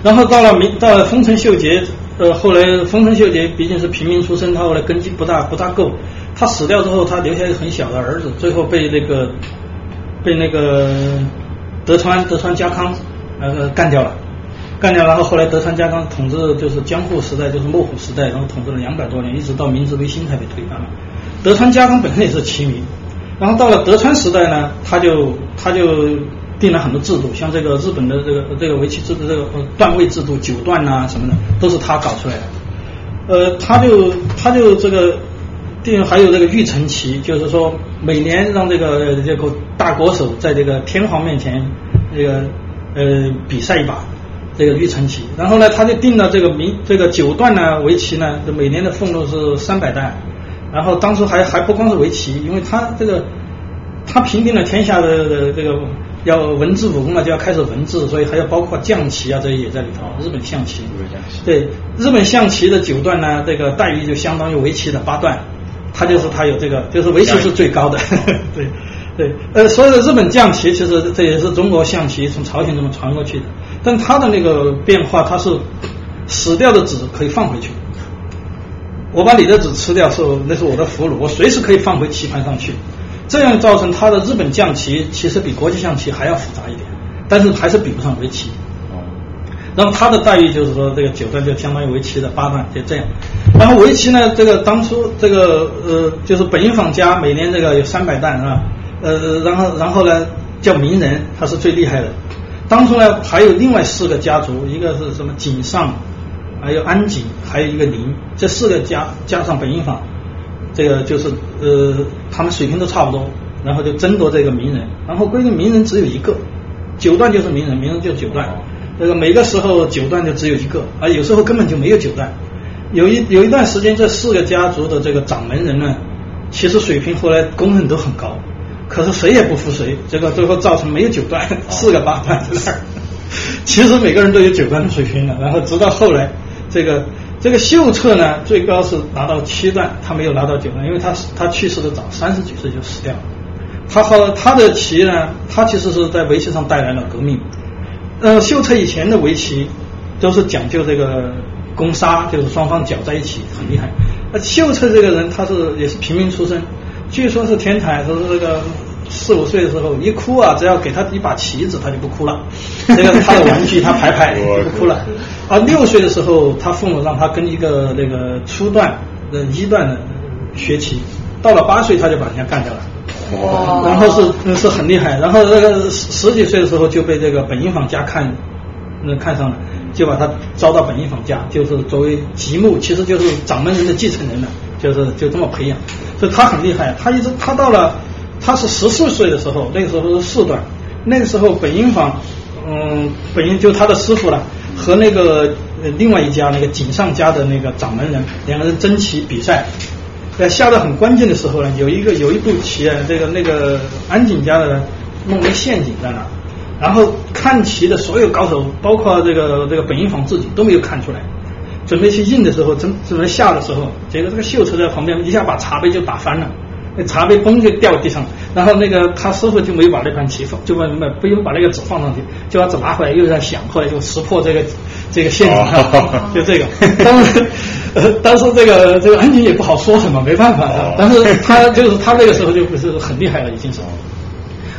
然后到了明到了丰臣秀吉。呃，后来丰臣秀吉毕竟是平民出身，他后来根基不大不大够。他死掉之后，他留下一个很小的儿子，最后被那个被那个德川德川家康呃干掉了，干掉。然后后来德川家康统治就是江户时代，就是幕府时代，然后统治了两百多年，一直到明治维新才被推翻了。德川家康本身也是齐民，然后到了德川时代呢，他就他就。定了很多制度，像这个日本的这个这个围棋制度，这个段位制度、九段呐什么的，都是他搞出来的。呃，他就他就这个定还有这个御城棋，就是说每年让这个这个大国手在这个天皇面前这个呃比赛一把这个御城棋。然后呢，他就定了这个名这个九段呢围棋呢，每年的俸禄是三百担。然后当初还还不光是围棋，因为他这个他平定了天下的这个。要文治武功了，就要开始文治，所以还要包括象棋啊，这些也在里头。日本象棋，对日本象棋的九段呢，这个待遇就相当于围棋的八段，他就是他有这个，就是围棋是最高的。对对，呃，所有的日本象棋其实这也是中国象棋从朝鲜这么传过去的，但它的那个变化，它是死掉的子可以放回去，我把你的子吃掉是那是我的俘虏，我随时可以放回棋盘上去。这样造成他的日本象棋其实比国际象棋还要复杂一点，但是还是比不上围棋。然后他的待遇就是说，这个九段就相当于围棋的八段，就这样。然后围棋呢，这个当初这个呃，就是本因坊家每年这个有三百担啊，呃，然后然后呢叫名人，他是最厉害的。当初呢还有另外四个家族，一个是什么井上，还有安井，还有一个林，这四个加加上本因坊。这个就是呃，他们水平都差不多，然后就争夺这个名人，然后规定名人只有一个，九段就是名人，名人就九段，这个每个时候九段就只有一个，啊，有时候根本就没有九段。有一有一段时间，这四个家族的这个掌门人呢，其实水平后来公认都很高，可是谁也不服谁，结果最后造成没有九段，四个八段在那儿。其实每个人都有九段的水平了，然后直到后来这个。这个秀策呢，最高是拿到七段，他没有拿到九段，因为他他去世的早，三十几岁就死掉了。他和他的棋呢，他其实是在围棋上带来了革命。呃，秀策以前的围棋都是讲究这个攻杀，就是双方搅在一起很厉害。那秀策这个人，他是也是平民出身，据说是天才，说是这个。四五岁的时候一哭啊，只要给他一把棋子，他就不哭了。这个他的玩具，他排排就不哭了。啊，六岁的时候，他父母让他跟一个那个初段的一段的学棋，到了八岁他就把人家干掉了。哇！然后是是很厉害，然后那个十十几岁的时候就被这个本因坊家看那看上了，就把他招到本因坊家，就是作为吉木，其实就是掌门人的继承人了，就是就这么培养。所以他很厉害，他一直他到了。他是十四岁的时候，那个时候是四段，那个时候本因坊，嗯，本因就他的师傅了，和那个另外一家那个井上家的那个掌门人两个人争棋比赛，在下的很关键的时候呢，有一个有一步棋啊，这个那个安井家的人弄了陷阱在那，然后看棋的所有高手，包括这个这个本因坊自己都没有看出来，准备去应的时候，准准备下的时候，结果这个秀才在旁边一下把茶杯就打翻了，茶杯嘣就掉地上，然后那个他师傅就没有把那盘棋放，就把没不用把那个纸放上去，就把纸拿回来又在想，后来就识破这个这个陷阱，就这个。当时呃当时这个这个安景也不好说什么，没办法，但是他就是他那个时候就不是很厉害了，已经是。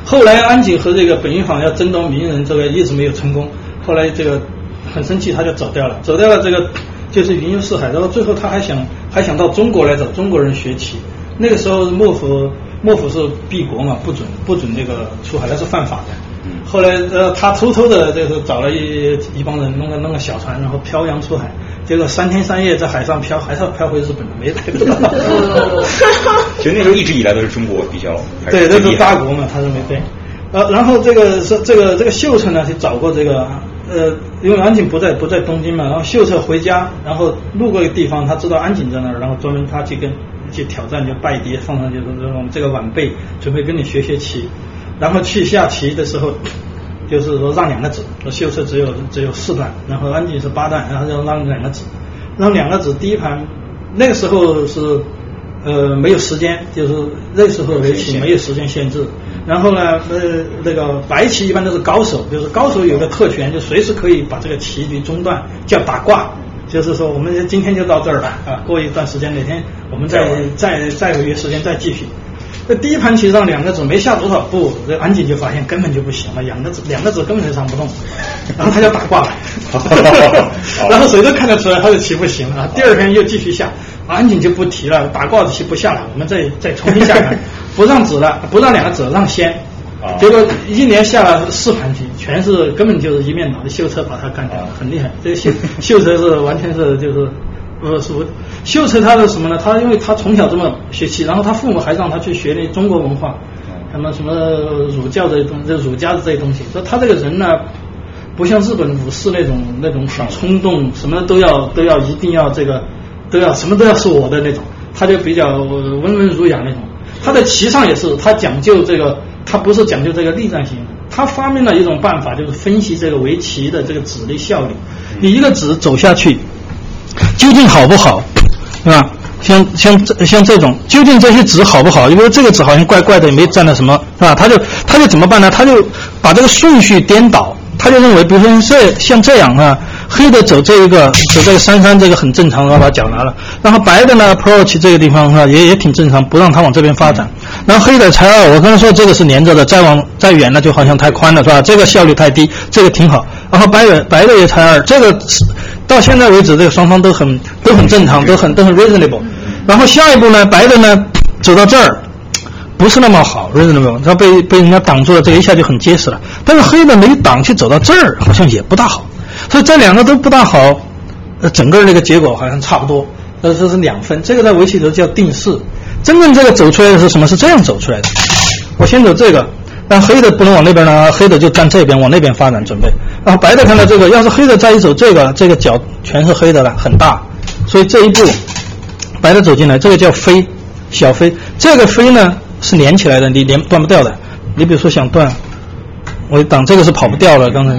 后来安景和这个本因坊要争夺名人，这个一直没有成功。后来这个很生气，他就走掉了，走掉了。这个就是云游四海，然后最后他还想还想到中国来找中国人学棋。那个时候幕府幕府是闭国嘛，不准不准这个出海，那是犯法的。后来呃他偷偷的就是找了一一帮人弄个弄个小船，然后漂洋出海，结果三天三夜在海上漂，还是要漂回日本，没来得。其实那时候一直以来都是中国比较对，那是八国嘛，他认为对。呃，然后这个是这个这个秀才呢，就找过这个呃，因为安井不在不在东京嘛，然后秀才回家，然后路过一个地方，他知道安井在那儿，然后专门他去跟去挑战，就拜碟放上去说我们这个晚辈准备跟你学学棋，然后去下棋的时候，就是说让两个子，说秀才只有只有四段，然后安景是八段，然后就让两个子，让两个子第一盘那个时候是呃没有时间，就是那时候围棋没有时间限制。然后呢，呃，那个白棋一般都是高手，就是高手有个特权，就随时可以把这个棋局中断，叫打挂，就是说我们今天就到这儿了啊，过一段时间哪天我们再再再有约时间再继续。这第一盘棋上两个子没下多少步，这安井就发现根本就不行了，两个子两个子根本就上不动，然后他就打挂了，然后谁都看得出来他的棋不行了。第二天又继续下，安井就不提了，打挂的棋不下了，我们再再重新下盘。不让子了，不让两个子，让先。结果一年下了四盘棋，全是根本就是一面倒的秀才把他干掉了，很厉害。这个秀秀才是完全是就是呃是秀才他是什么呢？他因为他从小这么学习，然后他父母还让他去学那中国文化，什么什么儒教这些东，这儒家的这些东西。说他这个人呢，不像日本武士那种那种很冲动，什么都要都要一定要这个都要什么都要是我的那种，他就比较温文儒雅那种。他在棋上也是，他讲究这个，他不是讲究这个力战型，他发明了一种办法，就是分析这个围棋的这个子的效率。你一个子走下去，究竟好不好，对吧？像像这像这种，究竟这些子好不好？因为这个子好像怪怪的，也没占到什么，是吧？他就他就怎么办呢？他就把这个顺序颠倒，他就认为，比如说这像这样啊。黑的走这一个，走这个三三这个很正常，然后把脚拿了。然后白的呢，approach 这个地方哈也也挺正常，不让他往这边发展。然后黑的才二，我刚才说这个是连着的，再往再远了就好像太宽了，是吧？这个效率太低，这个挺好。然后白的白的也才二，这个到现在为止，这个双方都很都很正常，都很都很 reasonable。然后下一步呢，白的呢走到这儿不是那么好 reasonable，他被被人家挡住了，这一下就很结实了。但是黑的没挡，去走到这儿好像也不大好。所以这两个都不大好，呃，整个那个结果好像差不多，呃，这是两分。这个在围棋头叫定式。真正这个走出来的是什么？是这样走出来的。我先走这个，但黑的不能往那边呢，黑的就站这边，往那边发展准备。然后白的看到这个，要是黑的再一走这个，这个脚全是黑的了，很大。所以这一步，白的走进来，这个叫飞，小飞。这个飞呢是连起来的，你连断不掉的。你比如说想断，我挡这个是跑不掉了，刚才。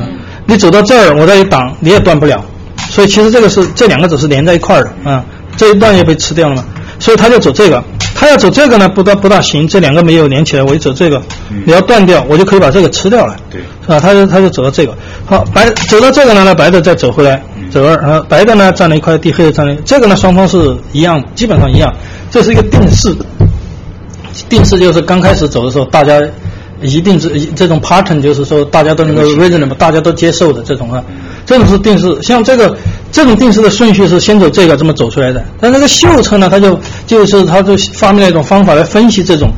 你走到这儿，我再一挡，你也断不了。所以其实这个是这两个子是连在一块儿的啊，这一段也被吃掉了嘛。所以他就走这个，他要走这个呢，不大不大行。这两个没有连起来，我一走这个，你要断掉，我就可以把这个吃掉了，对，是吧？他就他就走到这个，好，白走到这个呢，那白的再走回来，走二，然后白的呢占了一块地，黑的占了这个呢，双方是一样，基本上一样。这是一个定式，定式就是刚开始走的时候大家。一定是这种 pattern，就是说大家都能够 reasonable，大家都接受的这种啊，这种是定式。像这个这种定式的顺序是先走这个这么走出来的。但那个秀车呢，他就就是他就发明了一种方法来分析这种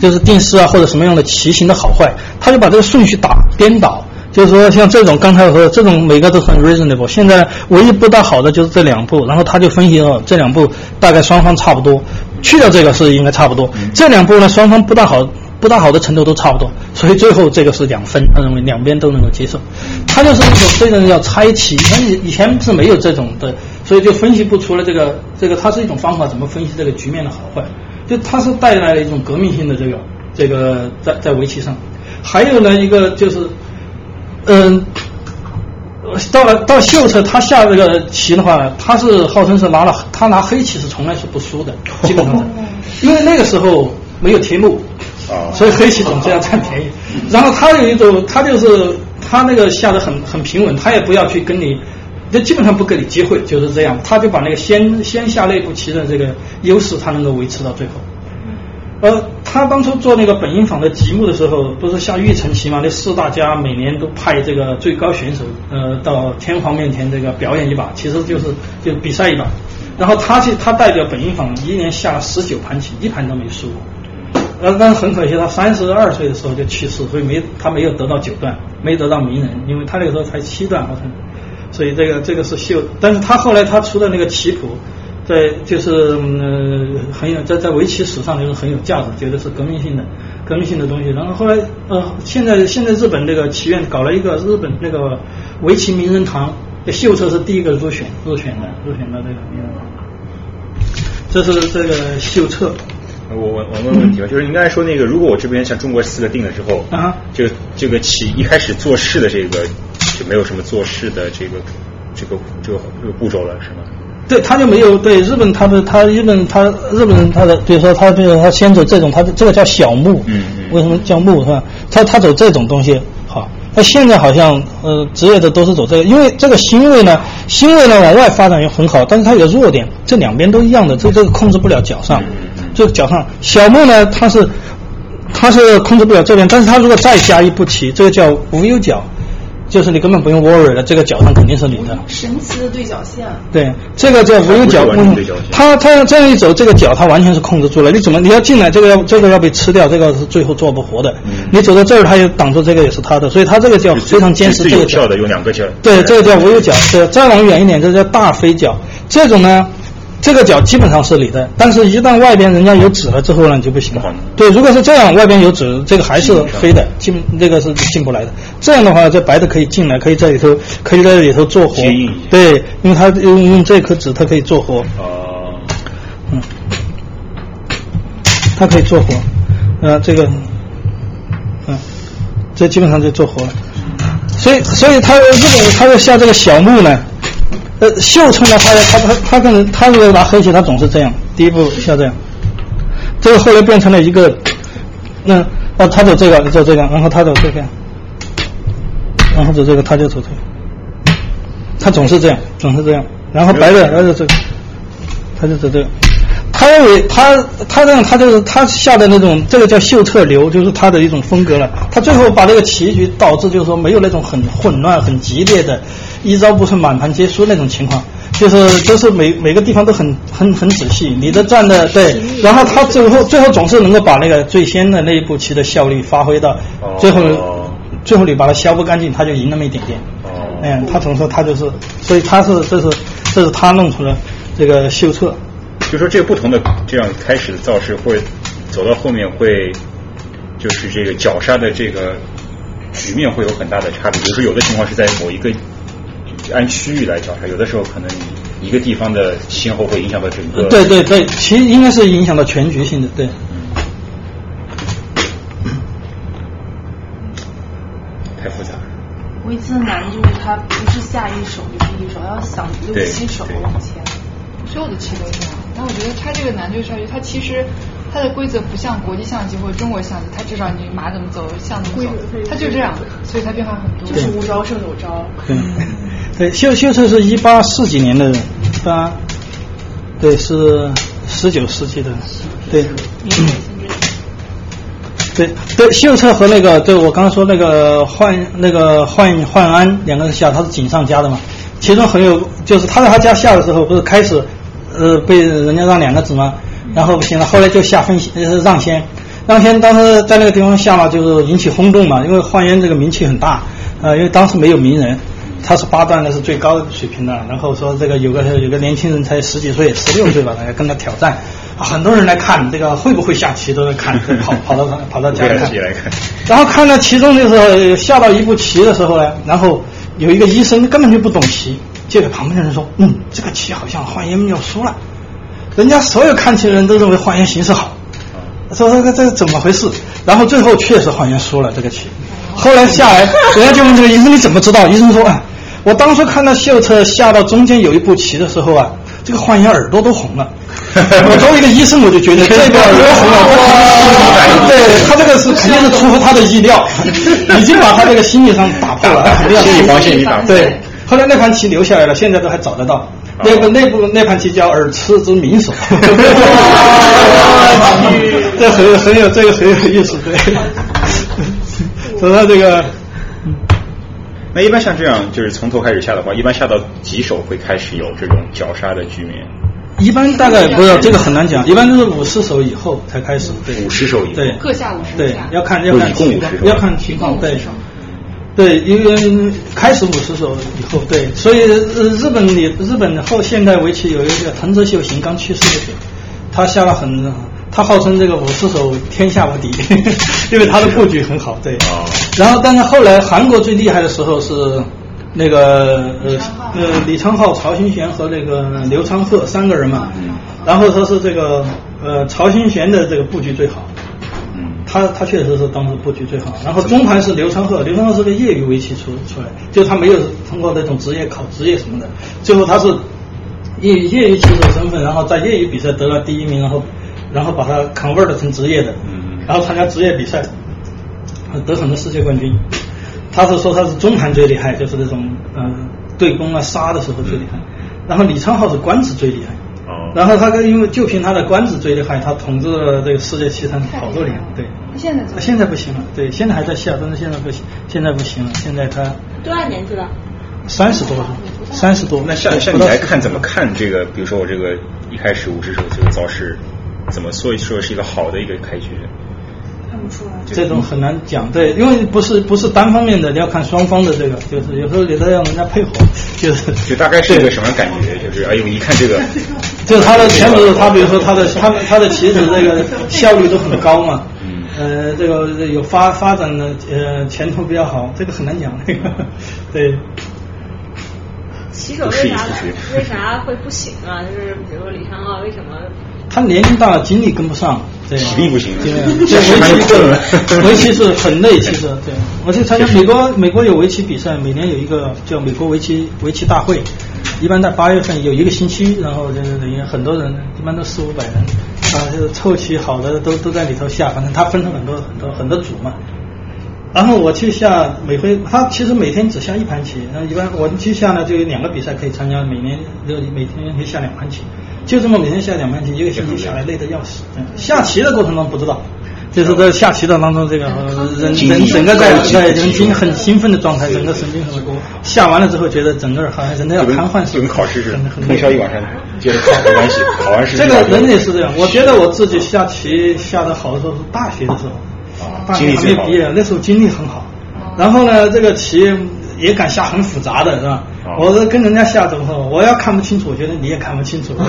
就是定式啊或者什么样的骑行的好坏，他就把这个顺序打颠倒，就是说像这种刚才我说这种每个都很 reasonable，现在唯一不大好的就是这两步，然后他就分析哦这两步大概双方差不多，去掉这个是应该差不多，这两步呢双方不大好。不大好的程度都差不多，所以最后这个是两分，他认为两边都能够接受。他就是一种这种叫猜棋，那以以前是没有这种的，所以就分析不出来这个这个，它是一种方法，怎么分析这个局面的好坏？就它是带来了一种革命性的这个这个在在围棋上。还有呢一个就是，嗯，到了到秀策，他下这个棋的话，他是号称是拿了他拿黑棋是从来是不输的，基本上是，因为那个时候没有贴目，所以黑棋总是要占便宜。然后他有一种，他就是他那个下的很很平稳，他也不要去跟你，就基本上不给你机会，就是这样，他就把那个先先下那步棋的这个优势，他能够维持到最后。呃，他当初做那个本因坊的节目的时候，不是下玉成棋嘛？那四大家每年都派这个最高选手，呃，到天皇面前这个表演一把，其实就是就比赛一把。然后他去，他代表本因坊一年下了十九盘棋，一盘都没输过。呃，但是很可惜，他三十二岁的时候就去世，所以没他没有得到九段，没得到名人，因为他那个时候才七段好像。所以这个这个是秀，但是他后来他出的那个棋谱。在，就是呃很有在在围棋史上就是很有价值，觉得是革命性的革命性的东西。然后后来呃现在现在日本这个棋院搞了一个日本那个围棋名人堂，秀策是第一个入选入选的入选的这个名人堂。这是这个秀策。我我我问问题吧，就是您刚才说那个，如果我这边像中国四个定了之后，啊，这个这个起一开始做事的这个就没有什么做事的这个这个这个这个步骤了，是吗？对，他就没有对日本，他的他日本他日本人他的，比如说他比如说他先走这种，他这个叫小木，嗯为什么叫木是吧？他他走这种东西好，那现在好像呃职业的都是走这个，因为这个星位呢，星位呢往外发展也很好，但是它有弱点，这两边都一样的，这这个控制不了脚上，这个脚上小目呢，他是他是控制不了这边，但是他如果再加一步棋，这个叫无忧角。就是你根本不用 worry 了，这个脚上肯定是你的。神奇的对角线。对，这个叫无忧角。他他这样一走，这个脚他完全是控制住了。你怎么你要进来，这个要这个要被吃掉，这个是最后做不活的。你走到这儿，他也挡住这个也是他的，所以他这个叫非常坚实。这个跳的有两个角。对，这个叫无忧角。对，再往远一点，这叫大飞脚。这种呢？这个角基本上是你的，但是一旦外边人家有纸了之后呢，就不行了。对，如果是这样，外边有纸，这个还是黑的，进这个是进不来的。这样的话，这白的可以进来，可以在里头，可以在里头做活。对，因为它用用这颗纸，它可以做活。哦。嗯。它可以做活，呃，这个，嗯，这基本上就做活了。所以，所以他日本他要下这个小木呢。呃，秀策呢，他他他他可能他如果拿黑棋，他总是这样，第一步下这样，这个后来变成了一个，那哦，他走这个走这个，然后他走这个，然后走这个他就走这个，他总是这样，总是这样，然后白的他就走，他就走这个，他认为他他这样他就是他下的那种这个叫秀策流，就是他的一种风格了，他最后把这个棋局导致就是说没有那种很混乱很激烈的。一招不是满盘皆输那种情况，就是都是每每个地方都很很很仔细，你的站的对，然后他最后最后总是能够把那个最先的那一步棋的效率发挥到最后，最后你把它消不干净，他就赢那么一点点。嗯，他总是他就是，所以他是这是这是他弄出了这个秀策。就说这个不同的这样开始的造势会走到后面会，就是这个绞杀的这个局面会有很大的差别。比如说有的情况是在某一个。按区域来调查，有的时候可能一个地方的先后会影响到整个。对对对，其实应该是影响到全局性的，对。太复杂。围棋的难就是它不是下一手就是一手，要想六七手往前。所有的棋都这样，但我觉得它这个难就在于它其实它的规则不像国际象棋或者中国象棋，它至少你马怎么走，象怎么走，它就这样，所以它变化很多。就是无招胜有招。对。对，秀秀策是一八四几年的人，八，对，是十九世纪的，对，对对，秀策和那个，对我刚刚说那个焕那个焕焕安两个人下，他是井上家的嘛，其中很有，就是他在他家下的时候，不是开始呃被人家让两个子嘛，然后不行了，后来就下分呃让先，让先当时在那个地方下嘛，就是引起轰动嘛，因为焕烟这个名气很大，呃，因为当时没有名人。他是八段的是最高水平的，然后说这个有个有个年轻人才十几岁，十六岁吧，来跟他挑战，很多人来看这个会不会下棋都在看，跑跑到跑到家里看，然后看到其中的时候下到一步棋的时候呢，然后有一个医生根本就不懂棋，就给旁边的人说，嗯，这个棋好像焕烟要输了，人家所有看棋的人都认为焕颜形势好，说这个这怎么回事？然后最后确实焕颜输了这个棋。后来下来，人家就问这个医生你怎么知道？医生说啊，我当初看到秀策下到中间有一步棋的时候啊，这个欢颜耳朵都红了。我作为一个医生，我就觉得 这个耳朵红了，对他这个是肯定是出乎他的意料，已经把他这个心理上打破了，心理防线已打破。对，后来那盘棋留下来了，现在都还找得到。那个那部那盘棋叫耳赤之名手，这很很有这个很有意思，对。说到这个，那一般像这样就是从头开始下的话，一般下到几手会开始有这种绞杀的局面？一般大概不是这个很难讲，一般都是五十手以后才开始。对，五十手以后。对，各下五十。对，要看要看情况，要看情况。对，对，因为开始五十手以后，对，所以日本里日本后现代围棋有一个叫藤泽秀行刚去世的时候，他下了很，他号称这个五十手天下无敌，因为他的布局很好。对。然后，但是后来韩国最厉害的时候是。那个呃呃李昌镐、曹新贤和那个刘昌赫三个人嘛，然后说是这个呃曹新贤的这个布局最好，他他确实是当时布局最好。然后中盘是刘昌赫，刘昌赫是个业余围棋出出来，就他没有通过那种职业考职业什么的，最后他是业业余棋手身份，然后在业余比赛得了第一名，然后然后把他 convert 成职业的，然后参加职业比赛，得很多世界冠军。他是说他是中盘最厉害，就是那种嗯对攻啊杀的时候最厉害。然后李昌镐是官职最厉害。哦。然后他跟因为就凭他的官职最厉害，他统治了这个世界棋坛好多年。对。现在现在不行了，对，现在还在下，但是现在不行，现在不行了，现在他。多大年纪了？三十多，三十多。那像像你来看怎么看这个？比如说我这个一开始五十手这个招式，怎么说一说是一个好的一个开局？看不出来这种很难讲，对，因为不是不是单方面的，你要看双方的这个，就是有时候你都要人家配合，就是就大概是一个什么感觉？就是哎呦，一看这个，就是他的前子，他比如说他的他他的棋子这个效率都很高嘛，呃，这个有发发展的呃前途比较好，这个很难讲，这 个对。棋手为啥为啥会不行啊？就是比如说李昌镐为什么？他年龄大了，精力跟不上，对，体力不行。对，围棋围棋是很累，其实。对。我去参加美国，美国有围棋比赛，每年有一个叫美国围棋围棋大会，一般在八月份有一个星期，然后就是等于很多人，一般都四五百人，啊，就是凑齐好的都都在里头下，反正他分成很多很多很多组嘛。然后我去下每回，他其实每天只下一盘棋，那一般我去下呢就有两个比赛可以参加，每年就每天可以下两盘棋。就这么每天下两盘棋，一个星期下来累得要死。下棋的过程中不知道，就是在下棋的当中，这个人人整个在在人精很兴奋的状态，整个神经很多。下完了之后，觉得整个好像人都要瘫痪似的。就跟考试似的，通宵一晚上接着考没关系，考完试。这个人也是这样，我觉得我自己下棋下的好的时候是大学的时候，大学还没毕业，那时候精力很好。然后呢，这个棋也敢下很复杂的，是吧？我是跟人家下怎么说？我要看不清楚，我觉得你也看不清楚。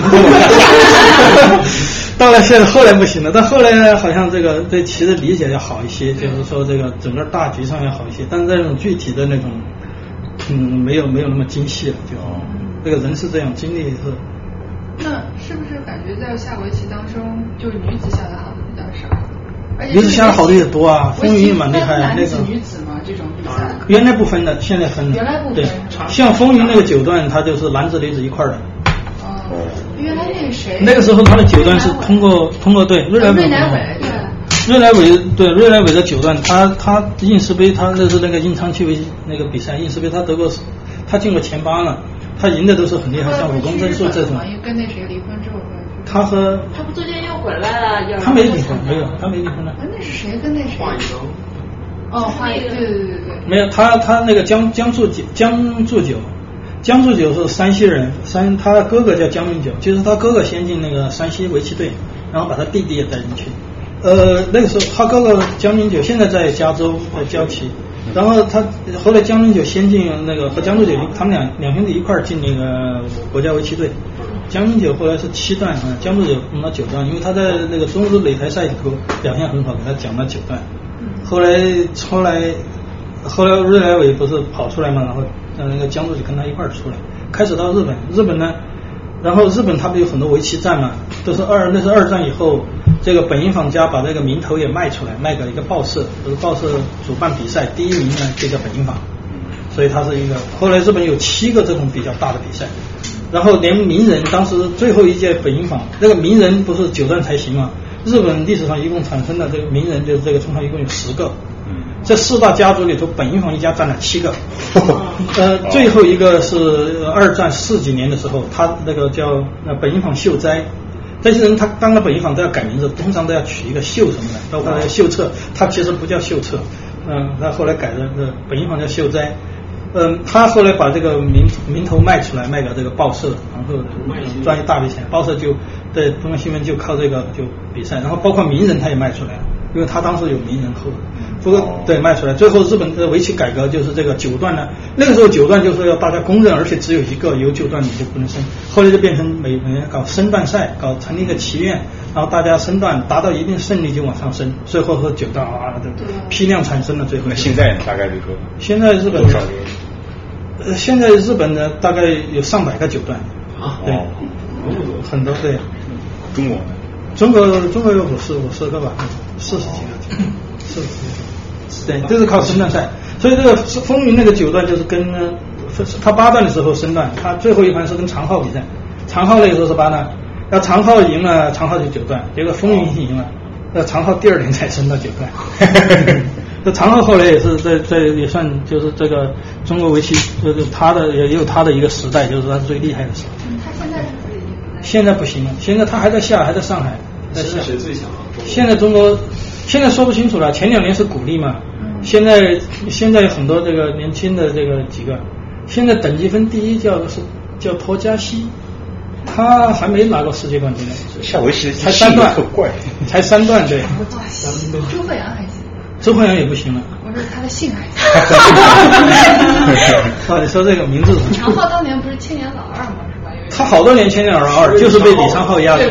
到了现在后来不行了，但后来呢，好像这个对棋的理解要好一些，就是说这个整个大局上要好一些。但是这种具体的那种，嗯，没有没有那么精细了。就这个人是这样，精力是。那是不是感觉在下围棋当中，就是女子下的好的比较少？女子下的好的也多啊，风云也蛮厉害。男子女子嘛，这种比赛。原来不分的，现在分。原来不分。对，像风云那个九段，它就是男子女子一块的。哦。原来那个谁？那个时候他的九段是通过通过对瑞来伟对。瑞来伟对瑞来伟的九段，他他应试杯他那是那个应昌区围那个比赛应试杯他得过他进过前八了，他赢的都是很厉害，像武功真术这种。跟那谁离婚之后。他和他不最近又回来了？他没离婚，没有，他没离婚了。那是谁跟那谁？哦，华谊，对对对对对。没有，他他那个江江祝九江祝九，江祝九是山西人，山他哥哥叫江明九，就是他哥哥先进那个山西围棋队，然后把他弟弟也带进去。呃，那个时候他哥哥江明九现在在加州在教棋，然后他后来江明九先进那个和江祝九，他们俩两兄弟一块儿进那个国家围棋队。江明九后来是七段啊，江祝九弄到九段，因为他在那个中日擂台赛里头表现很好，给他讲了九段。后来后来后来瑞来伟不是跑出来嘛，然后那个江祝就跟他一块儿出来，开始到日本，日本呢，然后日本他不有很多围棋战嘛，都是二那是二战以后，这个本因坊家把这个名头也卖出来，卖给一个报社，这个报社主办比赛，第一名呢就叫本因坊。所以它是一个。后来日本有七个这种比较大的比赛，然后连名人当时最后一届本因坊那个名人不是九段才行嘛？日本历史上一共产生的这个名人就是这个冲上一共有十个，这四大家族里头本因坊一家占了七个，呃，最后一个是二战四几年的时候，他那个叫呃本因坊秀哉。这些人他当了本因坊都要改名字，通常都要取一个秀什么的，包括那个秀策，他其实不叫秀策，嗯，他后来改的这本因坊叫秀哉，嗯，他后来把这个名名头卖出来，卖给这个报社，然后赚一大笔钱，报社就在中央新闻就靠这个就比赛，然后包括名人他也卖出来了，因为他当时有名人后。不过对卖出来，最后日本的围棋改革就是这个九段呢。那个时候九段就是要大家公认，而且只有一个，有九段你就不能升。后来就变成每每年搞升段赛，搞成立一个棋院，然后大家升段达到一定胜利就往上升，最后是九段啊，批量产生了最后。那现在大概这个？现在日本多少个？呃，现在日本呢大概有上百个九段。啊，对，很多对。中国呢？中国中国有五十五十个吧，四十几个，四十几个。对，这是靠升段赛，所以这个风云那个九段就是跟他八段的时候升段，他最后一盘是跟长浩比赛，长浩那个时候是八段，那长浩赢了，长浩就九段，结果风云赢了，那长浩第二年才升到九段。那长浩后来也是在在也算就是这个中国围棋就是他的也有他的一个时代，就是他最厉害的时候。他现在不行了，现在他还在下，还在上海。现在谁最强？现在中国现在说不清楚了，前两年是鼓励嘛。现在现在有很多这个年轻的这个几个，现在等级分第一叫是叫托加西，他还没拿过世界冠军呢。下围棋才三段，怪，才三段对。周鹤阳还行。周鹤阳也不行了。我说他的姓还行。哦，你说这个名字。长浩当年不是青年老二吗？好多年前年老二，就是被李昌镐压住，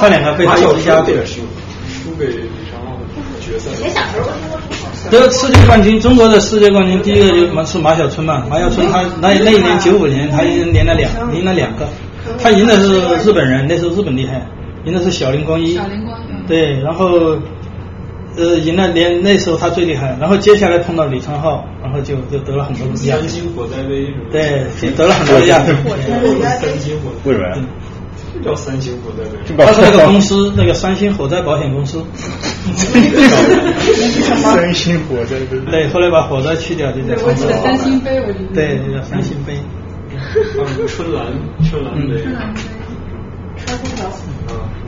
他两个被他一压住。输给李昌镐决赛。以前小时候。得世界冠军，中国的世界冠军第一个就马是马晓春嘛，马晓春他那那一年九五年，他连了两赢了两个，他赢的是日本人，那时候日本厉害，赢的是小林光一，小林光一，对，然后呃赢了连那时候他最厉害，然后接下来碰到李昌镐，然后就就得了很多亚三星火灾杯，对，得了很多亚军，三星火为什么呀？叫三星火灾杯，他是那个公司，那个三星火灾保险公司。三星火灾杯。对，后来把火灾去掉，就叫三星杯，我记得。对，叫三星杯。春兰，春兰杯。春兰杯。穿空调。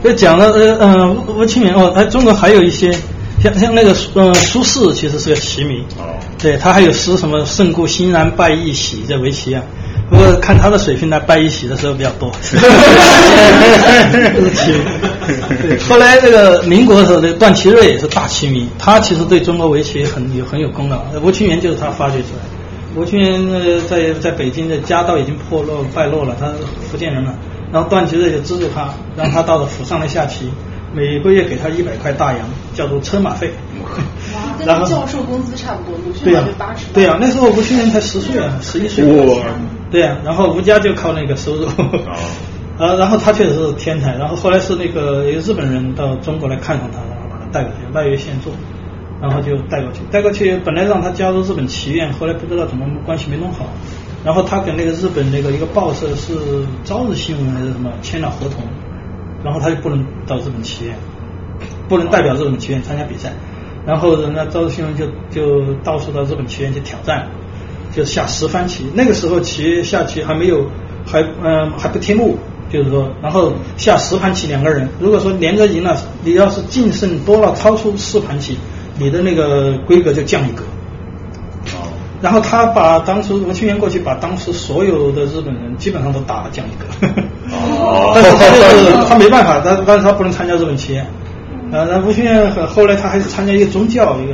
就讲了呃呃吴清明哦，他中国还有一些像像那个呃苏轼其实是个棋迷，哦，对他还有诗什么胜固欣然败一喜在围棋啊。不过看他的水平呢，败一喜的时候比较多。后来这个民国的时候，这段祺瑞也是大棋迷，他其实对中国围棋很有很有功劳。吴清源就是他发掘出来。吴清源在在北京的家道已经破落败落了，他福建人嘛，然后段祺瑞就资助他，让他到了府上来下棋，每个月给他一百块大洋，叫做车马费。跟教授工资差不多，吴清源就八十。对呀，那时候吴清源才十岁啊，十一岁。对呀，然后吴家就靠那个收入，啊，然后他确实是天才，然后后来是那个一个日本人到中国来看上他，然后把他带过去，赖月现做，然后就带过去，带过去本来让他加入日本棋院，后来不知道怎么关系没弄好，然后他跟那个日本那个一个报社是朝日新闻还是什么签了合同，然后他就不能到日本棋院，不能代表日本棋院参加比赛，然后人家朝日新闻就就到处到日本棋院去挑战。就下十番棋，那个时候棋下棋还没有，还嗯还不贴目，就是说，然后下十盘棋两个人，如果说连着赢了，你要是净胜多了超出四盘棋，你的那个规格就降一格。哦。然后他把当时吴清源过去把当时所有的日本人基本上都打了降一。但是他就是他没办法，但但是他不能参加日本企业。啊，那吴清源后来他还是参加一个宗教，一个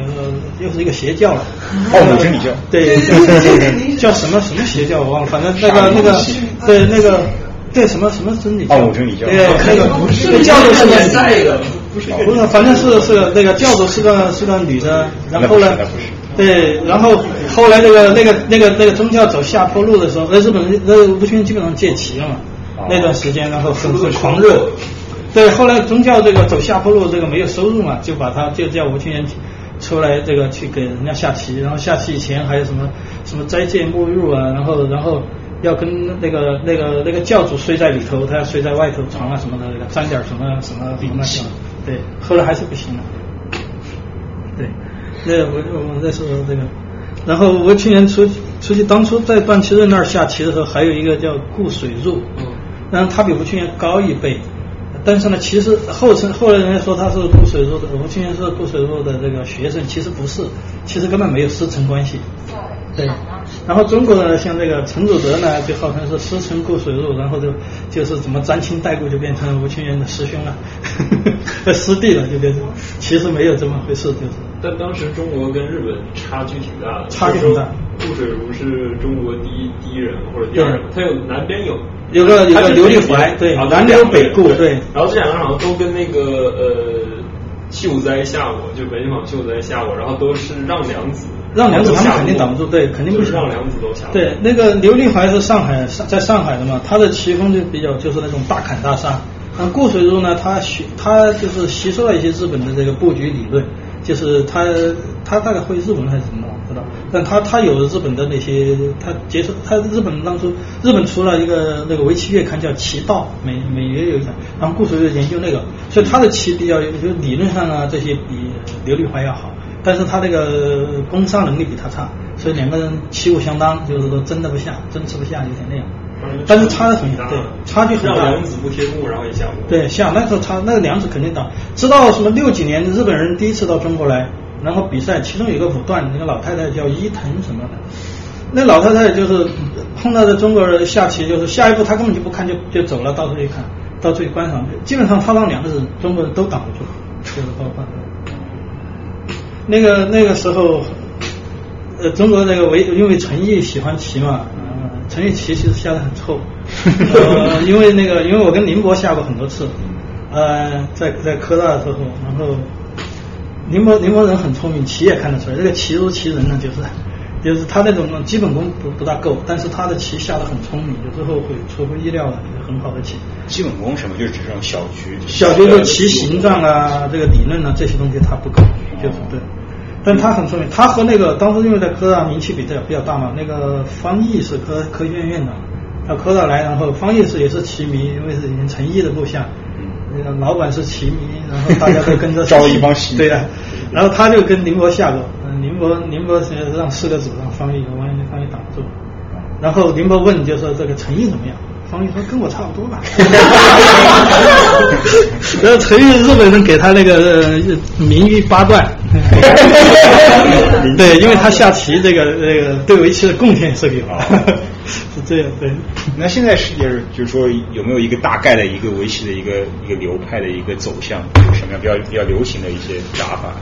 又是一个邪教了。奥姆真理教。对，叫什么什么邪教我忘了，反正那个那个对那个对什么什么真理。奥姆真理教。对，那个那个教主是个不是不是，反正是是个那个教主是个是个女的，然后呢，对，然后后来那个那个那个那个宗教走下坡路的时候，那日本人那吴清源基本上戒棋了嘛，那段时间然后很很狂热。对，后来宗教这个走下坡路，这个没有收入嘛，就把他就叫吴清源出来这个去给人家下棋，然后下棋以前还有什么什么斋戒沐浴啊，然后然后要跟那个那个那个教主睡在里头，他要睡在外头床啊什么的，那个沾点什么什么什么什么，对，后来还是不行了。对，那我我再说说这个，然后我去年出出去，当初在段祺瑞那儿下棋的时候，还有一个叫顾水入，然后他比吴清源高一辈，但是呢，其实后称后来人家说他是顾水入的，吴清源是顾水入的这个学生，其实不是，其实根本没有师承关系。对，然后中国呢，像这个陈祖德呢，就号称是师承顾水入，然后就就是怎么沾亲带故就变成吴清源的师兄了，师弟了就变成，其实没有这么回事，就是。但当时中国跟日本差距挺大的，差距挺大。顾水如是中国第一第一人或者第二人，他有南边有有个有个刘立怀，对，南边有北顾，对。然后这两个好像都跟那个呃秀哉下过，就北京坊秀哉下过，然后都是让良子。让良子他们肯定挡不住，对，肯定不行。让良子都下。对，那个刘立怀是上海上在上海的嘛，他的棋风就比较就是那种大砍大杀。那顾水如呢，他学他就是吸收了一些日本的这个布局理论，就是他他大概会日文还是什么，不知道。但他他有日本的那些，他接受他日本当初日本出了一个那个围棋月刊叫《棋道》，每每月有一本，然后顾水如研究那个，所以他的棋比较就理论上啊这些比刘立华要好。但是他那个攻杀能力比他差，所以两个人旗鼓相当，就是说争得不下，争持不下，有点那样。但是差的很对，差距很大。让梁子不贴布，然后也下过。对，下那时候他那个梁子肯定打。直到什么六几年，日本人第一次到中国来，然后比赛，其中有个五段，那个老太太叫伊藤什么的。那老太太就是碰到的中国人下棋，就是下一步他根本就不看，就就走了，到处去看，到处去观赏，基本上他让两个人中国人都挡不住，就是包括。那个那个时候，呃，中国那个为因为陈毅喜欢棋嘛，呃，陈玉棋其实下的很臭，呃，因为那个因为我跟宁波下过很多次，呃，在在科大的时候，然后宁波宁波人很聪明，棋也看得出来，这个棋如其人呢，就是就是他那种基本功不不大够，但是他的棋下的很聪明，有时候会出乎意料的很好的棋。基本功什么就是指这种小局，小局的棋形状啊，这个理论啊这些东西他不够，就是对。但他很聪明，他和那个当时因为在科大名气比较比较大嘛，那个方毅是科科学院院长，到科大来，然后方毅是也是齐迷，因为是以前陈毅的部下，那个老板是齐迷，然后大家都跟着 招一帮棋，对呀，然后他就跟宁波下过，宁波宁波是让四个子让方毅，王毅方毅挡不住，然后宁波问就说这个陈毅怎么样？方毅说跟我差不多吧，然后陈毅日本人给他那个名誉八段。对，因为他下棋这个这个对围棋的贡献是比较是这样对。那现在世界就是说有没有一个大概的一个围棋的一个一个流派的一个走向，有什么样比较比较流行的一些打法？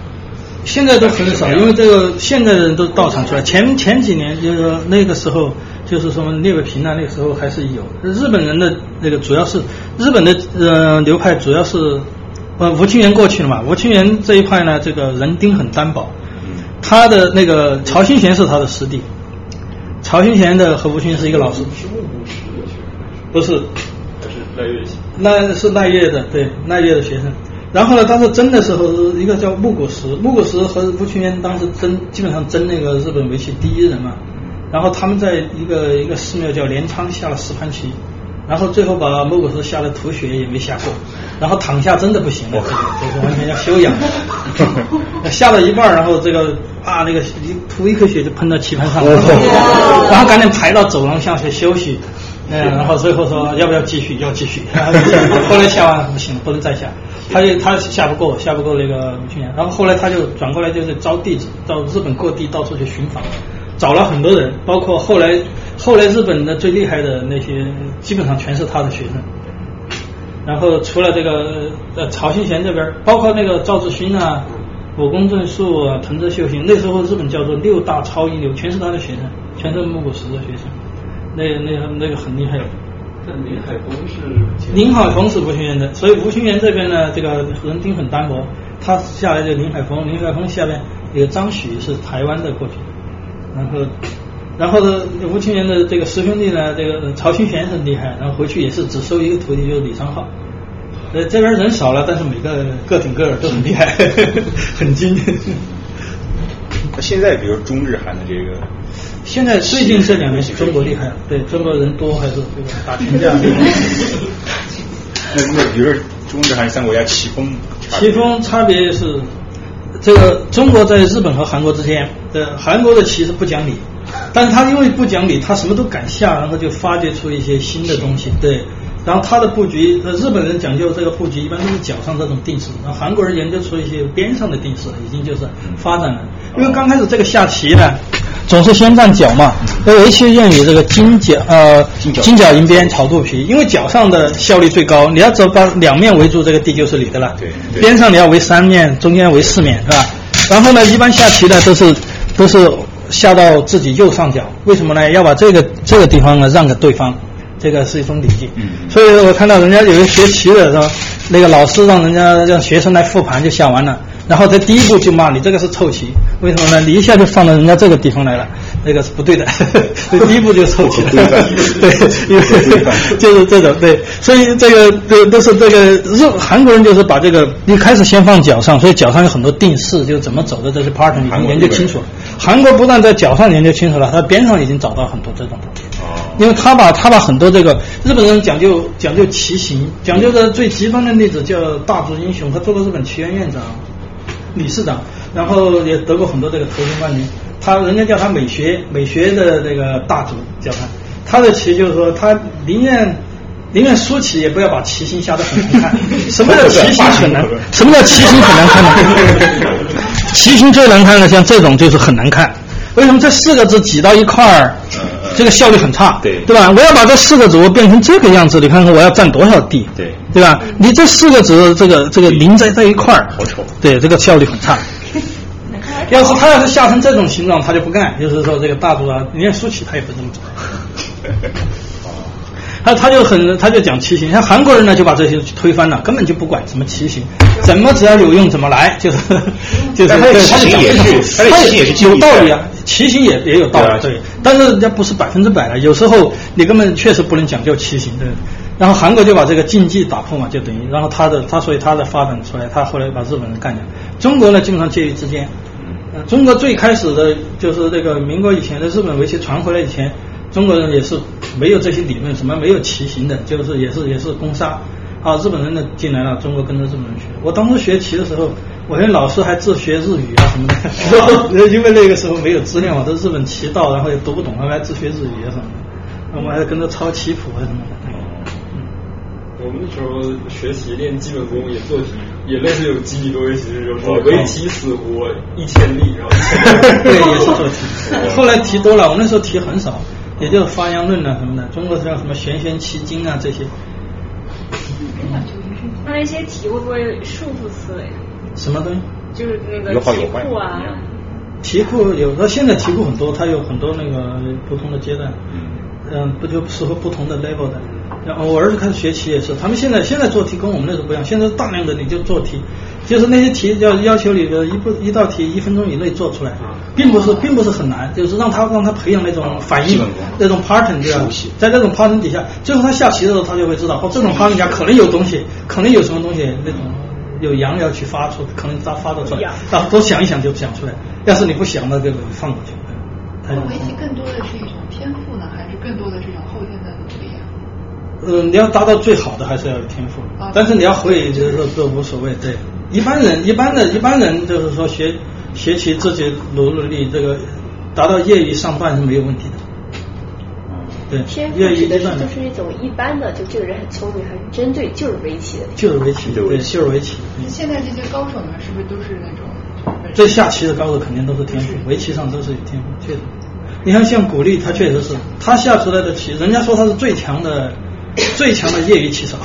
现在都很少，因为这个现在的人都到场出来。前前几年就是那个时候，就是说聂卫平啊，那个时候还是有日本人的那个主要是日本的呃流派主要是。呃，吴清源过去了嘛？吴清源这一块呢，这个人丁很单薄。他的那个曹新贤是他的师弟，曹新贤的和吴清源是一个老师。是木谷实的学生？不是，还是赖月那是赖月的，对，赖月的学生。然后呢，当时争的时候，一个叫木谷实，木谷实和吴清源当时争，基本上争那个日本围棋第一人嘛。然后他们在一个一个寺庙叫镰仓下了十盘棋。然后最后把木谷实下的吐血也没下过，然后躺下真的不行了，就是完全要休养。下了一半，然后这个啊那个一吐一口血就喷到棋盘上，然后赶紧排到走廊下去休息。嗯，然后最后说要不要继续？要继续。后来下完不行，不能再下。他就他下不过，下不过那个吴清源。然后后来他就转过来就是招弟子，到日本各地到处去寻访，找了很多人，包括后来。后来日本的最厉害的那些，基本上全是他的学生。然后除了这个呃曹新贤这边，包括那个赵志勋啊、武功正树啊、藤泽秀行，那时候日本叫做六大超一流，全是他的学生，全是木谷实的学生。那那个那个很厉害。但林海峰是？林海峰是吴清源的，所以吴清源这边呢，这个人丁很单薄。他下来就林海峰，林海峰下面有张许是台湾的过去，然后。然后呢，吴清源的这个师兄弟呢，这个曹清贤很厉害，然后回去也是只收一个徒弟，就是李昌镐。呃，这边人少了，但是每个个顶个都很厉害，很精。那现在比如中日韩的这个现在最近这两年是中国厉害了，对中国人多还是这个打群架？那那比如说中日韩三国家棋风，棋风差别是这个中国在日本和韩国之间，的韩国的棋是不讲理，但是他因为不讲理，他什么都敢下，然后就发掘出一些新的东西，对。然后他的布局，呃，日本人讲究这个布局一般都是脚上这种定式，然后韩国人研究出一些边上的定式，已经就是发展了。因为刚开始这个下棋呢，总是先站脚嘛，那围棋用语这个金角呃金角银边草肚皮，因为脚上的效率最高，你要只把两面围住，这个地就是你的了。对。边上你要围三面，中间围四面，是吧？然后呢，一般下棋呢都是都是下到自己右上角，为什么呢？要把这个这个地方呢让给对方。这个是一种礼仪，所以我看到人家有些学棋的时候？那个老师让人家让学生来复盘就下完了，然后在第一步就骂你这个是臭棋，为什么呢？你一下就放到人家这个地方来了，那个是不对的，所以第一步就凑齐了，对，因为 就是这种对，所以这个都都是这个日韩国人就是把这个一开始先放脚上，所以脚上有很多定式，就怎么走的这些 pattern 已经研究清楚了。韩国不但在脚上研究清楚了，他边上已经找到很多这种。因为他把他把很多这个日本人讲究讲究骑行，讲究的最极端的例子叫大竹英雄，他做过日本棋院院长、理事长，然后也得过很多这个头衔冠军。他人家叫他美学美学的那个大族叫他，他的棋就是说他宁愿宁愿输棋也不要把棋形下得很 难看。什么叫棋形很难？什么叫棋形很难看呢？棋形最难看的像这种就是很难看。为什么这四个字挤到一块儿？这个效率很差，对对吧？我要把这四个子变成这个样子，你看看我要占多少地，对对吧？你这四个子这个这个临在在一块儿，好丑，对这个效率很差。要是他要是吓成这种形状，他就不干，就是说这个大竹啊，你看舒淇他也不这么做。他他就很他就讲骑行，像韩国人呢就把这些推翻了，根本就不管什么骑行，怎么只要有用怎么来，就是就是他的棋形也是，他的棋形也是有道理啊。骑行也也有道理，对，但是人家不是百分之百的，有时候你根本确实不能讲究骑行，对。然后韩国就把这个禁忌打破嘛，就等于，然后他的他所以他的发展出来，他后来把日本人干掉。中国呢，基本上介于之间。嗯。中国最开始的就是那个民国以前的日本围棋传回来以前，中国人也是没有这些理论，什么没有棋形的，就是也是也是攻杀。啊，日本人呢进来了，中国跟着日本人学。我当时学棋的时候。我跟老师还自学日语啊什么的，因为那个时候没有资料嘛，都日本棋道，然后也读不懂，还自学日语啊什么的，我们还跟着抄棋谱啊什么的。我们那时候学习练基本功也做题，也类似有几米多围棋，就是说围棋死活一千例，然后 对也是 做题。后来题多了，我那时候题很少，也就是发扬论啊什么的，中国像什么玄玄奇经啊这些。那那些题会不会束缚思维？什么东西？就是那个题库啊。题库有，那现在题库很多，它有很多那个不同的阶段。嗯，不就适合不同的 level 的。然后我儿子开始学棋也是，他们现在现在做题跟我们那时候不一样，现在大量的你就做题，就是那些题要要求你的一步一道题一分钟以内做出来，并不是并不是很难，就是让他让他培养那种反应，那种 pattern 对吧？在那种 pattern 底下，最后他下棋的时候他就会知道，哦，这种 pattern 下可能有东西，可能有什么东西那种。有羊要去发出，可能他发得出来，啊，多想一想就想出来。要是你不想，那就放过去。围棋更多的是一种天赋呢，还是更多的是一种后天的努力啊？嗯，你要达到最好的，还是要有天赋。但是你要会，就是说都无所谓。对，一般人，一般的，一般人就是说学学习自己努努力，这个达到业余上段是没有问题的。天赋指的是就是一种一般的，就这个人很聪明，很针对就是围棋的？就是围棋，对，就是围棋。现在这些高手们是不是都是那种？这下棋的高手肯定都是天赋，围棋上都是有天赋，确实。你看像古力，他确实是，他下出来的棋，人家说他是最强的。最强的业余棋手，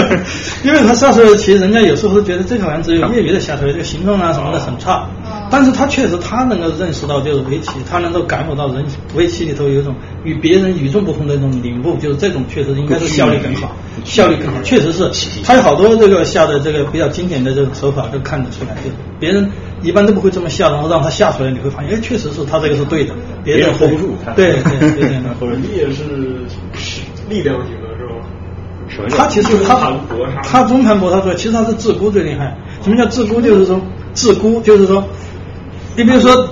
因为他下出来的棋，人家有时候觉得这好像只有业余的下出来，这个形状啊什么的很差。但是他确实他能够认识到就是围棋，他能够感悟到人围棋里头有一种与别人与众不同的一种领悟，就是这种确实应该是效率更好，效率更好，确实是。他有好多这个下的这个比较经典的这种手法都看得出来，就别人一般都不会这么下，然后让他下出来，你会发现，哎，确实是他这个是对的，别人 hold 不住。对对对对，你也是力量型的。他其实他他中盘搏，他说其实他是自孤最厉害。什么叫自孤？就是说自孤，就是说你比如说。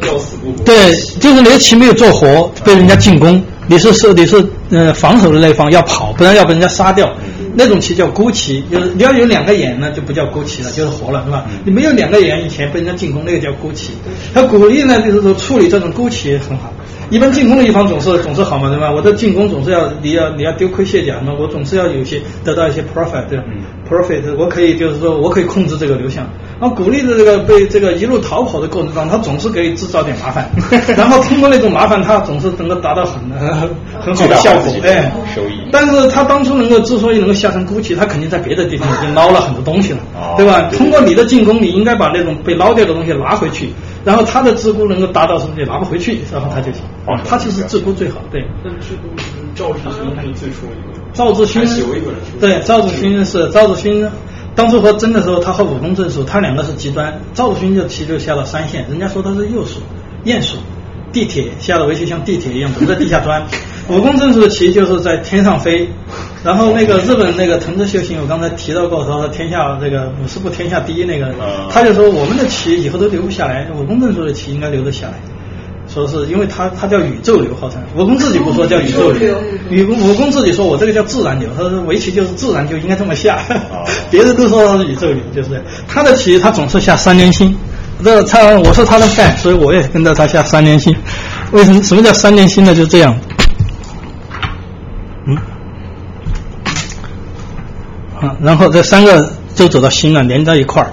对，就是那个棋没有做活，被人家进攻，你是是你是呃防守的那一方要跑，不然要被人家杀掉。那种棋叫孤棋，就是你要有两个眼呢，就不叫孤棋了，就是活了，是吧？你没有两个眼，以前被人家进攻，那个叫孤棋。他鼓励呢，就是说处理这种孤棋很好。一般进攻的一方总是总是好嘛，对吧？我的进攻总是要你要你要丢盔卸甲嘛，我总是要有些得到一些 profit，对吧？profit 我可以就是说我可以控制这个流向。然后鼓励的这个被这个一路逃跑的过程中，他总是可以制造点麻烦，然后通过那种麻烦，他总是能够达到很很好的效果，哎，收益。但是他当初能够之所以能够下成孤棋，他肯定在别的地方已经捞了很多东西了，对吧？通过你的进攻，你应该把那种被捞掉的东西拿回去，然后他的自估能够达到什么？就拿不回去，然后他就行。他其实自估最好，对。但是赵志勋是最出名的。赵志勋对赵志勋是赵志勋。当初和争的时候，他和武功正数，他两个是极端。赵志勋就棋就下了三线，人家说他是右手、鼹鼠、地铁下了围棋像地铁一样，总在地下钻。武功正数的棋就是在天上飞。然后那个日本那个藤子秀行，我刚才提到过，说天下这个五十步天下第一那个，他就说我们的棋以后都留不下来，武功正数的棋应该留得下来。说是因为他他叫宇宙流，号称武功自己不说叫宇宙流，宇功武功自己说我这个叫自然流，他说围棋就是自然就应该这么下，别人都说他是宇宙流，就是他的棋他总是下三连星，这他我是他的 fan，所以我也跟着他下三连星。为什么什么叫三连星呢？就这样，啊，然后这三个就走到心了，连在一块儿。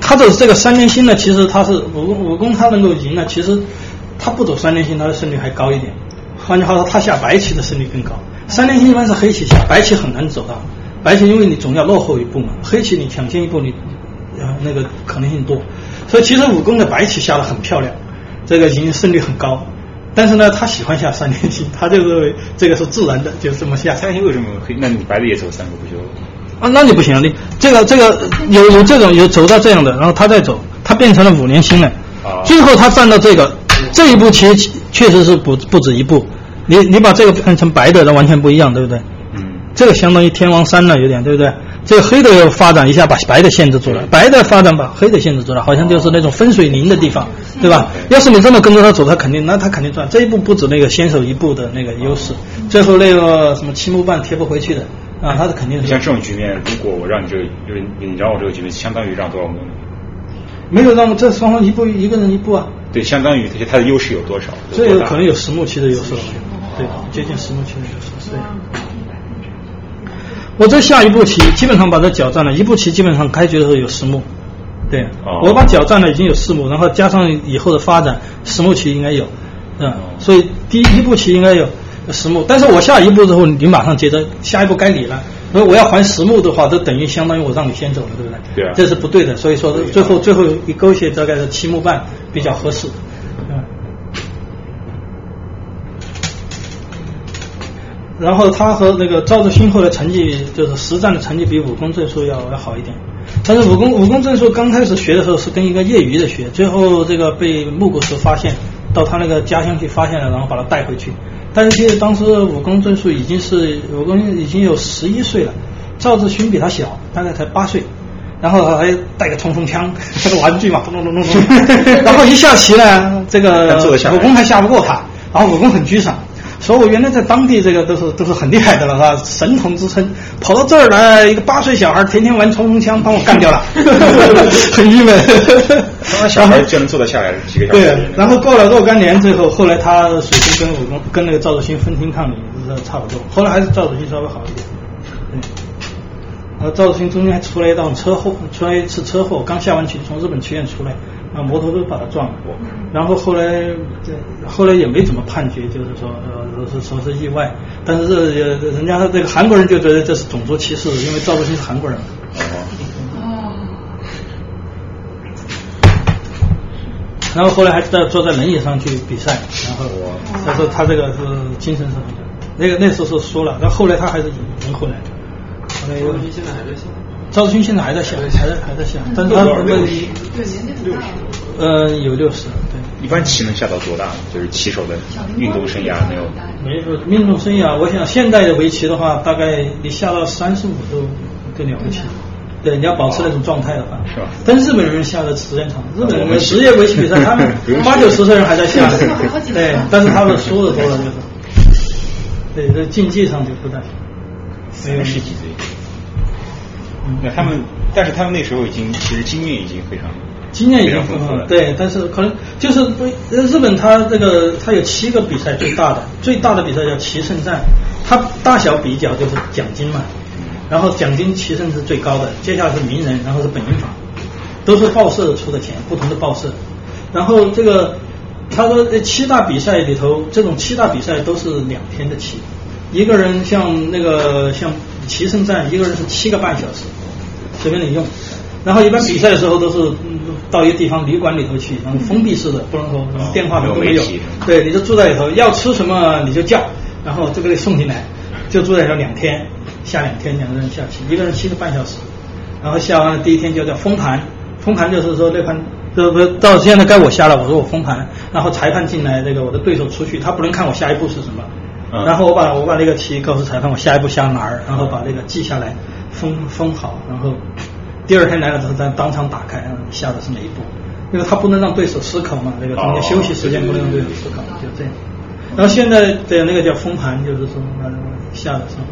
他的这个三连星呢，其实他是武功武功他能够赢呢，其实。他不走三连星，他的胜率还高一点。换句话说，他下白棋的胜率更高。三连星一般是黑棋下，白棋很难走到。白棋因为你总要落后一步嘛，黑棋你抢先一步，你呃那个可能性多。所以其实武功的白棋下的很漂亮，这个赢胜率很高。但是呢，他喜欢下三连星，他就认为这个是自然的，就这么下。三连星为什么黑？那你白的也走三个不就？啊，那你不行，你这个这个有有这种有走到这样的，然后他再走，他变成了五连星了。啊。最后他站到这个。这一步其实确实是不不止一步，你你把这个变成白的，那完全不一样，对不对？嗯。这个相当于天王山了，有点对不对？这个黑的要发展一下，把白的限制住了；白的发展把黑的限制住了，好像就是那种分水岭的地方，对吧？要是你这么跟着他走，他肯定那他肯定赚。这一步不止那个先手一步的那个优势，最后那个什么七木半贴不回去的啊，他是肯定是。像这种局面，如果我让你这个，就是你让我这个局面，相当于让多少目？没有让这双方一步一个人一步啊。对，相当于这些它的优势有多少？这有可能有十目棋的优势了，对，接近十目棋的优势。对。我这下一步棋基本上把这角占了，一步棋基本上开局的时候有十目，对，我把角占了已经有四目，然后加上以后的发展，十目棋应该有，嗯，所以第一步棋应该有十目，但是我下一步之后，你马上接着下一步该你了。所以我要还实木的话，就等于相当于我让你先走了，对不对？对啊。这是不对的，所以说最后最后一勾血大概是七木半比较合适。嗯。然后他和那个赵志勋后的成绩，就是实战的成绩比武功证书要要好一点。但是武功武功证书刚开始学的时候是跟一个业余的学，最后这个被木谷实发现，到他那个家乡去发现了，然后把他带回去。但是当时武功正数已经是武功已经有十一岁了，赵志勋比他小，大概才八岁，然后还带个冲锋枪，这 个玩具嘛，咚咚咚咚咚，然后一下棋呢，这个武功还下不过他，然后武功很沮丧。说我原来在当地这个都是都是很厉害的了，是吧？神童之称，跑到这儿来，一个八岁小孩天天玩冲锋枪，把我干掉了，很郁闷。小孩就能坐得下来几个小时。对，然后过了若干年，之后后来他水平跟武功跟那个赵子新分庭抗礼，是差不多。后来还是赵子新稍微好一点。嗯。然后赵子新中间还出了一档车祸，出了一次车祸，刚下完棋从日本棋院出来。啊，摩托都把他撞了，然后后来这后来也没怎么判决，就是说呃是说是意外，但是这人家这个韩国人就觉得这是种族歧视，因为赵志新是韩国人。哦。然后后来还在坐在轮椅上去比赛，然后他说他这个是精神上的，那个那时候是输了，但后来他还是赢赢回来的。赵志新现在还在下。赵志勋现在还在下，还在还在下，但是他那个呃有六十，对。一般棋能下到多大？就是棋手的运动生涯没有？没有运动生涯，我想现代的围棋的话，大概你下到三十五都更了不起。对，你要保持那种状态的话，是吧？但日本人下的时间长，日本人职业围棋比赛，他们 八九十岁人还在下，对，但是他们输的多了就是，对，这竞技上就不大行。没有十几岁。那他们，但是他们那时候已经其实经验已经非常经验已经丰富了。对，但是可能就是呃日本它这个它有七个比赛最大的最大的比赛叫棋圣战，它大小比较就是奖金嘛，然后奖金棋圣是最高的，接下来是名人，然后是本因坊，都是报社出的钱，不同的报社，然后这个他说这七大比赛里头，这种七大比赛都是两天的棋，一个人像那个像棋圣战，一个人是七个半小时，随便你用。然后一般比赛的时候都是嗯到一个地方旅馆里头去，然后封闭式的，不能说电话都没有。对，你就住在里头，要吃什么你就叫，然后这个送进来，就住在里头两天，下两天两个人下棋，一个人七个半小时，然后下完了第一天就叫封盘，封盘就是说那盘。这不到现在该我下了，我说我封盘，然后裁判进来，这个我的对手出去，他不能看我下一步是什么，嗯然后我把我把那个棋告诉裁判，我下一步下哪儿，然后把那个记下来，封封好，然后第二天来了之后再当场打开，嗯，下的是哪一步，因为他不能让对手思考嘛，那个中间休息时间不能让对手思考，就这样。然后现在的那个叫封盘，就是说呃下的时候。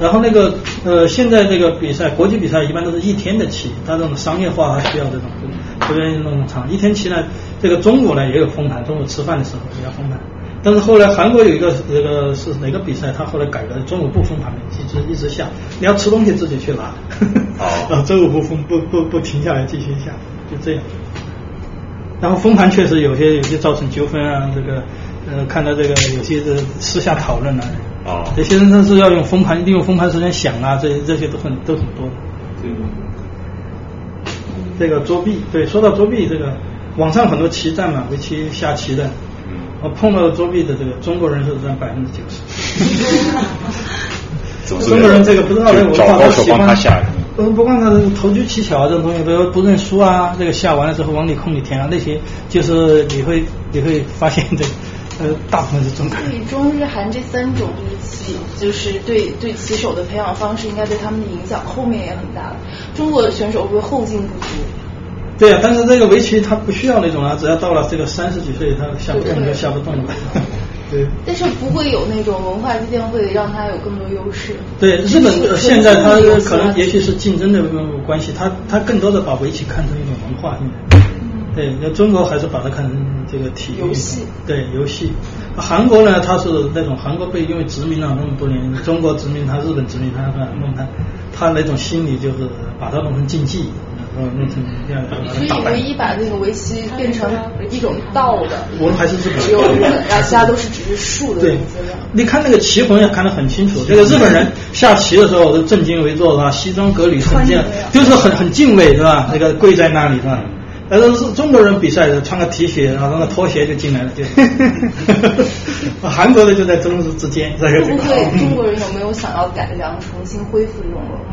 然后那个呃，现在这个比赛，国际比赛一般都是一天的棋，它这种商业化还需要这种不愿意弄那么长。一天棋呢，这个中午呢也有封盘，中午吃饭的时候也要封盘。但是后来韩国有一个那个是哪个比赛，他后来改了，中午不封盘了，一直一直下，你要吃东西自己去拿。哦。中午不封不不不停下来继续下，就这样。然后封盘确实有些有些造成纠纷啊，这个呃看到这个有些是私下讨论啊。哦。有些人他是要用封盘，利用封盘时间想啊，这这些都很都很多。对。这个作弊，对，说到作弊，这个网上很多棋战嘛，围棋下棋的，我碰到作弊的这个中国人是占百分之九十。中国人这个不知道这个文化，高手帮他下。嗯，不光他投机取巧啊，这种东西都不认输啊，这个下完了之后往里空里填啊，那些就是你会你会发现这个呃大部分是中国人。对中日韩这三种就是棋，就是对对棋手的培养方式，应该对他们的影响后面也很大。中国的选手会不会后劲不足？对啊，但是这个围棋它不需要那种啊，只要到了这个三十几岁，他下不动就下不动了。对。但是不会有那种文化积淀会让他有更多优势。对，日本现在他可能也许是竞争的关系，他他更多的把围棋看成一种文化性。对，那中国还是把它看成这个体育游戏。对，游戏。韩国呢，它是那种韩国被因为殖民了那么多年，中国殖民他，日本殖民他，弄他，他那种心理就是把它弄成竞技。嗯，弄成这样所以唯一把那个围棋变成一种道的，我们还是日本，只有日本，然后其他都是只是术的对，你看那个棋魂也看得很清楚，这个日本人下棋的时候都正襟危坐是吧？西装革履很敬，就是很很敬畏是吧？那个跪在那里是吧？但是中国人比赛的穿个 T 恤，然后那个拖鞋就进来了，就 韩国的就在中日之间。会不会中国人有没有想要改良、重新恢复这种文化？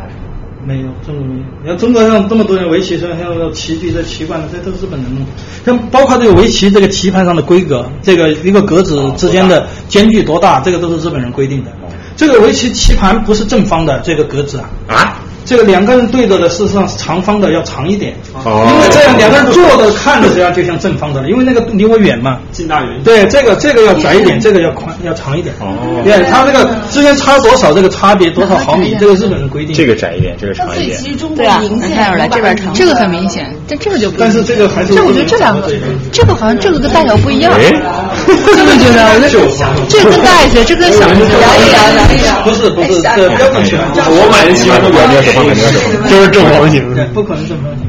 没有，中国没有。你看中国上这么多人围棋，像像棋局的习惯，这都是日本人弄。像包括这个围棋这个棋盘上的规格，这个一个格子之间的间距多大，这个都是日本人规定的。这个围棋棋盘不是正方的，这个格子啊。啊。这个两个人对着的，事实上是长方的，要长一点，哦、因为这样两个人坐着看着实际上就像正方的了，因为那个离我远嘛。近大远。对，这个这个要窄一点，这个要宽要长一点。哦。对，它这个之间差多少？这个差别多少毫米？这个日本人规定。这个窄一点，这个长一点。对啊，明显看出来这边长，这个很明显，但这个就不。但是这个还是。这我觉得这两个，这个好像这个跟大小不一样。是不是觉得？我觉得这跟大一些，这跟小一些。摇一摇，摇一摇。不是不是，这标准全。我买的棋盘都两面手方，两面手方，就是正方形。对，不可能正方形。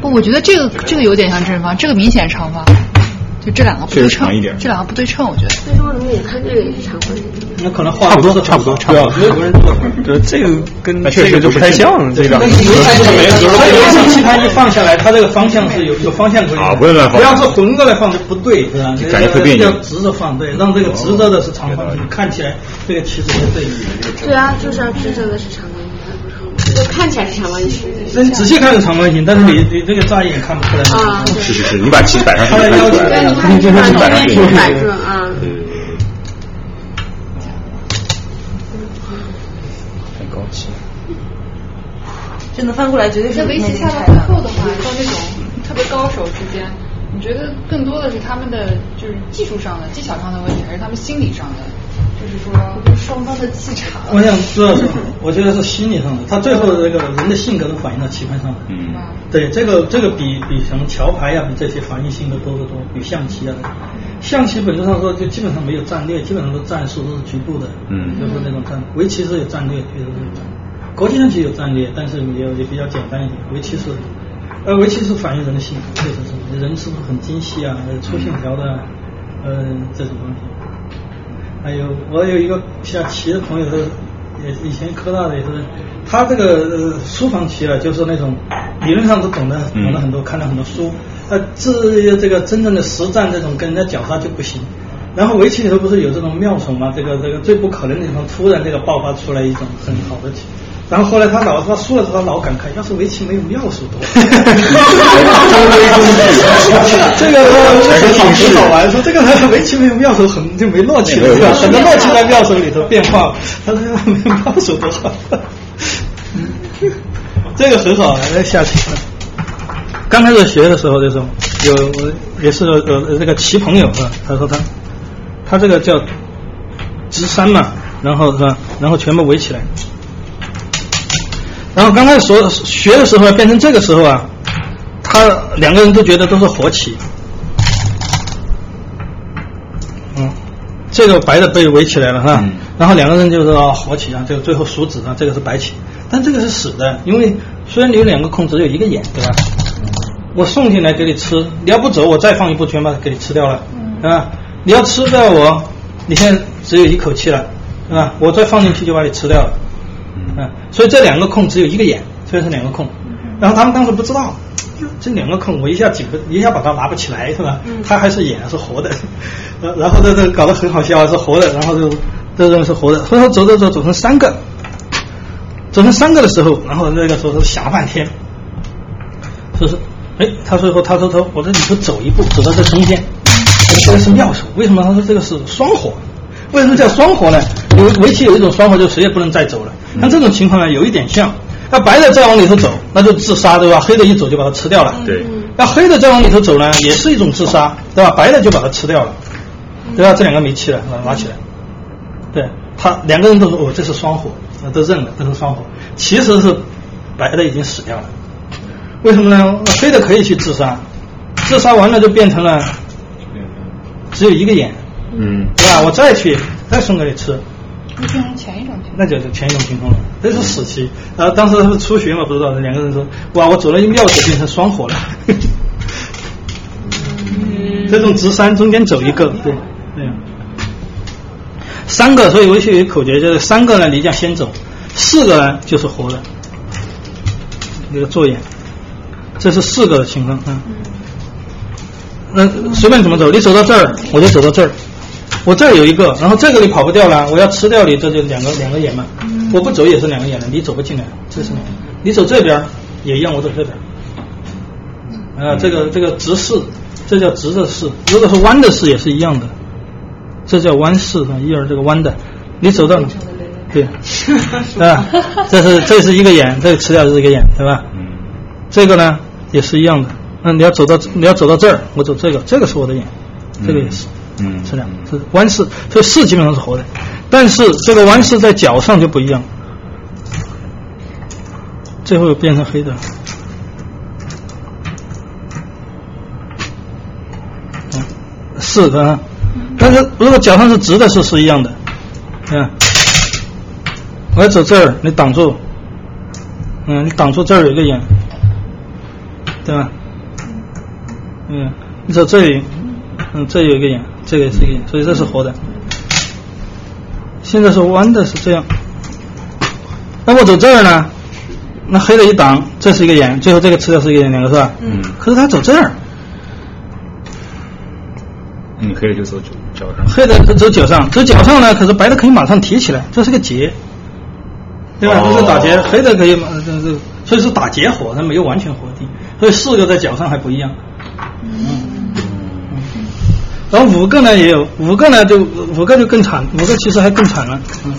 不，我觉得这个这个有点像正方，这个明显长方。就这两个不对称，这两个不对称，我觉得。为什么你看这个也是长方形？那可能差不多，差不多，差不多。没有人做。这这个跟确实就不太像，这个。它有一棋盘一放下来，它这个方向是有有方向可以。啊，不要乱放。不要是横着来放就不对，是吧？感觉会别扭。要直着放，对，让这个直着的是长方形，看起来这个棋子是对。对啊，就是要直着的是长。就看起来是长方形，那你仔细看是长方形，但是你你这个乍一眼看不出来。啊，是是是，你把棋摆上去，它的要求，对，你看你把棋摆上去，摆住啊。很高级。真的翻过来绝对是那围棋下到最后的话，到那种特别高手之间，你觉得更多的是他们的就是技术上的、技巧上的问题，还是他们心理上的？就是说双方的气场。我想主要是，我觉得是心理上的。他最后的这个人的性格都反映到棋盘上了。嗯。对，这个这个比比什么桥牌呀，比这些反映性格多得多，比象棋啊。象棋本质上说就基本上没有战略，基本上都战术都是局部的。嗯。就是那种战，围棋是有战略，确实是有战略。国际象棋有战略，但是也也比较简单一点。围棋是，呃，围棋是反映人的性格，确实是人是不是很精细啊，粗线条的，呃，这种东西。还有我有一个下棋的朋友，是也以前科大的也是，他这个书房棋啊，就是那种理论上都懂得懂得很多，看了很多书，他至于这个真正的实战这种跟人家绞杀就不行。然后围棋里头不是有这种妙手吗？这个这个最不可能的地方，突然这个爆发出来一种很好的棋。然后后来他老他输了之后，他老感慨，要是围棋没有妙手多好。这个很好玩，说这个围棋没有妙手，很就没默契了，很多默契在妙手里头变化。他说没有妙手多好。这个很好，那下棋。刚开始学的时候，就是有也是呃这个棋朋友啊，他说他他这个叫直山嘛，然后是吧，然后全部围起来。然后刚开始说学的时候变成这个时候啊，他两个人都觉得都是活棋，嗯，这个白的被围起来了哈，然后两个人就是活棋啊，这个最后数子啊，这个是白棋，但这个是死的，因为虽然你有两个空，只有一个眼，对吧？我送进来给你吃，你要不走，我再放一步全把它给你吃掉了，啊，你要吃掉我，你现在只有一口气了，是吧？我再放进去就把你吃掉了。嗯，所以这两个空只有一个眼，所以是两个空，然后他们当时不知道，这两个空我一下挤不一下把它拿不起来是吧？它还是眼是活的，然 然后这这搞得很好笑是活的，然后就这认为是活的，所以说走走走走成三个，走成三个的时候，然后那个时候是想了半天，说是哎，他说后他说说我这里头走一步走到这中间，这个是妙手，为什么？他说这个是双活，为什么叫双活呢？因为围棋有一种双活，就谁也不能再走了。像这种情况呢，有一点像，那白的再往里头走，那就自杀，对吧？黑的一走就把它吃掉了。对。那黑的再往里头走呢，也是一种自杀，对吧？白的就把它吃掉了，对吧？这两个没气了，拿拿起来。对他两个人都说哦，这是双活，都认了，这是双火。其实是白的已经死掉了。为什么呢？黑的可以去自杀，自杀完了就变成了只有一个眼，嗯，对吧？我再去再送给你吃。那变成前一种那就是前一种情况了，这是死棋。然后当时他是初学嘛，不知道，两个人说，哇，我走了一妙手变成双活了。这种直山中间走一个，对，对。三个，所以围棋有一口诀，就是三个呢，你将先走；四个呢，就是活的。那个坐眼，这是四个的情况啊。那随便怎么走，你走到这儿，我就走到这儿。我这儿有一个，然后这个你跑不掉了，我要吃掉你，这就两个两个眼嘛。我不走也是两个眼的，你走不进来，这是两个。你走这边也一样，我走这边。啊，这个这个直视，这叫直的视；如果是弯的视也是一样的，这叫弯视啊，一儿这个弯的，你走到对，啊，这是这是一个眼，这个吃掉是一个眼，对吧？这个呢也是一样的，那你要走到你要走到这儿，我走这个，这个是我的眼，这个也是。嗯，是这样，是弯式，所以式基本上是活的，但是这个弯式在脚上就不一样，最后变成黑的，嗯，是的，但是如果脚上是直的，是是一样的，嗯，我要走这儿，你挡住，嗯，你挡住这儿有一个眼，对吧？嗯，你走这里，嗯，这有一个眼。这个是一个，所以这是活的。现在是弯的，是这样。那我走这儿呢？那黑的一挡，这是一个眼，最后这个吃掉是一个眼，两个是吧？嗯。可是他走这儿。嗯，黑的就走脚上。黑的走脚上，走脚上呢？可是白的可以马上提起来，这是个劫，对吧？这是打劫，黑的可以马，这这，所以是打劫活，它没有完全活定。所以四个在脚上还不一样。嗯。然后五个呢也有，五个呢就五个就更惨，五个其实还更惨了，嗯，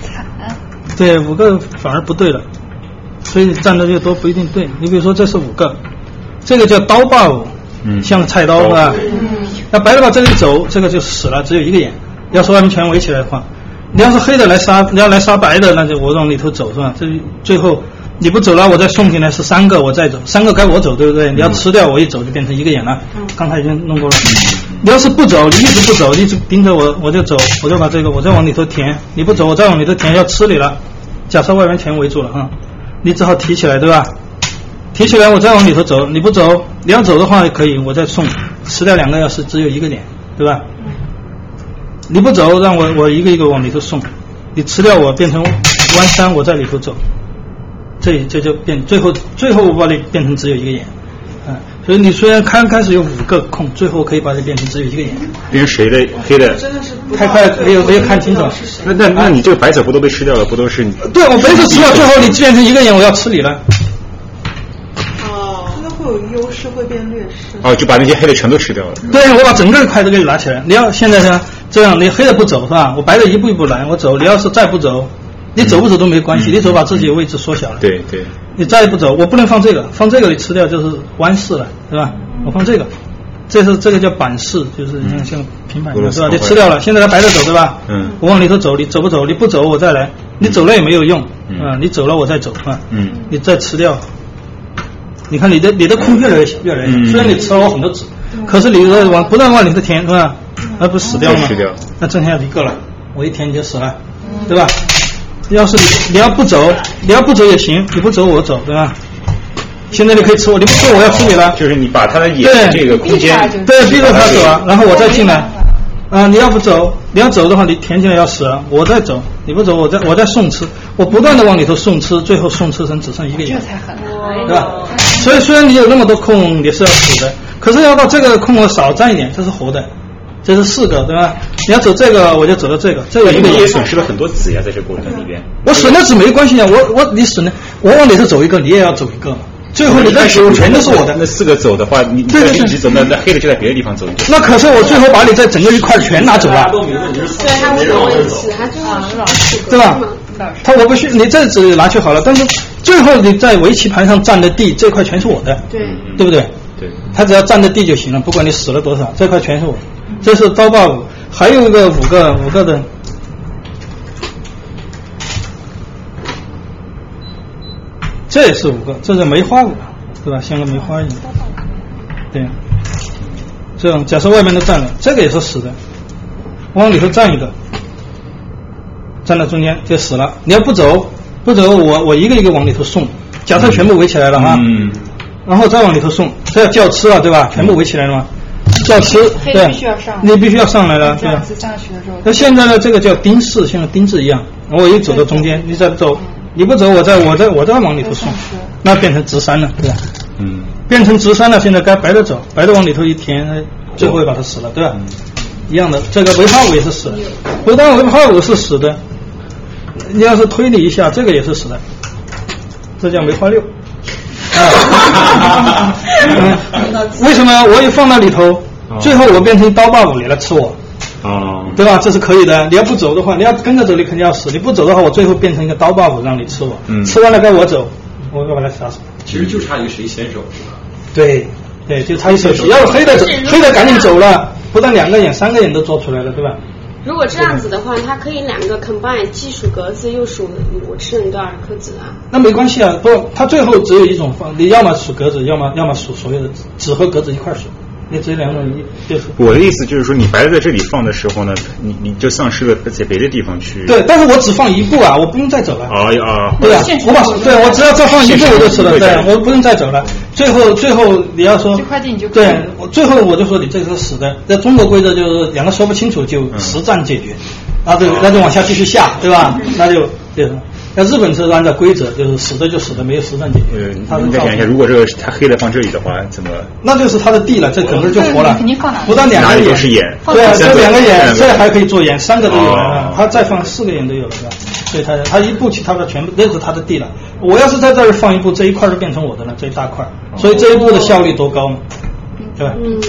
惨，对，五个反而不对了，所以你占的越多不一定对。你比如说这是五个，这个叫刀霸五，嗯，像菜刀是吧？那白的把这里走，这个就死了，只有一个眼。要是外面全围起来的话，你要是黑的来杀，你要来杀白的，那就我往里头走是吧？这最后你不走了，我再送进来是三个，我再走，三个该我走对不对？你要吃掉我一走就变成一个眼了。刚才已经弄过了。你要是不走，你一直不走，一直盯着我，我就走，我就把这个我再往里头填。你不走，我再往里头填，要吃你了。假设外面全围住了哈，你只好提起来对吧？提起来我再往里头走，你不走，你要走的话也可以，我再送，吃掉两个要是只有一个点对吧？你不走，让我我一个一个往里头送，你吃掉我变成弯三，我在里头走，这这就变最后最后我把你变成只有一个眼，所以你虽然刚开始有五个空，最后可以把它变成只有一个眼。变成谁的黑的？真的是太快没有没有看清楚。那那那你这个白色不都被吃掉了？不都是你？对，我白色吃了，最后你变成一个眼，我要吃你了。哦，那会有优势，会变劣势。哦，就把那些黑的全都吃掉了。对，我把整个一块都给你拿起来。你要现在呢，这样你黑的不走是吧？我白的一步一步来，我走。你要是再不走，你走不走都没关系，你走把自己的位置缩小了。对对。你再不走，我不能放这个，放这个你吃掉就是弯式了，对吧？我放这个，这是这个叫板式，就是像像平板是吧？你吃掉了，现在它白着走对吧？嗯。我往里头走，你走不走？你不走我再来，你走了也没有用啊！你走了我再走啊！嗯。你再吃掉，你看你的你的空越来越小，越来越小。虽然你吃了我很多纸，可是你往不断往里头填是吧？那不死掉吗？那剩下一个了，我一填你就死了，对吧？要是你你要不走，你要不走也行，你不走我走，对吧？现在你可以吃我，你不吃我要吃你了。就是你把他的眼这个空间，对，逼着他走啊，然后我再进来。啊，你要不走，你要走的话，你填进来要死啊，我再走，你不走，我再我再送吃，我不断的往里头送吃，最后送吃成只剩一个眼，这才狠，对吧？所以虽然你有那么多空，你是要死的，可是要把这个空我少占一点，这是活的。这是四个，对吧？你要走这个，我就走到这个，这个一个也损失了很多子呀，在这过程里边。我损了子没关系啊，我我你损了，我往里头走一个，你也要走一个，最后你的子全都是我的。那四个走的话，你对一直走，那那黑的就在别的地方走。那可是我最后把你在整个一块全拿走了。对，他无所谓死，他就是对吧？他我不需你这纸拿去好了，但是最后你在围棋盘上占的地这块全是我的，对，对不对？对，他只要占的地就行了，不管你死了多少，这块全是我。这是刀把五，还有一个五个五个的，这也是五个，这是梅花五，对吧？像个梅花一样。对，这样假设外面都站了，这个也是死的，往里头站一个，站到中间就死了。你要不走，不走，我我一个一个往里头送。假设全部围起来了哈，嗯，然后再往里头送，这要叫吃了，对吧？全部围起来了吗？叫吃，对，你必须要上来了，对吧？那现在呢，这个叫丁四，像丁字一样，我一走到中间，你再走，你不走，我再我再我再往里头送，那变成直三了，对吧？嗯，变成直三了，现在该白的走，白的往里头一填，最后会把它死了，对吧？一样的，这个维花五也是死的，不但维花五是死的，你要是推理一下，这个也是死的，这叫梅花六。啊，为什么我也放到里头？最后我变成刀霸五，你来吃我，哦，对吧？这是可以的。你要不走的话，你要跟着走，你肯定要死。你不走的话，我最后变成一个刀霸五，让你吃我。嗯，吃完了该我走，我要把它杀死。其实就差一个谁先手是吧？对，对，就差一手。要是黑的走，黑的赶紧走了，不但两个眼、三个眼都做出来了，对吧？如果这样子的话，它可以两个 combine，既数格子又数我吃了你多少颗子啊？那没关系啊，不，它最后只有一种方，你要么数格子，要么要么数所有的子和格子一块数，你只有两种，你就是。我的意思就是说，你白在这里放的时候呢，你你就丧失了在别的地方去。对，但是我只放一步啊，我不用再走了。啊啊！对啊，我把对我只要再放一步我就吃了，对，我不用再走了。最后最后你要说，对，我最后我就说你这个是死的。在中国规则就是两个说不清楚就实战解决。那就那就往下继续下，对吧？那就对。那日本是按照规则，就是死的就死的，没有实战解决。他你再想一下，如果这个他黑的放这里的话，怎么？那就是他的地了，这整个就活了。肯定放不到两个眼是眼，对啊，这两个眼，这还可以做眼，三个都有了。他再放四个眼都有了，是吧？所以他他一步棋，他的全部那是他的地了。我要是在这儿放一步，这一块就变成我的了，这一大块。所以这一步的效率多高嘛？对吧？嗯。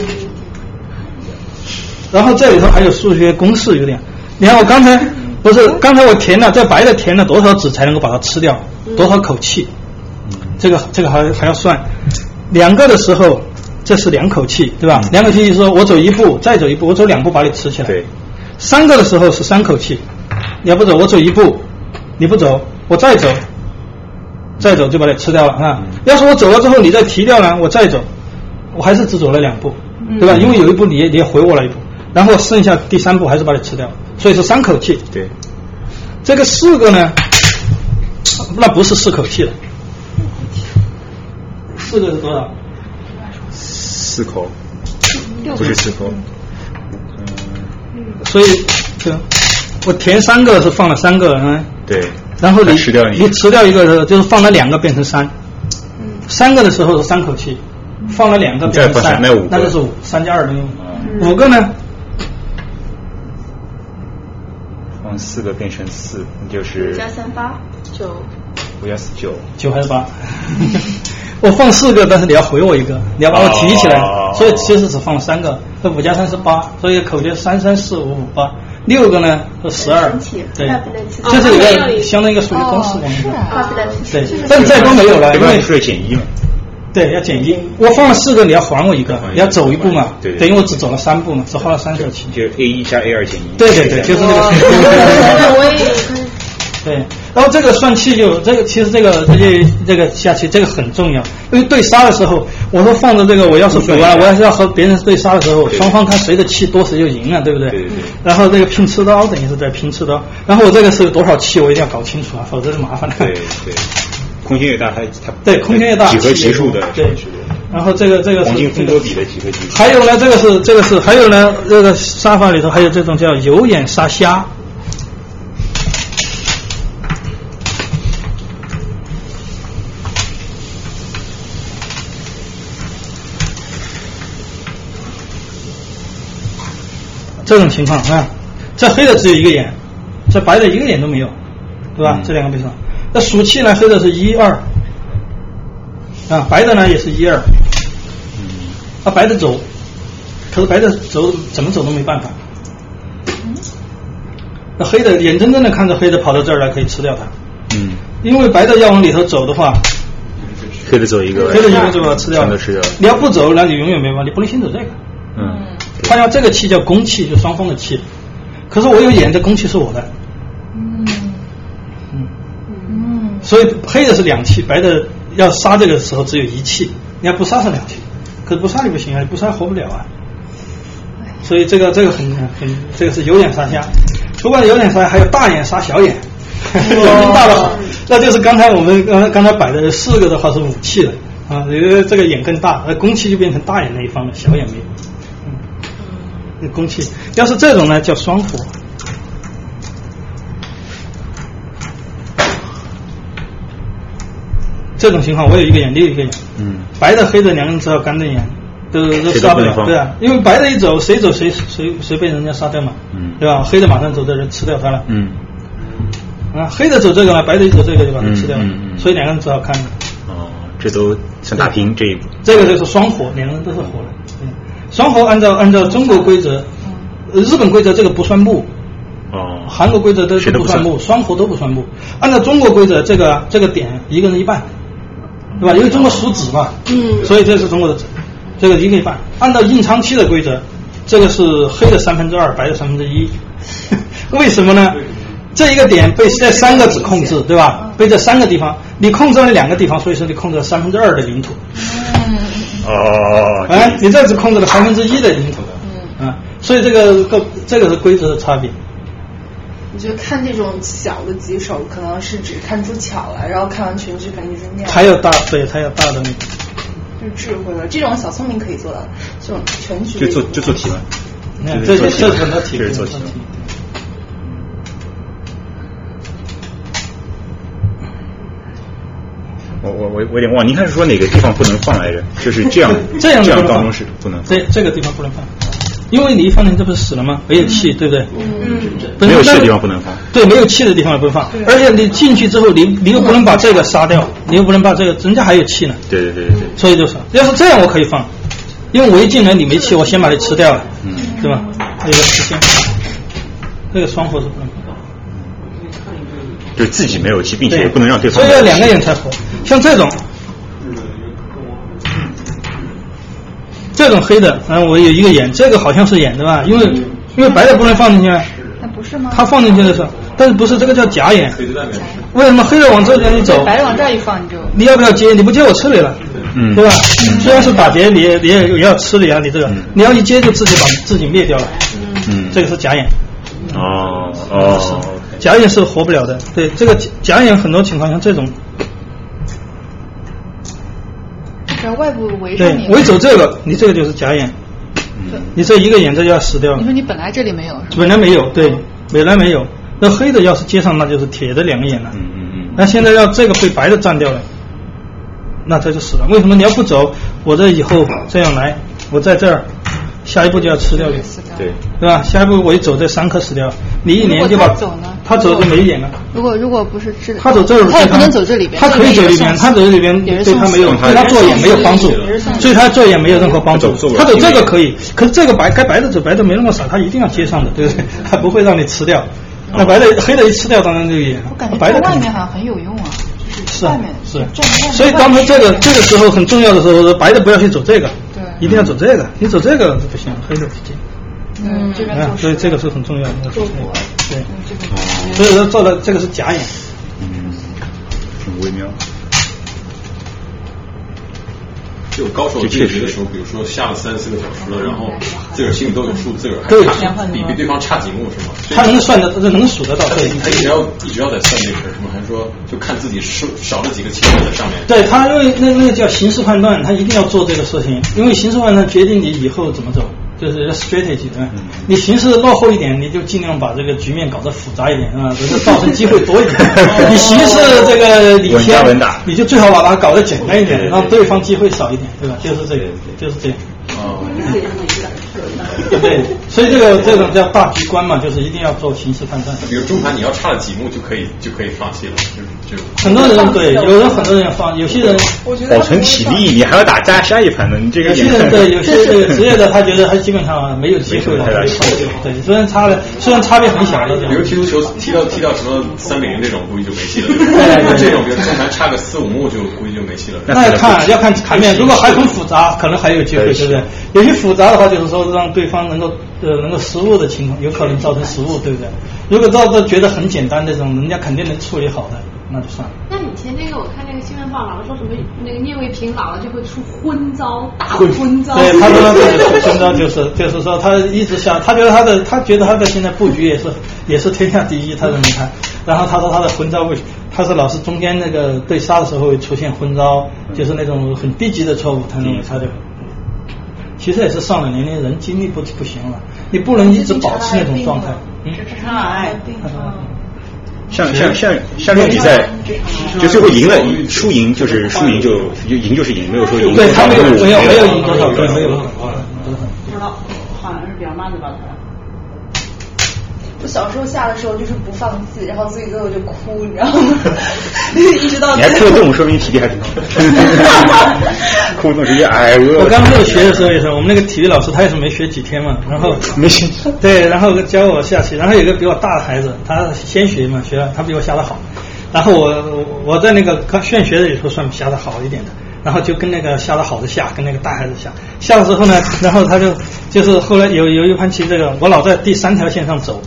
然后这里头还有数学公式有点。你看我刚才不是刚才我填了这白的填了多少纸才能够把它吃掉？多少口气？这个这个还还要算，两个的时候这是两口气，对吧？两口气就是说我走一步，再走一步，我走两步把你吃起来。对。三个的时候是三口气，你要不走，我走一步，你不走，我再走，再走就把你吃掉了啊。要是我走了之后你再提掉呢，我再走，我还是只走了两步，对吧？因为有一步你也你也回我了一步，然后剩下第三步还是把你吃掉，所以是三口气。对。这个四个呢，那不是四口气了。四个是多少？四口，不是四口。嗯所以，就我填三个是放了三个，嗯。对。然后你吃掉你吃掉一个的，就是放了两个变成三。嗯。三个的时候是三口气，放了两个变成三，那就是五，三加二等于五。五个呢？放四个变成四，就是加三八九。五加四九。九还是八？我放四个，但是你要回我一个，你要把我提起来，所以其实只放了三个。这五加三是八，所以口诀三三四五五八。六个呢是十二，对，这是一个相当于一个数学公式嘛。对，但再多没有了，因为是减一嘛。对，要减一。我放了四个，你要还我一个，你要走一步嘛。对，等于我只走了三步嘛，只花了三口气。就 A 一加 A 二减一。对对对，就是这个。对，然后这个算气就这个，其实这个这些这个下棋这个很重要，因为对杀的时候，我说放着这个，我要是赌啊，我要是要和别人对杀的时候，双方看谁的气多谁就赢了，对不对？对对对。然后这个拼吃刀等于是在拼吃刀，然后我这个是有多少气，我一定要搞清楚啊，否则是麻烦了。对对，空间越大，它它对空间越大，几何级数的对。然后这个这个黄金分多比的几何级数。还有呢，这个是这个是还有呢，这个沙发里头还有这种叫有眼沙虾。这种情况啊，这黑的只有一个眼，这白的一个眼都没有，对吧？这两个比上，那属气呢？黑的是一二，啊，白的呢也是一二，啊，白的走，可是白的走怎么走都没办法，那黑的眼睁睁的看着黑的跑到这儿来可以吃掉它，嗯，因为白的要往里头走的话，黑的走一个，黑的一个就把它吃掉，吃掉，你要不走，那你永远没办法，你不能先走这个，嗯。他要这个气叫公气，就双方的气。可是我有眼，这公气是我的。所以黑的是两气，白的要杀这个时候只有一气。你要不杀是两气，可是不杀你不行啊，你不杀活不了啊。所以这个这个很很，这个是有眼杀瞎。除了有眼杀，还有大眼杀小眼。眼睛 大的好，那就是刚才我们刚刚才摆的四个的话是武器的啊，因为这个眼更大，那公气就变成大眼那一方了，小眼没有。嗯公气，要是这种呢，叫双火。这种情况，我有一个眼，你有一个眼。嗯。白的、黑的两个人只好干瞪眼，都都杀不了，对啊，因为白的一走，谁走谁谁谁被人家杀掉嘛，嗯，对吧？黑的马上走这人吃掉他了，嗯。啊，黑的走这个了，白的一走这个就把他吃掉了，所以两个人只好看。哦，这都算打平这一步。这个就是双火，两个人都是火的。双火按照按照中国规则，日本规则这个不算木，哦，韩国规则都不算木，双活都不算木。按照中国规则，这个这个点一个人一半，对吧？因为中国属子嘛，嗯，所以这是中国的这个一个一半。按照印昌期的规则，这个是黑的三分之二，白的三分之一。为什么呢？这一个点被这三个子控制，对吧？被这三个地方，你控制了两个地方，所以说你控制了三分之二的领土。哦，哎，你这只控制了三分之一的领土，嗯，啊，所以这个个这个是规则的差别。我觉得看这种小的几手，可能是只看出巧来，然后看完全局肯定是那样。还有大，对，还有大的那个。是智慧了，这种小聪明可以做到，这种全局。就做就做题嘛，这这这很多题，这是做题。我我我我有点忘，您看是说哪个地方不能放来着？就是这样 这样这样当中是不能这这个地方不能放，因为你一放进这不是死了吗？没有气，对不对？嗯。没有气的地方不能放。对，没有气的地方也不能放。而且你进去之后，你你又不能把这个杀掉，你又不能把这个，人家还有气呢。对对对对对。所以就是，要是这样我可以放，因为我一进来你没气，我先把你吃掉了，嗯，对吧？那个时间，那个双火是不能。就自己没有气，并且也不能让对方。所以要两个人才活。像这种，这种黑的，嗯，我有一个眼，这个好像是眼对吧？因为因为白的不能放进去啊。那不是吗？它放进去的时候，但是不是这个叫假眼？为什么黑的往这边一走？白的往这儿一放你就。你要不要接？你不接我吃你了，嗯，对吧？虽然是打劫，你也你也也要吃你啊，你这个，你要一接就自己把自己灭掉了，嗯，这个是假眼。哦哦，假眼是活不了的，对，这个假假眼很多情况像这种，外部围对上你。，围走这个，你这个就是假眼，你这一个眼这就要死掉了你。说你本来这里没有？本来没有，对，本来没有。那黑的要是接上，那就是铁的两个眼了。嗯嗯嗯。那现在要这个被白的占掉了，那他就死了。为什么你要不走？我这以后这样来，我在这儿，下一步就要吃掉你，对，对吧？下一步我一走，这三颗死掉，你一年就把他走呢他走就没眼了。如果如果不是这，他走这儿，他也不能走这里边，他可以走里边，他走这里边对他没有，对他做眼没有帮助所以他做眼没有任何帮助他走这个可以，可是这个白该白的走，白的没那么少，他一定要接上的，对不对？他不会让你吃掉。那白的黑的一吃掉，当然就眼了我感觉。白的外面好像很有用啊，是是啊外面是站外面。所以当时这个这个时候很重要的时候，白的不要去走这个，对，一定要走这个，你走这个不行，黑的不行。嗯，所以这个是很重要的。做，对，所以说做的这个是假眼。嗯，很微妙。就高手对决的时候，比如说下了三四个小时了，然后自个儿心里都有数，自个儿差比比对方差几目是吗？他能算的，他能数得到，对。他一直要一直要在算这个事儿是吗？还是说就看自己少少了几个棋子在上面？对他，因为那那个叫形势判断，他一定要做这个事情，因为形势判断决定你以后怎么走，就是 strategy 对吧？你形势落后一点，你就尽量把这个局面搞得复杂一点啊，就是造成机会多一点。你形势这个领稳先扎稳打，你就最好把它搞得简单一点，对对对让对方机会少一点，对吧？就是这个，就是这样。哦，对，所以这个这种叫大局观嘛，就是一定要做形势判断。比如中盘你要差了几目就可以就可以放弃了，就就很多人对，有人很多人放，有些人保存体力，你还要打下下一盘呢，你这个有些人对 有些这个职业的，他觉得他基本上没有机会了，对，虽然差了，虽然差别很小比如。踢足球踢到踢到什么三比零这种，估计就没戏了。这种比如中盘差个四五目就估计就没戏了。那要看要看盘面，如果还很复杂，可能还有机会，对不对？有些复杂的话，就是说让对方能够呃能够失误的情况，有可能造成失误，对不对？如果照这觉得很简单这种，人家肯定能处理好的，那就算了。那以前那个我看那个新闻报道说什么那个聂卫平老了就会出昏招，大会昏招。对他说这个昏招就是 就是说他一直想，他觉得他的他觉得他的现在布局也是也是天下第一，他认为他，然后他说他的昏招会，他说老是中间那个对杀的时候会出现昏招，就是那种很低级的错误，他认为他就。其实也是上了年龄，人精力不不行了，你不能一直保持那种状态。嗯，直肠癌。像像像像这种比赛，就最后赢了，输赢就是输赢就就赢就是赢，没有说赢对他没有没有没有赢多多少，分，没有。不知道，好像是比较慢的吧？他。我小时候下的时候就是不放弃，然后自己最后就哭，你知道吗？一直到你还哭得动，说明体力还挺好。哭得动直接哎呦！我刚入学的时候也是，我们那个体育老师他也是没学几天嘛，然后 没学。对，然后教我下棋，然后有一个比我大的孩子，他先学嘛，学了他比我下的好，然后我我我在那个刚炫学的里头算下的好一点的，然后就跟那个下的好的下，跟那个大孩子下，下的时候呢，然后他就就是后来有有一盘棋，这个我老在第三条线上走。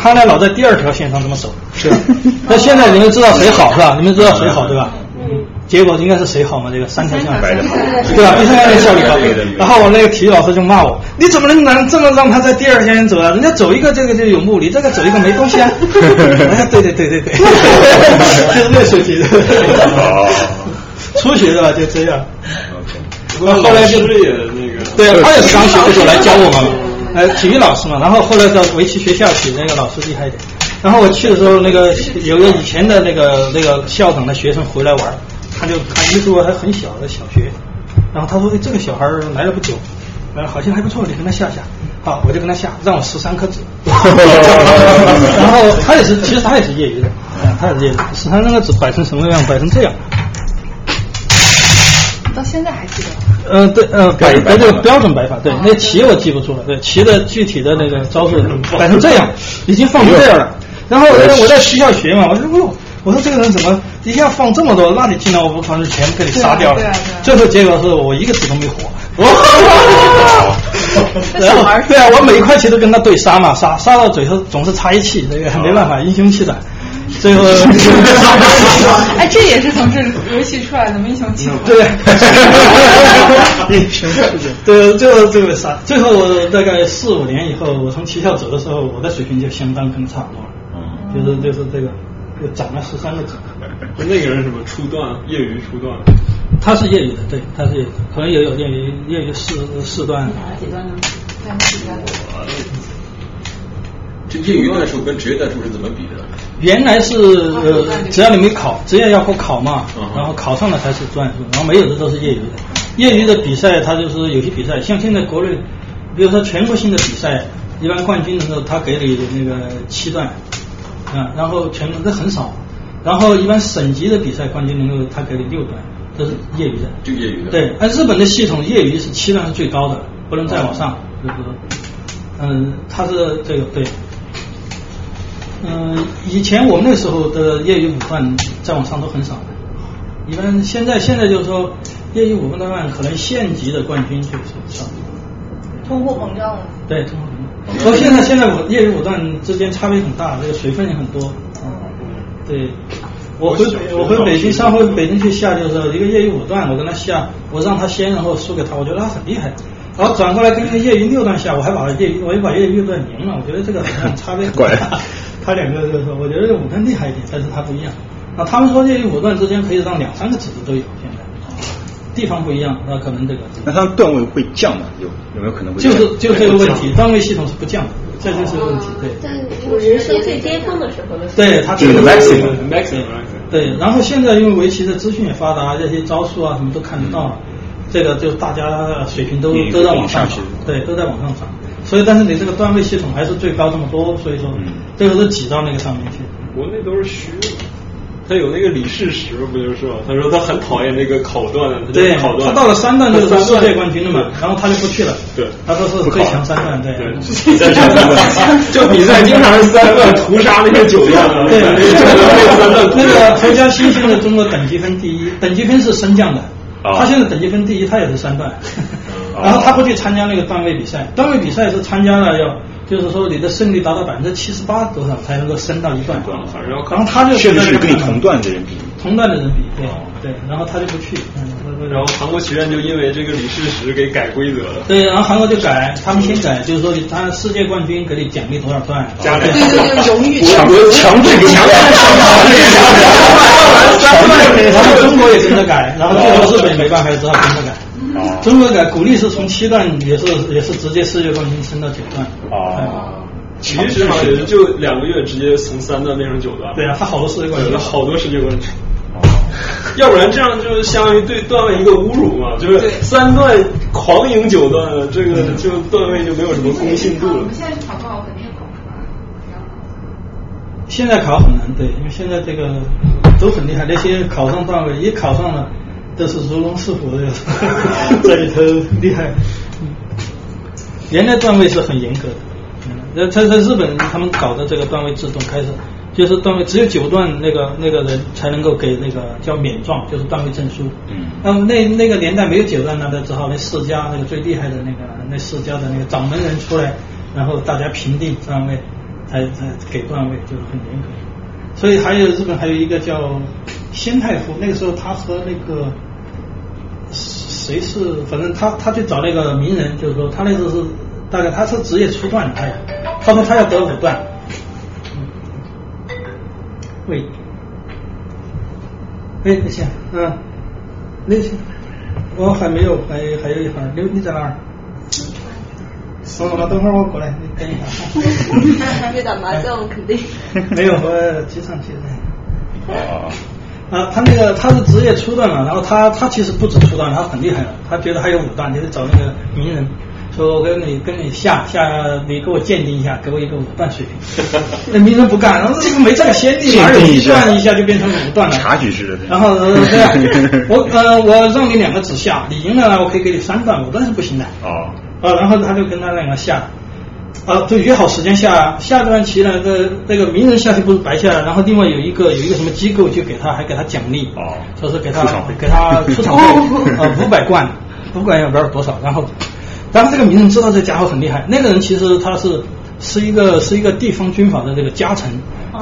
他呢老在第二条线上这么走，是吧？那现在你们知道谁好是吧？你们知道谁好对吧？结果应该是谁好嘛？这个三条线白的好，对吧？第三条线效率高。然后我那个体育老师就骂我：“你怎么能能这么让他在第二条线走啊？人家走一个这个就有目，的这个走一个没东西啊！” 哎，对对对对对，就是那水平。初学的吧，就这样。那后来就是也那个，对啊，他也是刚学的时候来教我们嘛。呃，体育老师嘛，然后后来到围棋学校去，那个老师厉害一点。然后我去的时候，那个有个以前的那个那个校长的学生回来玩，他就他那时候还很小的小学，然后他说：“，这个小孩来了不久，呃，好像还不错，你跟他下下。”好，我就跟他下，让我十三颗子。然后他也是，其实他也是业余的，他也是业余，十三颗子摆成什么样？摆成这样。到现在还记得。嗯，对，呃，白白这个标准白法，对，那棋我记不住了，对，棋的具体的那个招数摆成这样，已经放成这样了。然后我在学校学嘛，我说，哎呦，我说这个人怎么一下放这么多？那你进来我不可能全给你杀掉了。最后结果是我一个子都没活，然后对啊，我每一块棋都跟他对杀嘛，杀杀到最后总是差一气，这个没办法，英雄气短。最后，哎，这也是从这游戏出来的英雄气短。对，英雄气短。对，最后这个啥，最后大概四五年以后，我从棋校走的时候，我的水平就相当跟差不多了。嗯，就是就是这个，就涨了十三个级。就 那个人什么初段，业余初段。他是业余的，对，他是可能也有业余业余四四段。打了几段呢？三四段。这业余段数跟职业段数是怎么比的？原来是呃，只要你没考，职业要过考嘛，然后考上了才是段数，然后没有的都是业余的。业余的比赛，它就是有些比赛，像现在国内，比如说全国性的比赛，一般冠军的时候他给你那个七段，啊，然后全国这很少，然后一般省级的比赛冠军能够他给你六段，这是业余的。就业余的。对，按日本的系统，业余是七段是最高的，不能再往上，就是嗯，他是这个对。嗯，以前我们那时候的业余五段在网上都很少的，一般现在现在就是说业余五段可能县级的冠军就是少。通货膨胀了。对，通货膨胀。和现在现在我业余五段之间差别很大，这个水分也很多。对，我回我回北京上回北京去下就是一个业余五段，我跟他下，我让他先，然后输给他，我觉得他很厉害。然后转过来跟那个业余六段下，我还把业余我又把业余六段赢了，我觉得这个好像差别很大。他两个就是说，我觉得五段厉害一点，但是他不一样。啊，他们说业余五段之间可以让两三个子子都有，现在地方不一样，那可能这个。那他段位会降吗？有有没有可能会？就是就这个问题，段位系统是不降的，这就是个问题。对。在我人生最巅峰的时候的。对，他这个 maximum maximum。对，然后现在因为围棋的资讯也发达，这些招数啊什么都看得到，这个就大家水平都都在往上涨，对，都在往上涨。所以，但是你这个段位系统还是最高这么多，所以说这个是挤到那个上面去。国内都是虚的，他有那个李世石不就是吗，他说他很讨厌那个考段，对，考段，他到了三段就是世界冠军了嘛，然后他就不去了，对，他说是最强三段，对，就比赛经常是三段屠杀那些九段，对，那个何家欣现在中国等级分第一，等级分是升降的，他现在等级分第一，他也是三段。然后他不去参加那个段位比赛，段位比赛是参加了要，就是说你的胜率达到百分之七十八多少才能够升到一段。然后他就确实是跟你。同段的人比，同段的人比，对对，然后他就不去。然后韩国棋院就因为这个李世石给改规则了。对，然后韩国就改，他们先改，就是说他世界冠军给你奖励多少段，加对对对，荣誉强强。制强制强制，然后中国也跟着改，然后最后日本没办法，只好跟着改。中国改鼓励是从七段也是也是直接世界冠军升到九段。啊，其实好像就两个月直接从三段变成九段。对啊，他好多世界冠军，好多世界冠军。要不然这样就相当于对段位一个侮辱嘛，就是三段狂赢九段，这个就段位就没有什么公信度了。我们现在去考考肯定也考。现在考很难，对，因为现在这个都很厉害，那些考上段位一考上了。都是如龙似虎的，这里头厉害。原来段位是很严格的，嗯，在在日本他们搞的这个段位制度开始，就是段位只有九段那个那个人才能够给那个叫免状，就是段位证书。嗯。那么那那个年代没有九段，那只好那世家那个最厉害的那个那世家的那个掌门人出来，然后大家评定段位，才才给段位，就是很严格。所以还有日本还有一个叫仙太夫，那个时候他和那个。谁是？反正他他去找那个名人，就是说他那时候是大概他是职业初段，他他说他要得五段。喂，哎，那行，嗯，那行，我还没有，还还有一会儿，你你在哪儿？哦，那等会儿我过来，你等一下。还没打麻将，肯定。没有，我机场去的。哦。啊，他那个他是职业初段嘛，然后他他其实不止初段，他很厉害的。他觉得还有五段，就是找那个名人，说我跟你跟你下下，你给我鉴定一下，给我一个五段水平。那名人不干，然后这个没这个先例，哪有一段一下就变成五段了？察举式的。然后这样，我呃我让你两个子下，你赢了呢，我可以给你三段，五段是不行的。哦。啊，然后他就跟他两个下。啊，就约好时间下下段棋呢，这这个名人下棋不是白下，然后另外有一个有一个什么机构就给他还给他奖励，哦，说是给他给他出场费。啊 五百贯，不管有多少多少，然后，然后这个名人知道这家伙很厉害，那个人其实他是是一个是一个地方军阀的这个家臣，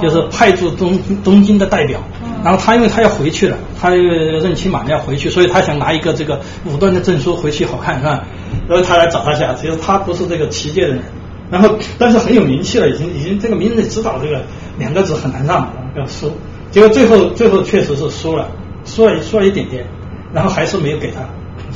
就是派驻东东京的代表。然后他因为他要回去了，他任期满了要回去，所以他想拿一个这个武断的证书回去好看是吧？然后他来找他下，其实他不是这个棋界的人，然后但是很有名气了，已经已经这个名人也知道这个两个字很难让，要输，结果最后最后确实是输了，输了输了一点点，然后还是没有给他。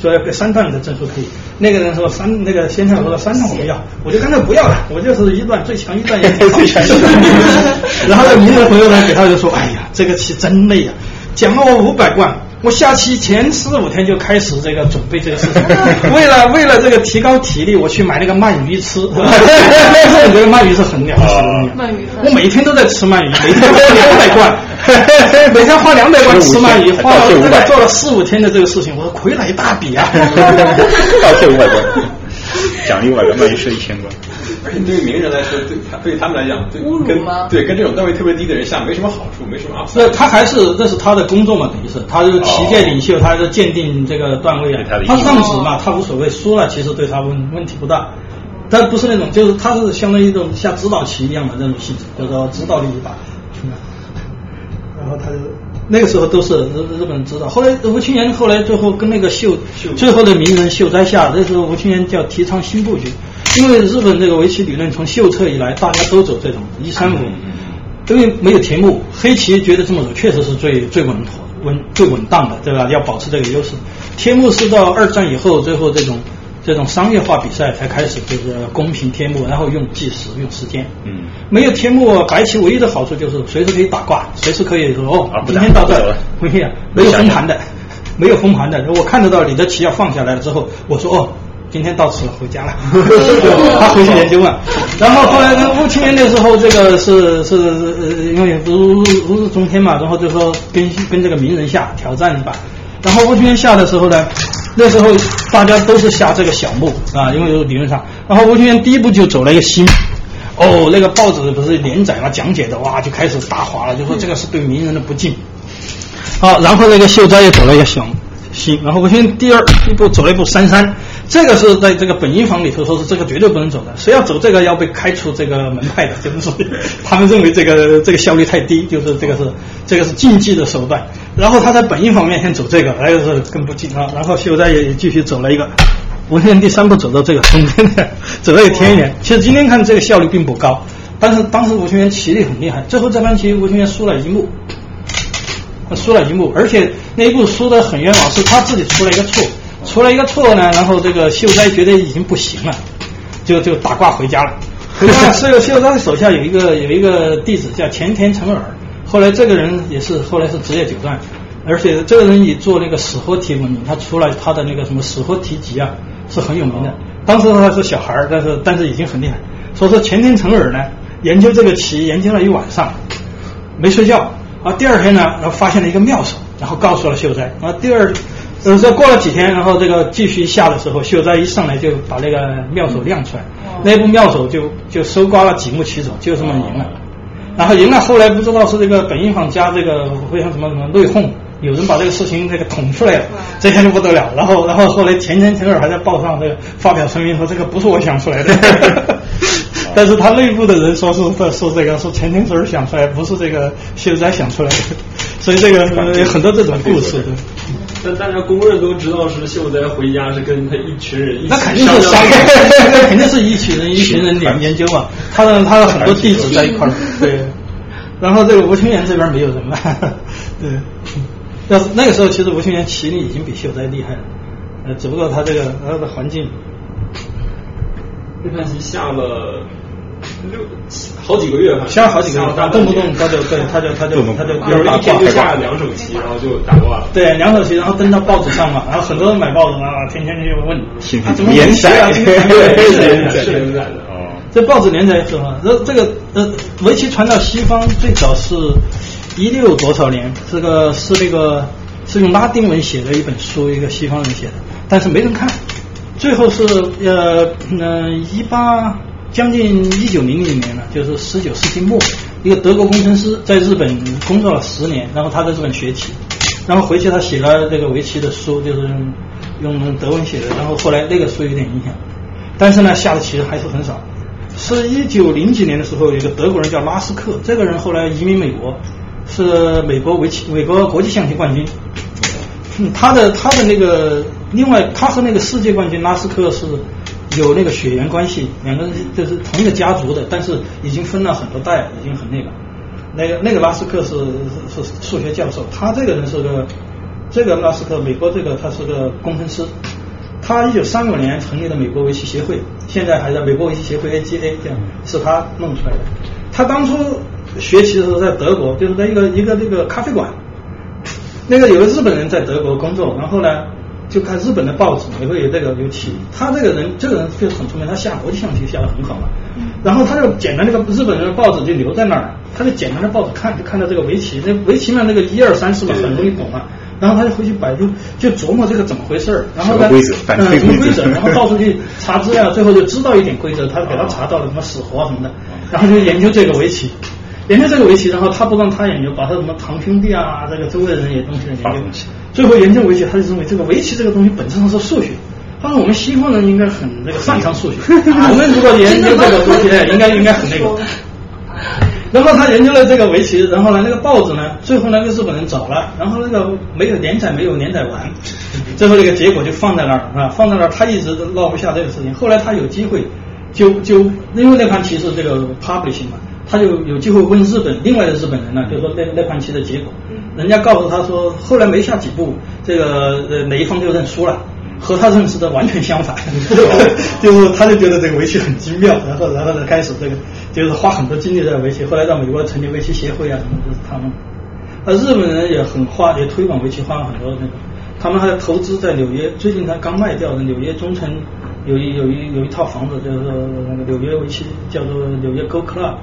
说要给三段的证书可以，那个人说三那个先生说三段我不要，我就干脆不要了，我就是一段最强一段也挺最强。然后这名人朋友呢给他就说，哎呀，这个棋真累呀，讲了我五百贯。我下期前四五天就开始这个准备这个事情，为了为了这个提高体力，我去买那个鳗鱼吃。我觉得鳗鱼是很了不起的。鳗鱼，我每天都在吃鳗鱼，每天花两百罐，每天花两百罐吃鳗鱼，花了大概做了四五天的这个事情，我说亏了一大笔啊。倒退五百贯，奖励五百贯，鳗鱼吃一千贯。而且对于名人来说，对他对他们来讲，对跟对跟这种段位特别低的人下没什么好处，没什么。那他还是这是他的工作嘛，等于是他是旗舰领袖，他是鉴定这个段位啊，他是上职嘛，他无所谓，输了其实对他问问题不大。但不是那种，就是他是相当于一种像指导棋一样的那种性质，就是说指导你一把。然后他就那个时候都是日日本人知道。后来吴清源后来最后跟那个秀最后的名人秀哉下，那时候吴清源叫提倡新布局。因为日本这个围棋理论从秀策以来，大家都走这种一三五，因为没有田目，黑棋觉得这么走确实是最最稳妥、稳最稳当的，对吧？要保持这个优势。天目是到二战以后，最后这种这种商业化比赛才开始，就是公平天幕，然后用计时、用时间。嗯。没有天幕，白棋唯一的好处就是随时可以打挂，随时可以说哦，今天到这儿，不一样，没有封盘的，没有封盘的。我看得到你的棋要放下来了之后，我说哦。今天到此了，回家了。他回去研究嘛。然后后来吴清源那时候，这个是是因为如如日中天嘛，然后就说跟跟这个名人下挑战一把。然后吴清源下的时候呢，那时候大家都是下这个小目啊，因为理论上。然后吴清源第一步就走了一个新。哦，那个报纸不是连载嘛，讲解的哇，就开始大哗了，就说这个是对名人的不敬。好，然后那个秀哉又走了一个小新，然后吴清源第二一步走了一步三三。这个是在这个本因坊里头说是这个绝对不能走的，谁要走这个要被开除这个门派的，就是说他们认为这个这个效率太低，就是这个是这个是禁忌的手段。然后他在本意方面先走这个，那个是更不敬啊。然后秀哉也继续走了一个，吴天第三步走到这个中间的，走了一个天元。其实今天看这个效率并不高，但是当时吴清源棋力很厉害，最后这盘棋吴清源输了一目，输了一目，而且那一步输的很冤枉，是他自己出了一个错。出了一个错呢，然后这个秀哉觉得已经不行了，就就打卦回家了。回家，秀秀哉手下有一个有一个弟子叫前田成尔，后来这个人也是后来是职业九段，而且这个人以做那个死活题闻名，他出了他的那个什么死活题集啊是很有名的。当时他是小孩儿，但是但是已经很厉害。所以说前天成尔呢研究这个棋研究了一晚上，没睡觉啊。第二天呢，然后发现了一个妙手，然后告诉了秀哉啊。第二。呃，说过了几天，然后这个继续下的时候，秀哉一上来就把那个妙手亮出来，那部妙手就就收刮了几目棋手，就这么赢了。然后赢了，后来不知道是这个本因坊加这个非常什么什么内讧，有人把这个事情这个捅出来了，这下就不得了。然后然后后来田田成尔还在报上这个发表声明说这个不是我想出来的，但是他内部的人说是说这个是田田成尔想出来，不是这个秀哉想出来的，所以这个有很多这种故事。但大家公认都知道是秀哉回家是跟他一群人一起，那肯定是那肯定是一群人一群人研研究嘛。他的他的很多弟子在一块儿，对。然后这个吴清源这边没有人了，对。要是那个时候，其实吴清源棋力已经比秀哉厉害了，呃，只不过他这个他的环境，这盘棋下了。六好几个月吧，下好几个月，动不动他就对，他就他就他就有一天就下了两手棋，然后就打挂了。对，两手棋，然后登到报纸上嘛，然后很多人买报纸啊，天天就问他怎么连载啊？是连载是连载的哦。这报纸连载是吗？这这个呃，围棋传到西方最早是一六多少年？这个是那个是用拉丁文写的一本书，一个西方人写的，但是没人看。最后是呃嗯一八。将近一九零零年了，就是十九世纪末，一个德国工程师在日本工作了十年，然后他在日本学棋，然后回去他写了这个围棋的书，就是用用德文写的，然后后来那个书有点影响，但是呢下的棋还是很少。是一九零几年的时候，有一个德国人叫拉斯克，这个人后来移民美国，是美国围棋美国国际象棋冠军。他的他的那个另外，他和那个世界冠军拉斯克是有那个血缘关系，两个人就是同一个家族的，但是已经分了很多代，已经很那个。那个那个拉斯克是是数学教授，他这个人是个这个拉斯克，美国这个他是个工程师。他一九三五年成立的美国围棋协会，现在还在美国围棋协会 AGA 这样，是他弄出来的。他当初学习的时候在德国，就是在一个一个那个咖啡馆，那个有个日本人在德国工作，然后呢就看日本的报纸，也会有这个有棋。他这个人这个人就是很聪明，他下国际象棋下的很好嘛。然后他就捡了那个日本人的报纸就留在那儿，他就简单的报纸看，就看到这个围棋，那围棋嘛那个一二三四嘛很容易懂嘛。然后他就回去百度，就琢磨这个怎么回事儿，然后呢，什么规则嗯，反推什么规则，然后到处去 查资料，最后就知道一点规则，他给他查到了什么死活什么的，然后就研究这个围棋，研究这个围棋，然后他不让他研究，把他什么堂兄弟啊，这个周围的人也东西研究，最后研究围棋，他就认为这个围棋这个东西本质上是数学。他说我们西方人应该很那个擅长数学，我们如果研究这个东西，哎，应该应该很那个。然后他研究了这个围棋，然后呢，那个报纸呢，最后那个日本人找了，然后那个没有连载，没有连载完，最后那个结果就放在那儿啊，放在那儿，他一直都落不下这个事情。后来他有机会，就就因为那盘棋是这个 publishing 嘛，他就有机会问日本另外的日本人呢，就说那那盘棋的结果，人家告诉他说，后来没下几步，这个呃哪一方就认输了。和他认识的完全相反，就是他就觉得这个围棋很精妙，然后然后呢开始这个就是花很多精力在围棋，后来到美国成立围棋协会啊什么都是他们。啊，日本人也很花，也推广围棋，花了很多那个，他们还投资在纽约，最近他刚卖掉的纽约中城有一有一有一套房子，就是那个纽约围棋叫做纽约 Go Club。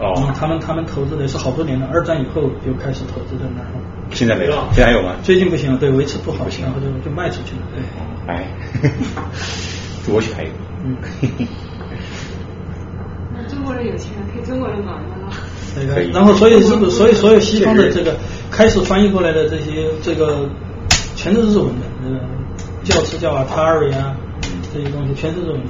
哦嗯，他们他们投资的是好多年了，二战以后就开始投资的那儿。现在没了，现在还有吗？最近不行了，对维持不好，然后就就卖出去了。对，哎，我去开一个。嗯，那中国人有钱，可以中国人买了。那个，然后所以日本，所以所有西方的这个开始翻译过来的这些这个全都是日文的，那个教词叫 Atari 啊，这些东西全是日文的，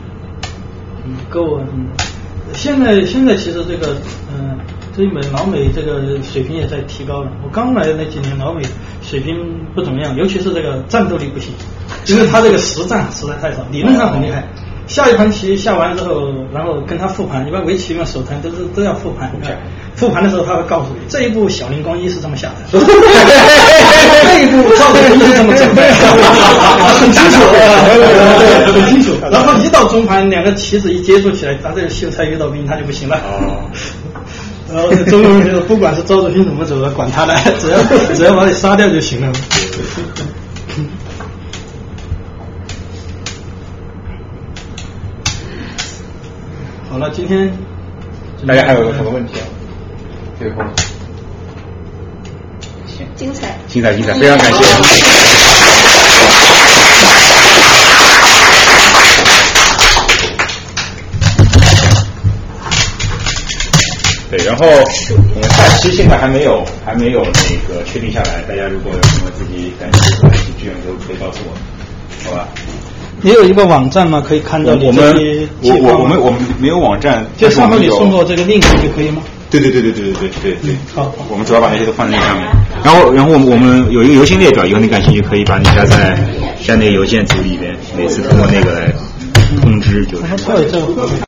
嗯，Go 啊什么的。现在现在其实这个嗯，这一美老美这个水平也在提高了。我刚来的那几年，老美水平不怎么样，尤其是这个战斗力不行，因为他这个实战实在太少，理论上很厉害。下一盘棋下完之后，然后跟他复盘，一般围棋嘛手盘都是都要复盘。复盘的时候他会告诉你，这一步小林光一是这么下的，这一步赵子龙是这么走的，很清楚，很清楚。然后一到中盘，两个棋子一接触起来，他这个秀才遇到兵，他就不行了。然后中国人就是不管是赵祖勋怎么走的，管他的，只要只要把你杀掉就行了。好了，今天大家还有什么问题啊？最后，精彩，精彩，精彩，非常感谢。对，然后我们下期现在还没有还没有那个确定下来，大家如果有什么自己感兴趣的剧都可以告诉我，好吧？也有一个网站吗？可以看到你我们我我我们我们没有网站，就上面你送过这个 link 就可以吗？对对对对对对对对对。好，我们主要把那些都放在那上面。然后然后我们我们有一个邮箱列表，以后你感兴趣可以把你加在加那个邮件组里边，每次通过那个来通知就是。